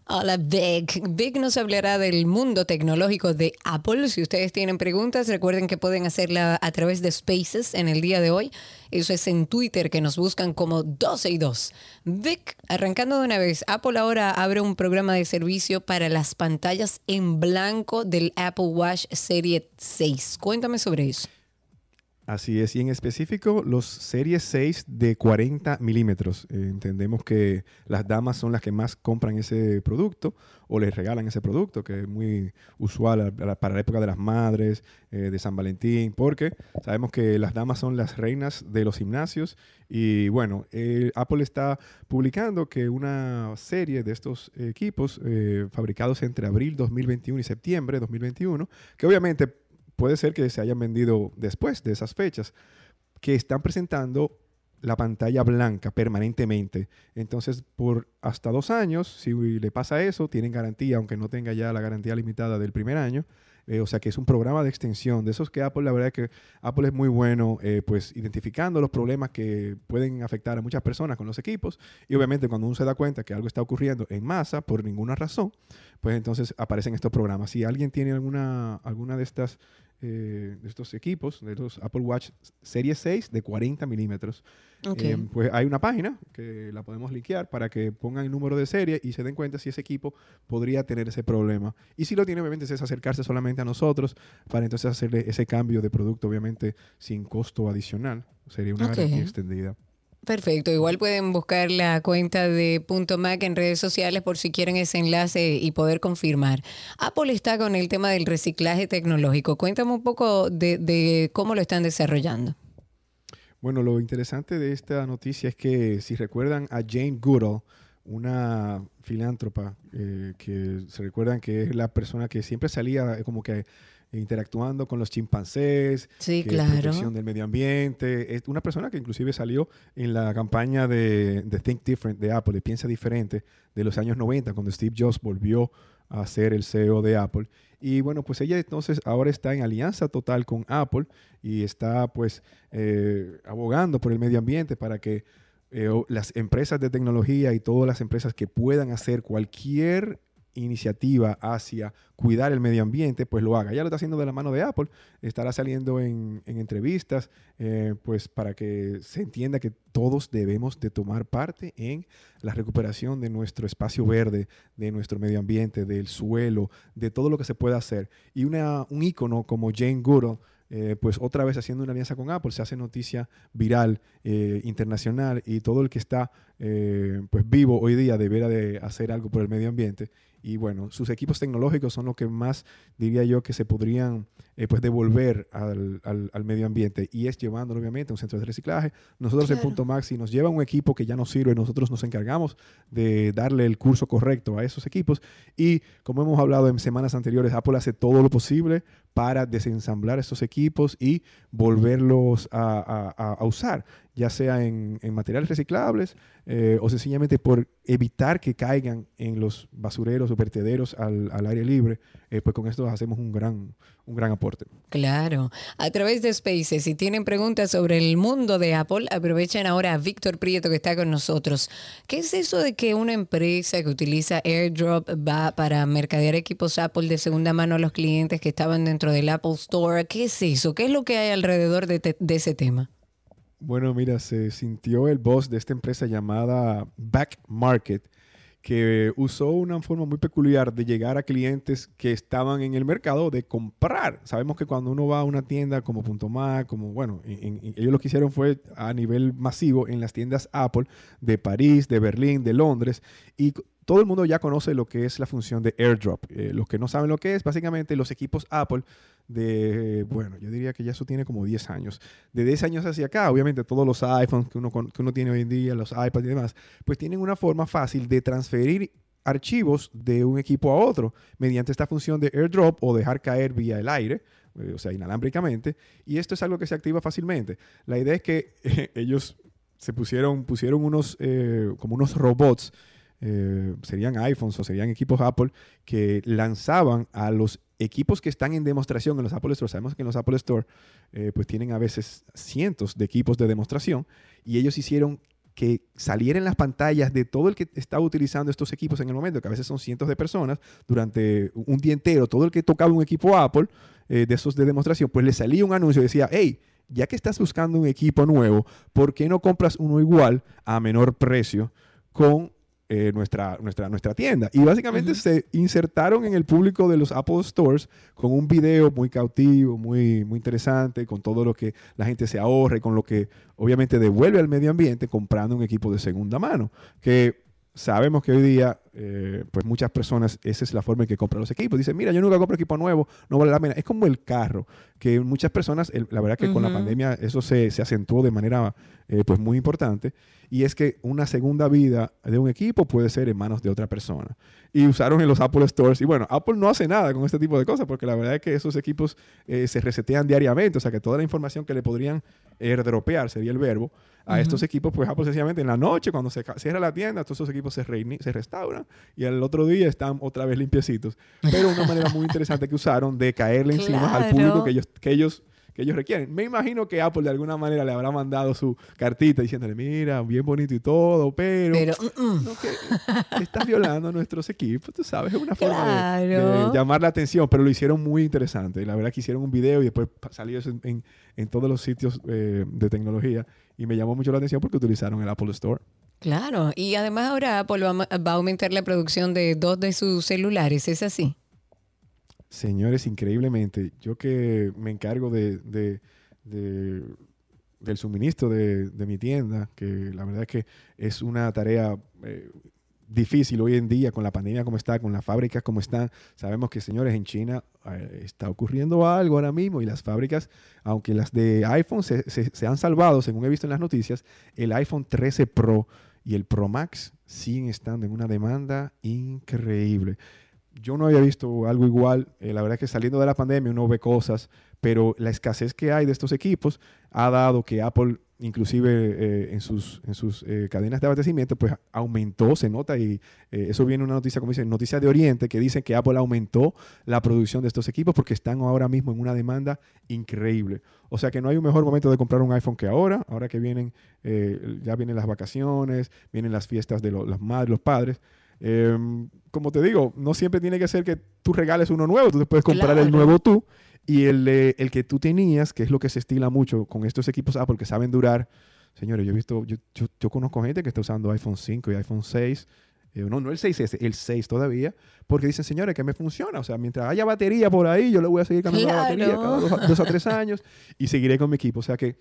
Hola, Vic. Vic nos hablará del mundo tecnológico de Apple. Si ustedes tienen preguntas, recuerden que pueden hacerla a través de Spaces en el día de hoy. Eso es en Twitter, que nos buscan como 12 y 2. Vic, arrancando de una vez, Apple ahora abre un programa de servicio para las pantallas en blanco del Apple Watch Serie 6. Cuéntame sobre eso. Así es, y en específico los series 6 de 40 milímetros. Eh, entendemos que las damas son las que más compran ese producto o les regalan ese producto, que es muy usual para la época de las madres, eh, de San Valentín, porque sabemos que las damas son las reinas de los gimnasios y bueno, eh, Apple está publicando que una serie de estos equipos fabricados entre abril 2021 y septiembre 2021, que obviamente puede ser que se hayan vendido después de esas fechas, que están presentando la pantalla blanca permanentemente. Entonces, por hasta dos años, si le pasa eso, tienen garantía, aunque no tenga ya la garantía limitada del primer año. Eh, o sea que es un programa de extensión, de esos que Apple, la verdad es que Apple es muy bueno, eh, pues identificando los problemas que pueden afectar a muchas personas con los equipos. Y obviamente cuando uno se da cuenta que algo está ocurriendo en masa por ninguna razón, pues entonces aparecen estos programas. Si alguien tiene alguna, alguna de estas eh, de estos equipos, de los Apple Watch Serie 6 de 40 milímetros, Ok. eh, pues hay una página que la podemos linkear para que pongan el número de serie y se den cuenta si ese equipo podría tener ese problema. Y si lo tiene, obviamente, es acercarse solamente a nosotros para entonces hacerle ese cambio de producto, obviamente, sin costo adicional. Sería una Ok. garantía extendida. Perfecto, igual pueden buscar la cuenta de Punto Mac en redes sociales por si quieren ese enlace y poder confirmar. Apple está con el tema del reciclaje tecnológico. Cuéntame un poco de, cómo lo están desarrollando. Bueno, lo interesante de esta noticia es que si recuerdan a Jane Goodall, una filántropa eh, que se recuerdan que es la persona que siempre salía eh, como que interactuando con los chimpancés, Sí, que claro. protección del medio ambiente, es una persona que inclusive salió en la campaña de, de Think Different de Apple, de Piensa Diferente, de los años 90, cuando Steve Jobs volvió a ser el CEO de Apple. Y bueno, pues ella entonces ahora está en alianza total con Apple y está pues eh, abogando por el medio ambiente para que eh, las empresas de tecnología y todas las empresas que puedan hacer cualquier iniciativa hacia cuidar el medio ambiente, pues lo haga. Ya lo está haciendo de la mano de Apple, estará saliendo en, en entrevistas, eh, pues para que se entienda que todos debemos de tomar parte en la recuperación de nuestro espacio verde, de nuestro medio ambiente, del suelo, de todo lo que se pueda hacer. Y una, un ícono como Jane Goodall, eh, pues otra vez haciendo una alianza con Apple, se hace noticia viral, eh, internacional, y todo el que está pues vivo hoy día deberá de hacer algo por el medio ambiente. Y bueno, sus equipos tecnológicos son los que más diría yo que se podrían eh, pues devolver al, al- al medio ambiente y es llevándolo obviamente a un centro de reciclaje. Nosotros en. Punto Max, si nos lleva un equipo que ya no sirve, nosotros nos encargamos de darle el curso correcto a esos equipos y como hemos hablado en semanas anteriores, Apple hace todo lo posible para desensamblar estos equipos y volverlos a, usar, ya sea en, materiales reciclables eh, o sencillamente por evitar que caigan en los basureros o vertederos al, al aire libre, eh, pues con esto hacemos un gran, un gran aporte. Claro, a través de Spaces, si tienen preguntas sobre el mundo de Apple, aprovechen ahora a Víctor Prieto que está con nosotros. ¿Qué es eso de que una empresa que utiliza AirDrop va para mercadear equipos Apple de segunda mano a los clientes que estaban dentro del Apple Store? ¿Qué es eso? ¿Qué es lo que hay alrededor de, te- de ese tema? Bueno, mira, se sintió el boss de esta empresa llamada Back Market que usó una forma muy peculiar de llegar a clientes que estaban en el mercado de comprar. Sabemos que cuando uno va a una tienda como Punto Mac, como bueno, en- ellos lo que hicieron fue a nivel masivo en las tiendas Apple de París, de Berlín, de Londres y todo el mundo ya conoce lo que es la función de AirDrop. Eh, los que no saben lo que es, básicamente los equipos Apple de, bueno, yo diría que ya eso tiene como 10 años. De 10 años hacia acá, obviamente todos los iPhones que uno, que uno tiene hoy en día, los iPads y demás, pues tienen una forma fácil de transferir archivos de un equipo a otro mediante esta función de AirDrop o dejar caer vía el aire, eh, o sea, inalámbricamente. Y esto es algo que se activa fácilmente. La idea es que ellos se pusieron, pusieron unos, eh, como unos robots eh, serían iPhones o serían equipos Apple que lanzaban a los equipos que están en demostración en los Apple Store. Sabemos que en los Apple Store eh, pues tienen a veces cientos de equipos de demostración y ellos hicieron que saliera en las pantallas de todo el que estaba utilizando estos equipos en el momento, que a veces son cientos de personas, durante un día entero, todo el que tocaba un equipo Apple eh, de esos de demostración, pues le salía un anuncio y decía, hey, ya que estás buscando un equipo nuevo, ¿por qué no compras uno igual a menor precio con eh, nuestra, nuestra, nuestra tienda? Y básicamente se insertaron en el público de los Apple Stores con un video muy cautivo, muy, muy interesante, con todo lo que la gente se ahorre, con lo que obviamente devuelve al medio ambiente comprando un equipo de segunda mano, que sabemos que hoy día, eh, pues muchas personas, esa es la forma en que compran los equipos. Dicen, mira, yo nunca compro equipo nuevo, no vale la pena. Es como el carro, que muchas personas, el- la verdad que con la pandemia eso se, se acentuó de manera eh, pues muy importante, y es que una segunda vida de un equipo puede ser en manos de otra persona. Y usaron en los Apple Stores, y bueno, Apple no hace nada con este tipo de cosas, porque la verdad es que esos equipos eh, se resetean diariamente, o sea que toda la información que le podrían airdropear, sería el verbo, a Ujú. estos equipos, pues Apple sencillamente en la noche, cuando se cierra la tienda, todos esos equipos se, se restauran y al otro día están otra vez limpiecitos. Pero una manera muy interesante que usaron de caerle encima al público Claro. que ellos, que ellos que ellos requieren. Me imagino que Apple de alguna manera le habrá mandado su cartita diciéndole, mira, bien bonito y todo, pero, Pero, no, que estás violando nuestros equipos, tú sabes, es una forma de- de, Claro. llamar la atención, pero lo hicieron muy interesante. La verdad que hicieron un video y después salió eso en, en- en todos los sitios eh, de tecnología y me llamó mucho la atención porque utilizaron el Apple Store. Claro, y además ahora Apple va, a aumentar la producción de dos de sus celulares, ¿es así? Señores, increíblemente, yo que me encargo de, de- de- del suministro de, de mi tienda, que la verdad es que es una tarea eh, difícil hoy en día con la pandemia como está, con las fábricas como están. Sabemos que, señores, en China eh, está ocurriendo algo ahora mismo y las fábricas, aunque las de iPhone se, se- se han salvado, según he visto en las noticias, el iPhone 13 Pro y el Pro Max siguen estando en una demanda increíble yo no había visto algo igual. Eh, la verdad es que saliendo de la pandemia uno ve cosas, pero la escasez que hay de estos equipos ha dado que Apple, inclusive eh, en sus, en sus eh, cadenas de abastecimiento, pues aumentó, se nota, y eh, eso viene una noticia, como dicen, noticia de Oriente, que dice que Apple aumentó la producción de estos equipos porque están ahora mismo en una demanda increíble. O sea que no hay un mejor momento de comprar un iPhone que ahora, ahora que vienen, eh, ya vienen las vacaciones, vienen las fiestas de lo- las madres, los padres. Eh, como te digo, no siempre tiene que ser que tú regales uno nuevo, tú te puedes comprar el nuevo tú y el, el que tú tenías, que es lo que se estila mucho con estos equipos Apple que saben durar. Señores, yo he visto, yo, yo, yo conozco gente que está usando iPhone 5 y iPhone 6. eh, no, no el 6S, el 6 todavía, porque dicen, señores, que me funciona. O sea, mientras haya batería por ahí, yo le voy a seguir cambiando la batería Claro. cada dos, a- dos a tres años y seguiré con mi equipo. O sea que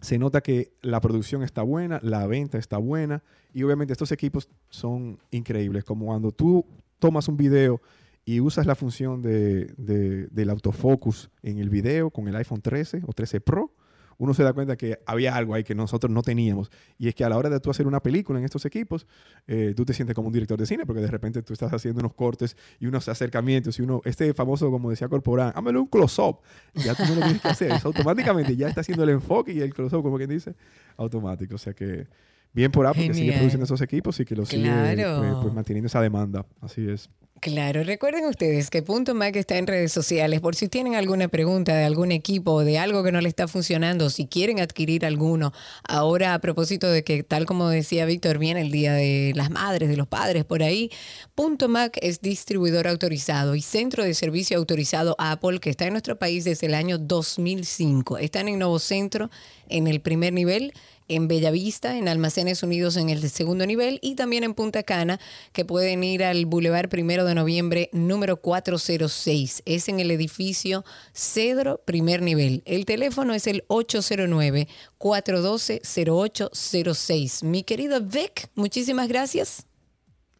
se nota que la producción está buena, la venta está buena y obviamente estos equipos son increíbles. Como cuando tú tomas un video y usas la función de, de- del autofocus en el video con el iPhone 13 o 13 Pro, uno se da cuenta que había algo ahí que nosotros no teníamos. Y es que a la hora de tú hacer una película en estos equipos, eh, tú te sientes como un director de cine, porque de repente tú estás haciendo unos cortes y unos acercamientos y uno, este famoso, como decía Corporán, hámelo un close-up. Ya tú no lo tienes que hacer. Es automáticamente ya está haciendo el enfoque y el close-up, como quien dice, automático. O sea que bien por Apple que sigue Genial. produciendo esos equipos y que los sigue Claro. pues, pues, manteniendo esa demanda. Así es. Claro, recuerden ustedes que Punto Mac está en redes sociales por si tienen alguna pregunta de algún equipo o de algo que no le está funcionando, si quieren adquirir alguno. Ahora, a propósito de que, tal como decía Víctor, viene el Día de las Madres, de los Padres por ahí, Punto Mac es distribuidor autorizado y centro de servicio autorizado Apple que está en nuestro país desde el año 2005. Están en Nuevo Centro, en el primer nivel en Bellavista, en Almacenes Unidos en el segundo nivel y también en Punta Cana, que pueden ir al Boulevard Primero de Noviembre número 406. Es en el edificio Cedro, primer nivel. El teléfono es el 809-412-0806. Mi querido Vic, muchísimas gracias.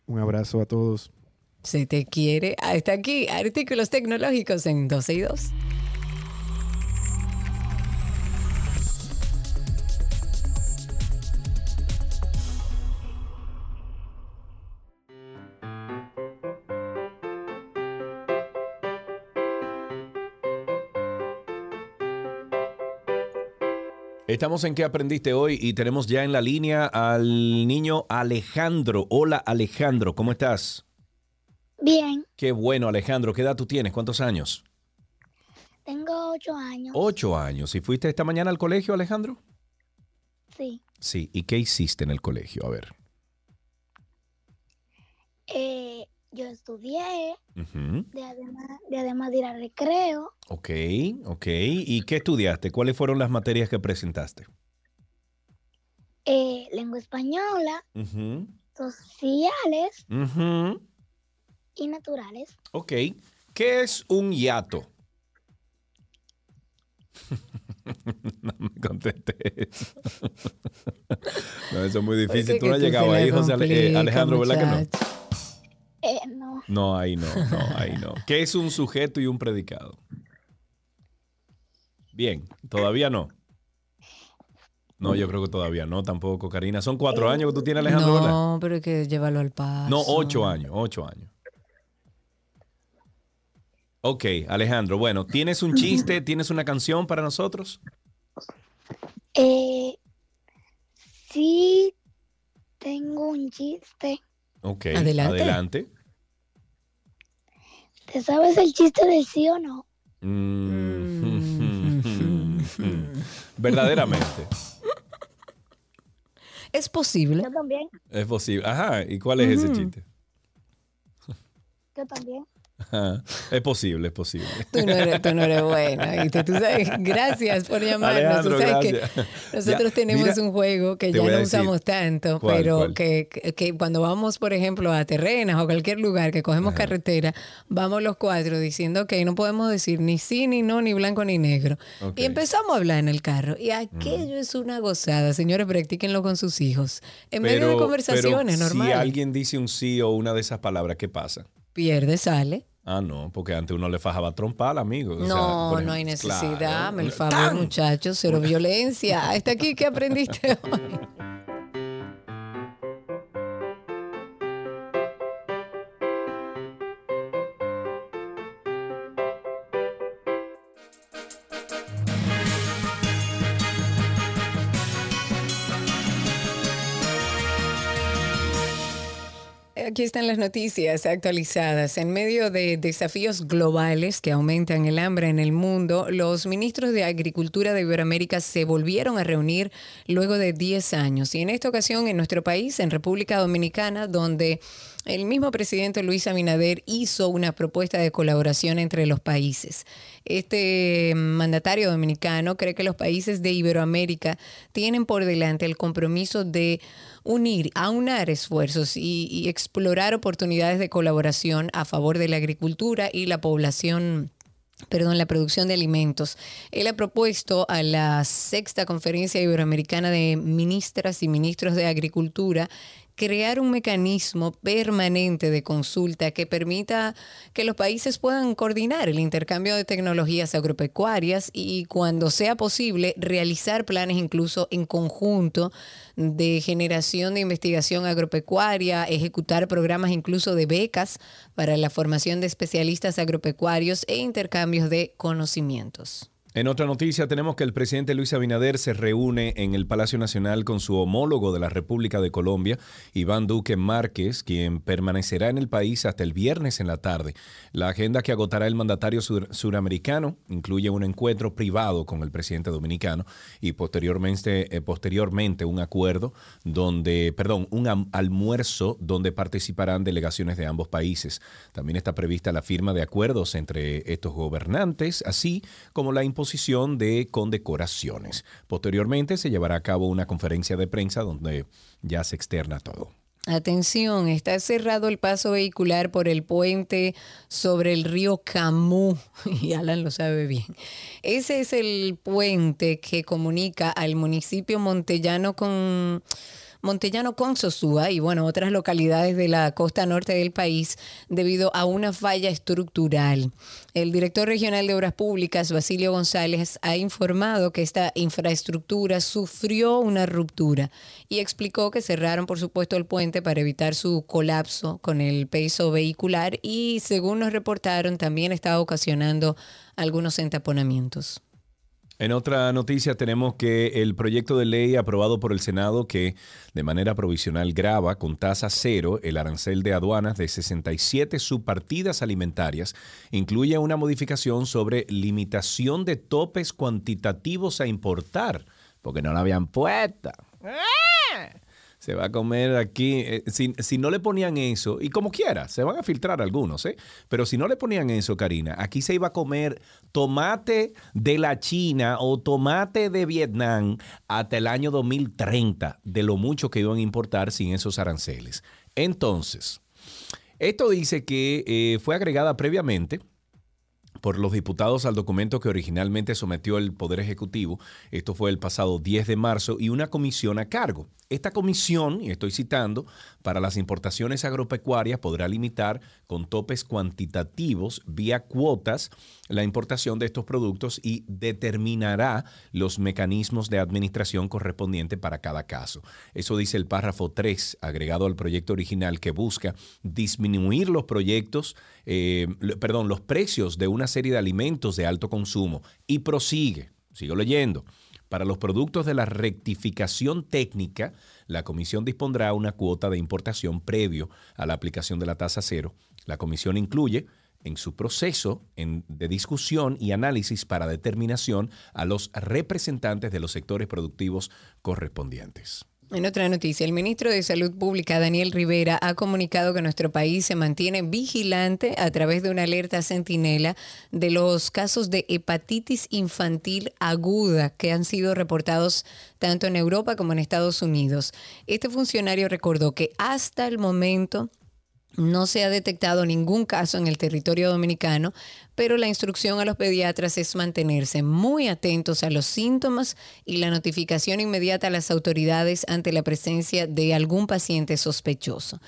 Un abrazo a todos. Se te quiere. Hasta aquí, artículos tecnológicos en 12 y 2. Estamos en qué aprendiste hoy y tenemos ya en la línea al niño Alejandro. Hola Alejandro, ¿cómo estás? Bien, Qué bueno Alejandro, ¿qué edad tú tienes? ¿Cuántos años? tengo ocho años. Ocho años. ¿Y fuiste esta mañana al colegio Alejandro? Sí. Sí. ¿Y qué hiciste en el colegio? A ver. Estudié, de además, de además de ir al recreo, Ok, ok. ¿Y qué estudiaste? ¿Cuáles fueron las materias que presentaste? eh, lengua española, sociales y naturales. Ok. ¿Qué es un hiato? no me contestes eso. no, eso es muy difícil. Tú no has llegado ahí, José Ale- eh, complica, Alejandro, ¿verdad que no? Eh, no, No, ahí no, no, ahí no. ¿Qué es un sujeto y un predicado? Bien, todavía no. No, yo creo que todavía no, tampoco, Karina. Son cuatro años que tú tienes, Alejandro, ¿verdad? No, pero hay que llevarlo al paso. No, ocho años, ocho años. Ok, Alejandro, bueno, ¿tienes un chiste, tienes una canción para nosotros? eh, sí tengo un chiste. Ok, Adelante. adelante. ¿Te sabes el chiste del sí o no? Mm. Verdaderamente, Es posible. Yo también, es posible. Ajá, ¿y cuál es ese Ujú. chiste? yo también. Ajá, Es posible, es posible. Tú no eres, tú no eres buena. Tú sabes, gracias por llamarnos. Alejandro, Tú sabes gracias. que nosotros Ya, tenemos mira, un juego que ya no decir. usamos tanto, ¿Cuál, pero cuál? Que, que- cuando vamos, por ejemplo, a terrenas o cualquier lugar que cogemos carretera, vamos los cuatro diciendo que no podemos decir ni sí, ni no, ni blanco, ni negro. Y empezamos a hablar en el carro. Y aquello es una gozada. Señores, practíquenlo con sus hijos. En medio de Pero- conversaciones pero normales. Si alguien dice un sí o una de esas palabras, ¿qué pasa? Pierde, sale. Ah, no, porque antes uno le fajaba trompal, amigo. O sea, No, no hay necesidad. claro. Hazme el favor, muchachos. Cero violencia. Hasta aquí, ¿qué aprendiste hoy? Aquí están las noticias actualizadas. En medio de desafíos globales que aumentan el hambre en el mundo, los ministros de Agricultura de Iberoamérica se volvieron a reunir luego de 10 años. Y en esta ocasión en nuestro país, en República Dominicana, donde el mismo presidente Luis Abinader hizo una propuesta de colaboración entre los países. Este mandatario dominicano cree que los países de Iberoamérica tienen por delante el compromiso de unir, aunar esfuerzos y, explorar oportunidades de colaboración a favor de la agricultura y la población perdón, la producción de alimentos. Él ha propuesto a la sexta conferencia iberoamericana de ministras y ministros de agricultura crear un mecanismo permanente de consulta que permita que los países puedan coordinar el intercambio de tecnologías agropecuarias y cuando sea posible realizar planes incluso en conjunto de generación de investigación agropecuaria, ejecutar programas incluso de becas para la formación de especialistas agropecuarios e intercambios de conocimientos. En otra noticia tenemos que el presidente Luis Abinader se reúne en el Palacio Nacional con su homólogo de la República de Colombia, Iván Duque Márquez, quien permanecerá en el país hasta el viernes en la tarde. La agenda que agotará el mandatario sur- suramericano incluye un encuentro privado con el presidente dominicano y posteriormente, eh, posteriormente un acuerdo donde, perdón, un almuerzo donde participarán delegaciones de ambos países. También está prevista la firma de acuerdos entre estos gobernantes, así como la disposición de condecoraciones. Posteriormente se llevará a cabo una conferencia de prensa donde ya se externa todo. Atención, está cerrado el paso vehicular por el puente sobre el río Camus, y Alan lo sabe bien. Ese es el puente que comunica al municipio montellano con Montellano con Sosúa y bueno, otras localidades de la costa norte del país debido a una falla estructural. El director regional de Obras Públicas, Basilio González, ha informado que esta infraestructura sufrió una ruptura y explicó que cerraron, por supuesto, el puente para evitar su colapso con el peso vehicular y, según nos reportaron, también está ocasionando algunos entaponamientos. En otra noticia tenemos que el proyecto de ley aprobado por el Senado que de manera provisional grava con tasa cero el arancel de aduanas de 67 subpartidas alimentarias incluye una modificación sobre limitación de topes cuantitativos a importar, porque no la habían puesta. Se va a comer aquí. eh, si, si no le ponían eso, y como quiera, se van a filtrar algunos, ¿eh? Pero si no le ponían eso, Karina, aquí se iba a comer tomate de la China o tomate de Vietnam hasta el año 2030, de lo mucho que iban a importar sin esos aranceles. Entonces, esto dice que eh, fue agregada previamente por los diputados al documento que originalmente sometió el Poder Ejecutivo. Esto fue el pasado 10 de marzo y una comisión a cargo. Esta comisión, y estoy citando, para las importaciones agropecuarias podrá limitar con topes cuantitativos vía cuotas la importación de estos productos y determinará los mecanismos de administración correspondiente para cada caso. Eso dice el párrafo 3 agregado al proyecto original que busca disminuir los proyectos, eh, perdón, los precios de una serie de alimentos de alto consumo y prosigue, sigo leyendo. Para los productos de la rectificación técnica, la Comisión dispondrá una cuota de importación previo a la aplicación de la tasa cero. La Comisión incluye en su proceso de discusión y análisis para determinación a los representantes de los sectores productivos correspondientes. En otra noticia, el ministro de Salud Pública, Daniel Rivera, ha comunicado que nuestro país se mantiene vigilante a través de una alerta centinela de los casos de hepatitis infantil aguda que han sido reportados tanto en Europa como en Estados Unidos. Este funcionario recordó que hasta el momento no se ha detectado ningún caso en el territorio dominicano, pero la instrucción a los pediatras es mantenerse muy atentos a los síntomas y la notificación inmediata a las autoridades ante la presencia de algún paciente sospechoso.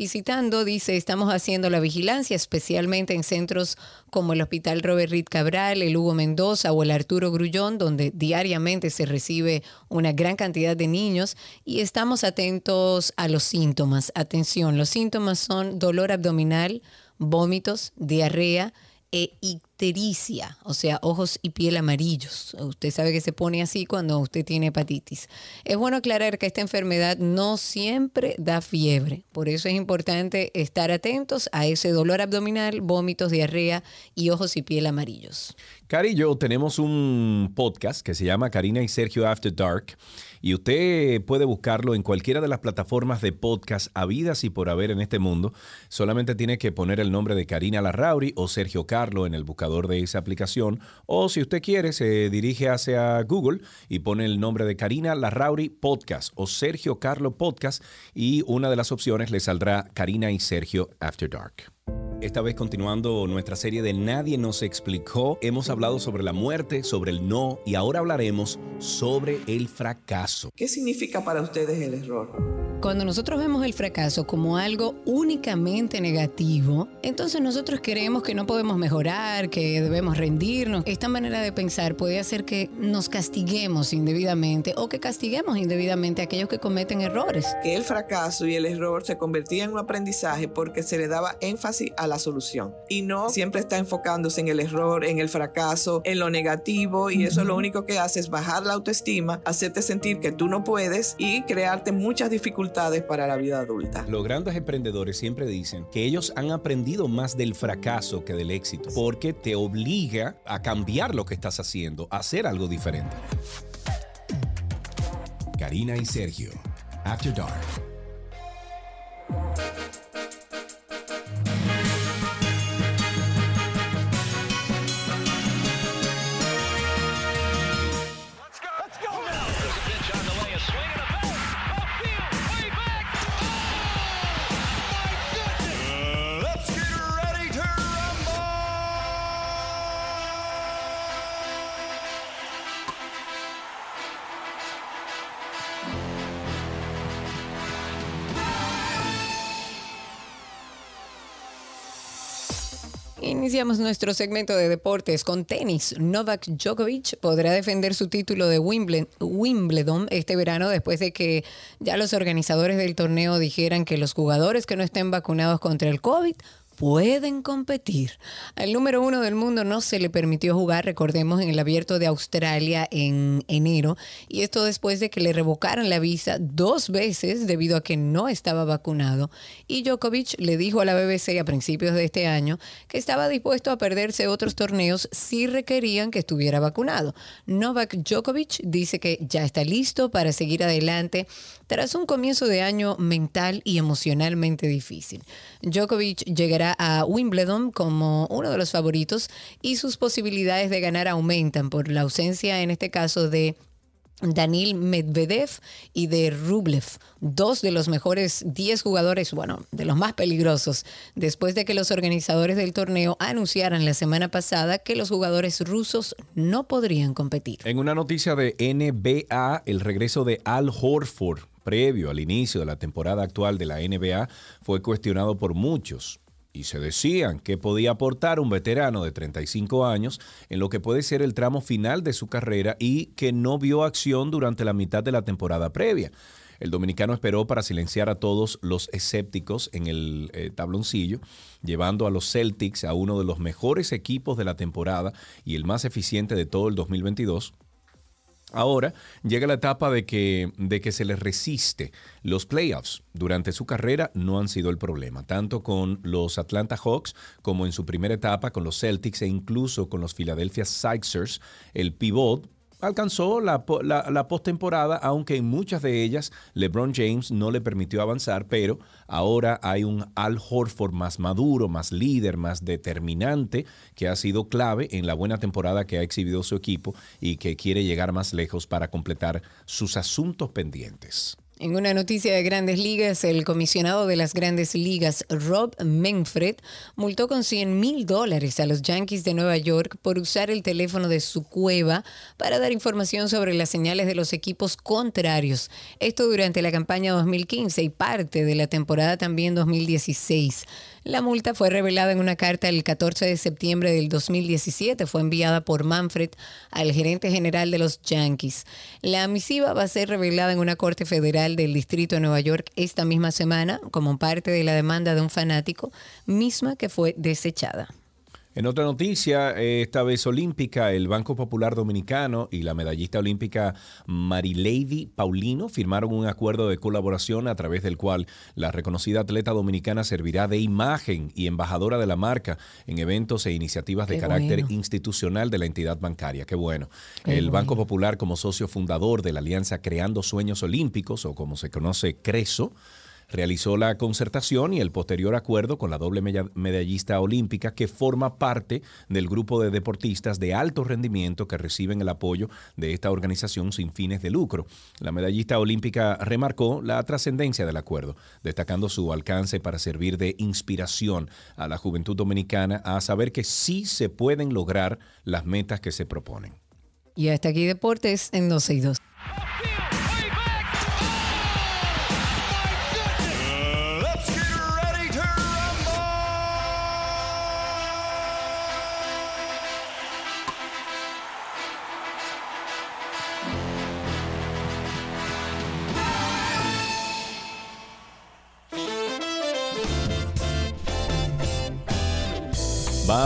Y citando, dice, estamos haciendo la vigilancia, especialmente en centros como el Hospital Robert Reed Cabral, el Hugo Mendoza o el Arturo Grullón, donde diariamente se recibe una gran cantidad de niños y estamos atentos a los síntomas. Atención, los síntomas son dolor abdominal, vómitos, diarrea e ictericia, o sea, ojos y piel amarillos. Usted sabe que se pone así cuando usted tiene hepatitis. Es bueno aclarar que esta enfermedad no siempre da fiebre, por eso es importante estar atentos a ese dolor abdominal, vómitos, diarrea y ojos y piel amarillos. Cari y yo tenemos un podcast que se llama Karina y Sergio After Dark y usted puede buscarlo en cualquiera de las plataformas de podcast habidas y por haber en este mundo. Solamente tiene que poner el nombre de Karina Larrauri o Sergio Carlo en el buscador de esa aplicación o si usted quiere se dirige hacia Google y pone el nombre de Karina Larrauri Podcast o Sergio Carlo Podcast y una de las opciones le saldrá Karina y Sergio After Dark. Esta vez continuando nuestra serie de Nadie nos explicó, hemos hablado sobre la muerte, sobre el no y ahora hablaremos sobre el fracaso. ¿Qué significa para ustedes el error? Cuando nosotros vemos el fracaso como algo únicamente negativo, entonces nosotros creemos que no podemos mejorar, que debemos rendirnos. Esta manera de pensar puede hacer que nos castiguemos indebidamente o que castiguemos indebidamente a aquellos que cometen errores. Que el fracaso y el error se convertían en un aprendizaje porque se le daba énfasis a la solución y no siempre está enfocándose en el error, en el fracaso, en lo negativo y eso lo único que hace es bajar la autoestima, hacerte sentir que tú no puedes y crearte muchas dificultades para la vida adulta. Los grandes emprendedores siempre dicen que ellos han aprendido más del fracaso que del éxito, porque te obliga a cambiar lo que estás haciendo, a hacer algo diferente. Karina y Sergio, After Dark. Iniciamos nuestro segmento de deportes con tenis. Novak Djokovic podrá defender su título de Wimbledon, este verano después de que ya los organizadores del torneo dijeran que los jugadores que no estén vacunados contra el COVID pueden competir. Al número uno del mundo no se le permitió jugar, recordemos, en el abierto de Australia en enero, y esto después de que le revocaran la visa dos veces debido a que no estaba vacunado. Y Djokovic le dijo a la BBC a principios de este año que estaba dispuesto a perderse otros torneos si requerían que estuviera vacunado. Novak Djokovic dice que ya está listo para seguir adelante tras un comienzo de año mental y emocionalmente difícil. Djokovic llegará a Wimbledon como uno de los favoritos y sus posibilidades de ganar aumentan por la ausencia, en este caso, de Danil Medvedev y de Rublev, dos de los mejores 10 jugadores, bueno, de los más peligrosos, después de que los organizadores del torneo anunciaran la semana pasada que los jugadores rusos no podrían competir. En una noticia de NBA, el regreso de Al Horford previo al inicio de la temporada actual de la NBA fue cuestionado por muchos y se decían que podía aportar un veterano de 35 años en lo que puede ser el tramo final de su carrera y que no vio acción durante la mitad de la temporada previa. El dominicano esperó para silenciar a todos los escépticos en el eh, tabloncillo, llevando a los Celtics a uno de los mejores equipos de la temporada y el más eficiente de todo el 2022. Ahora llega la etapa de que, de que se les resiste. Los playoffs durante su carrera no han sido el problema, tanto con los Atlanta Hawks como en su primera etapa con los Celtics e incluso con los Philadelphia Sixers. El pivot alcanzó la, la, la postemporada, aunque en muchas de ellas LeBron James no le permitió avanzar, pero ahora hay un Al Horford más maduro, más líder, más determinante, que ha sido clave en la buena temporada que ha exhibido su equipo y que quiere llegar más lejos para completar sus asuntos pendientes. En una noticia de grandes ligas, el comisionado de las grandes ligas, Rob Manfred, multó con 100 mil dólares a los Yankees de Nueva York por usar el teléfono de su cueva para dar información sobre las señales de los equipos contrarios. Esto durante la campaña 2015 y parte de la temporada también 2016. La multa fue revelada en una carta el 14 de septiembre del 2017. Fue enviada por Manfred al gerente general de los Yankees. La misiva va a ser revelada en una corte federal del Distrito de Nueva York esta misma semana como parte de la demanda de un fanático, misma que fue desechada. En otra noticia, eh, esta vez olímpica, el Banco Popular Dominicano y la medallista olímpica Marilady Paulino firmaron un acuerdo de colaboración a través del cual la reconocida atleta dominicana servirá de imagen y embajadora de la marca en eventos e iniciativas de Qué carácter bueno. institucional de la entidad bancaria. Qué bueno. Qué el Banco. Popular como socio fundador de la Alianza Creando Sueños Olímpicos, o como se conoce, CRESO, realizó la concertación y el posterior acuerdo con la doble medallista olímpica que forma parte del grupo de deportistas de alto rendimiento que reciben el apoyo de esta organización sin fines de lucro. La medallista olímpica remarcó la trascendencia del acuerdo, destacando su alcance para servir de inspiración a la juventud dominicana a saber que sí se pueden lograr las metas que se proponen. Y hasta aquí deportes en 12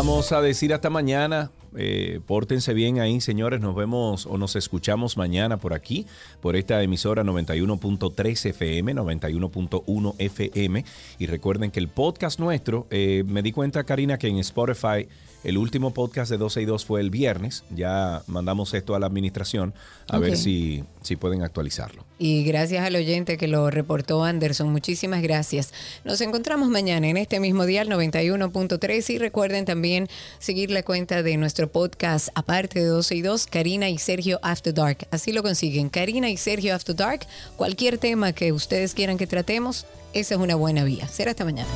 Vamos a decir hasta mañana. Eh, pórtense bien ahí, señores. Nos vemos o nos escuchamos mañana por aquí, por esta emisora 91.3 FM, 91.1 FM. Y recuerden que el podcast nuestro, eh, me di cuenta, Karina, que en Spotify el último podcast de 12 y 2 fue el viernes. Ya mandamos esto a la administración a ver si, si pueden actualizarlo. Y gracias al oyente que lo reportó Anderson. Muchísimas gracias. Nos encontramos mañana en este mismo día, 91.3. Y recuerden también seguir la cuenta de nuestro podcast, aparte de 12 y 2, Karina y Sergio After Dark. Así lo consiguen. Karina y Sergio After Dark. Cualquier tema que ustedes quieran que tratemos, esa es una buena vía. Será hasta mañana.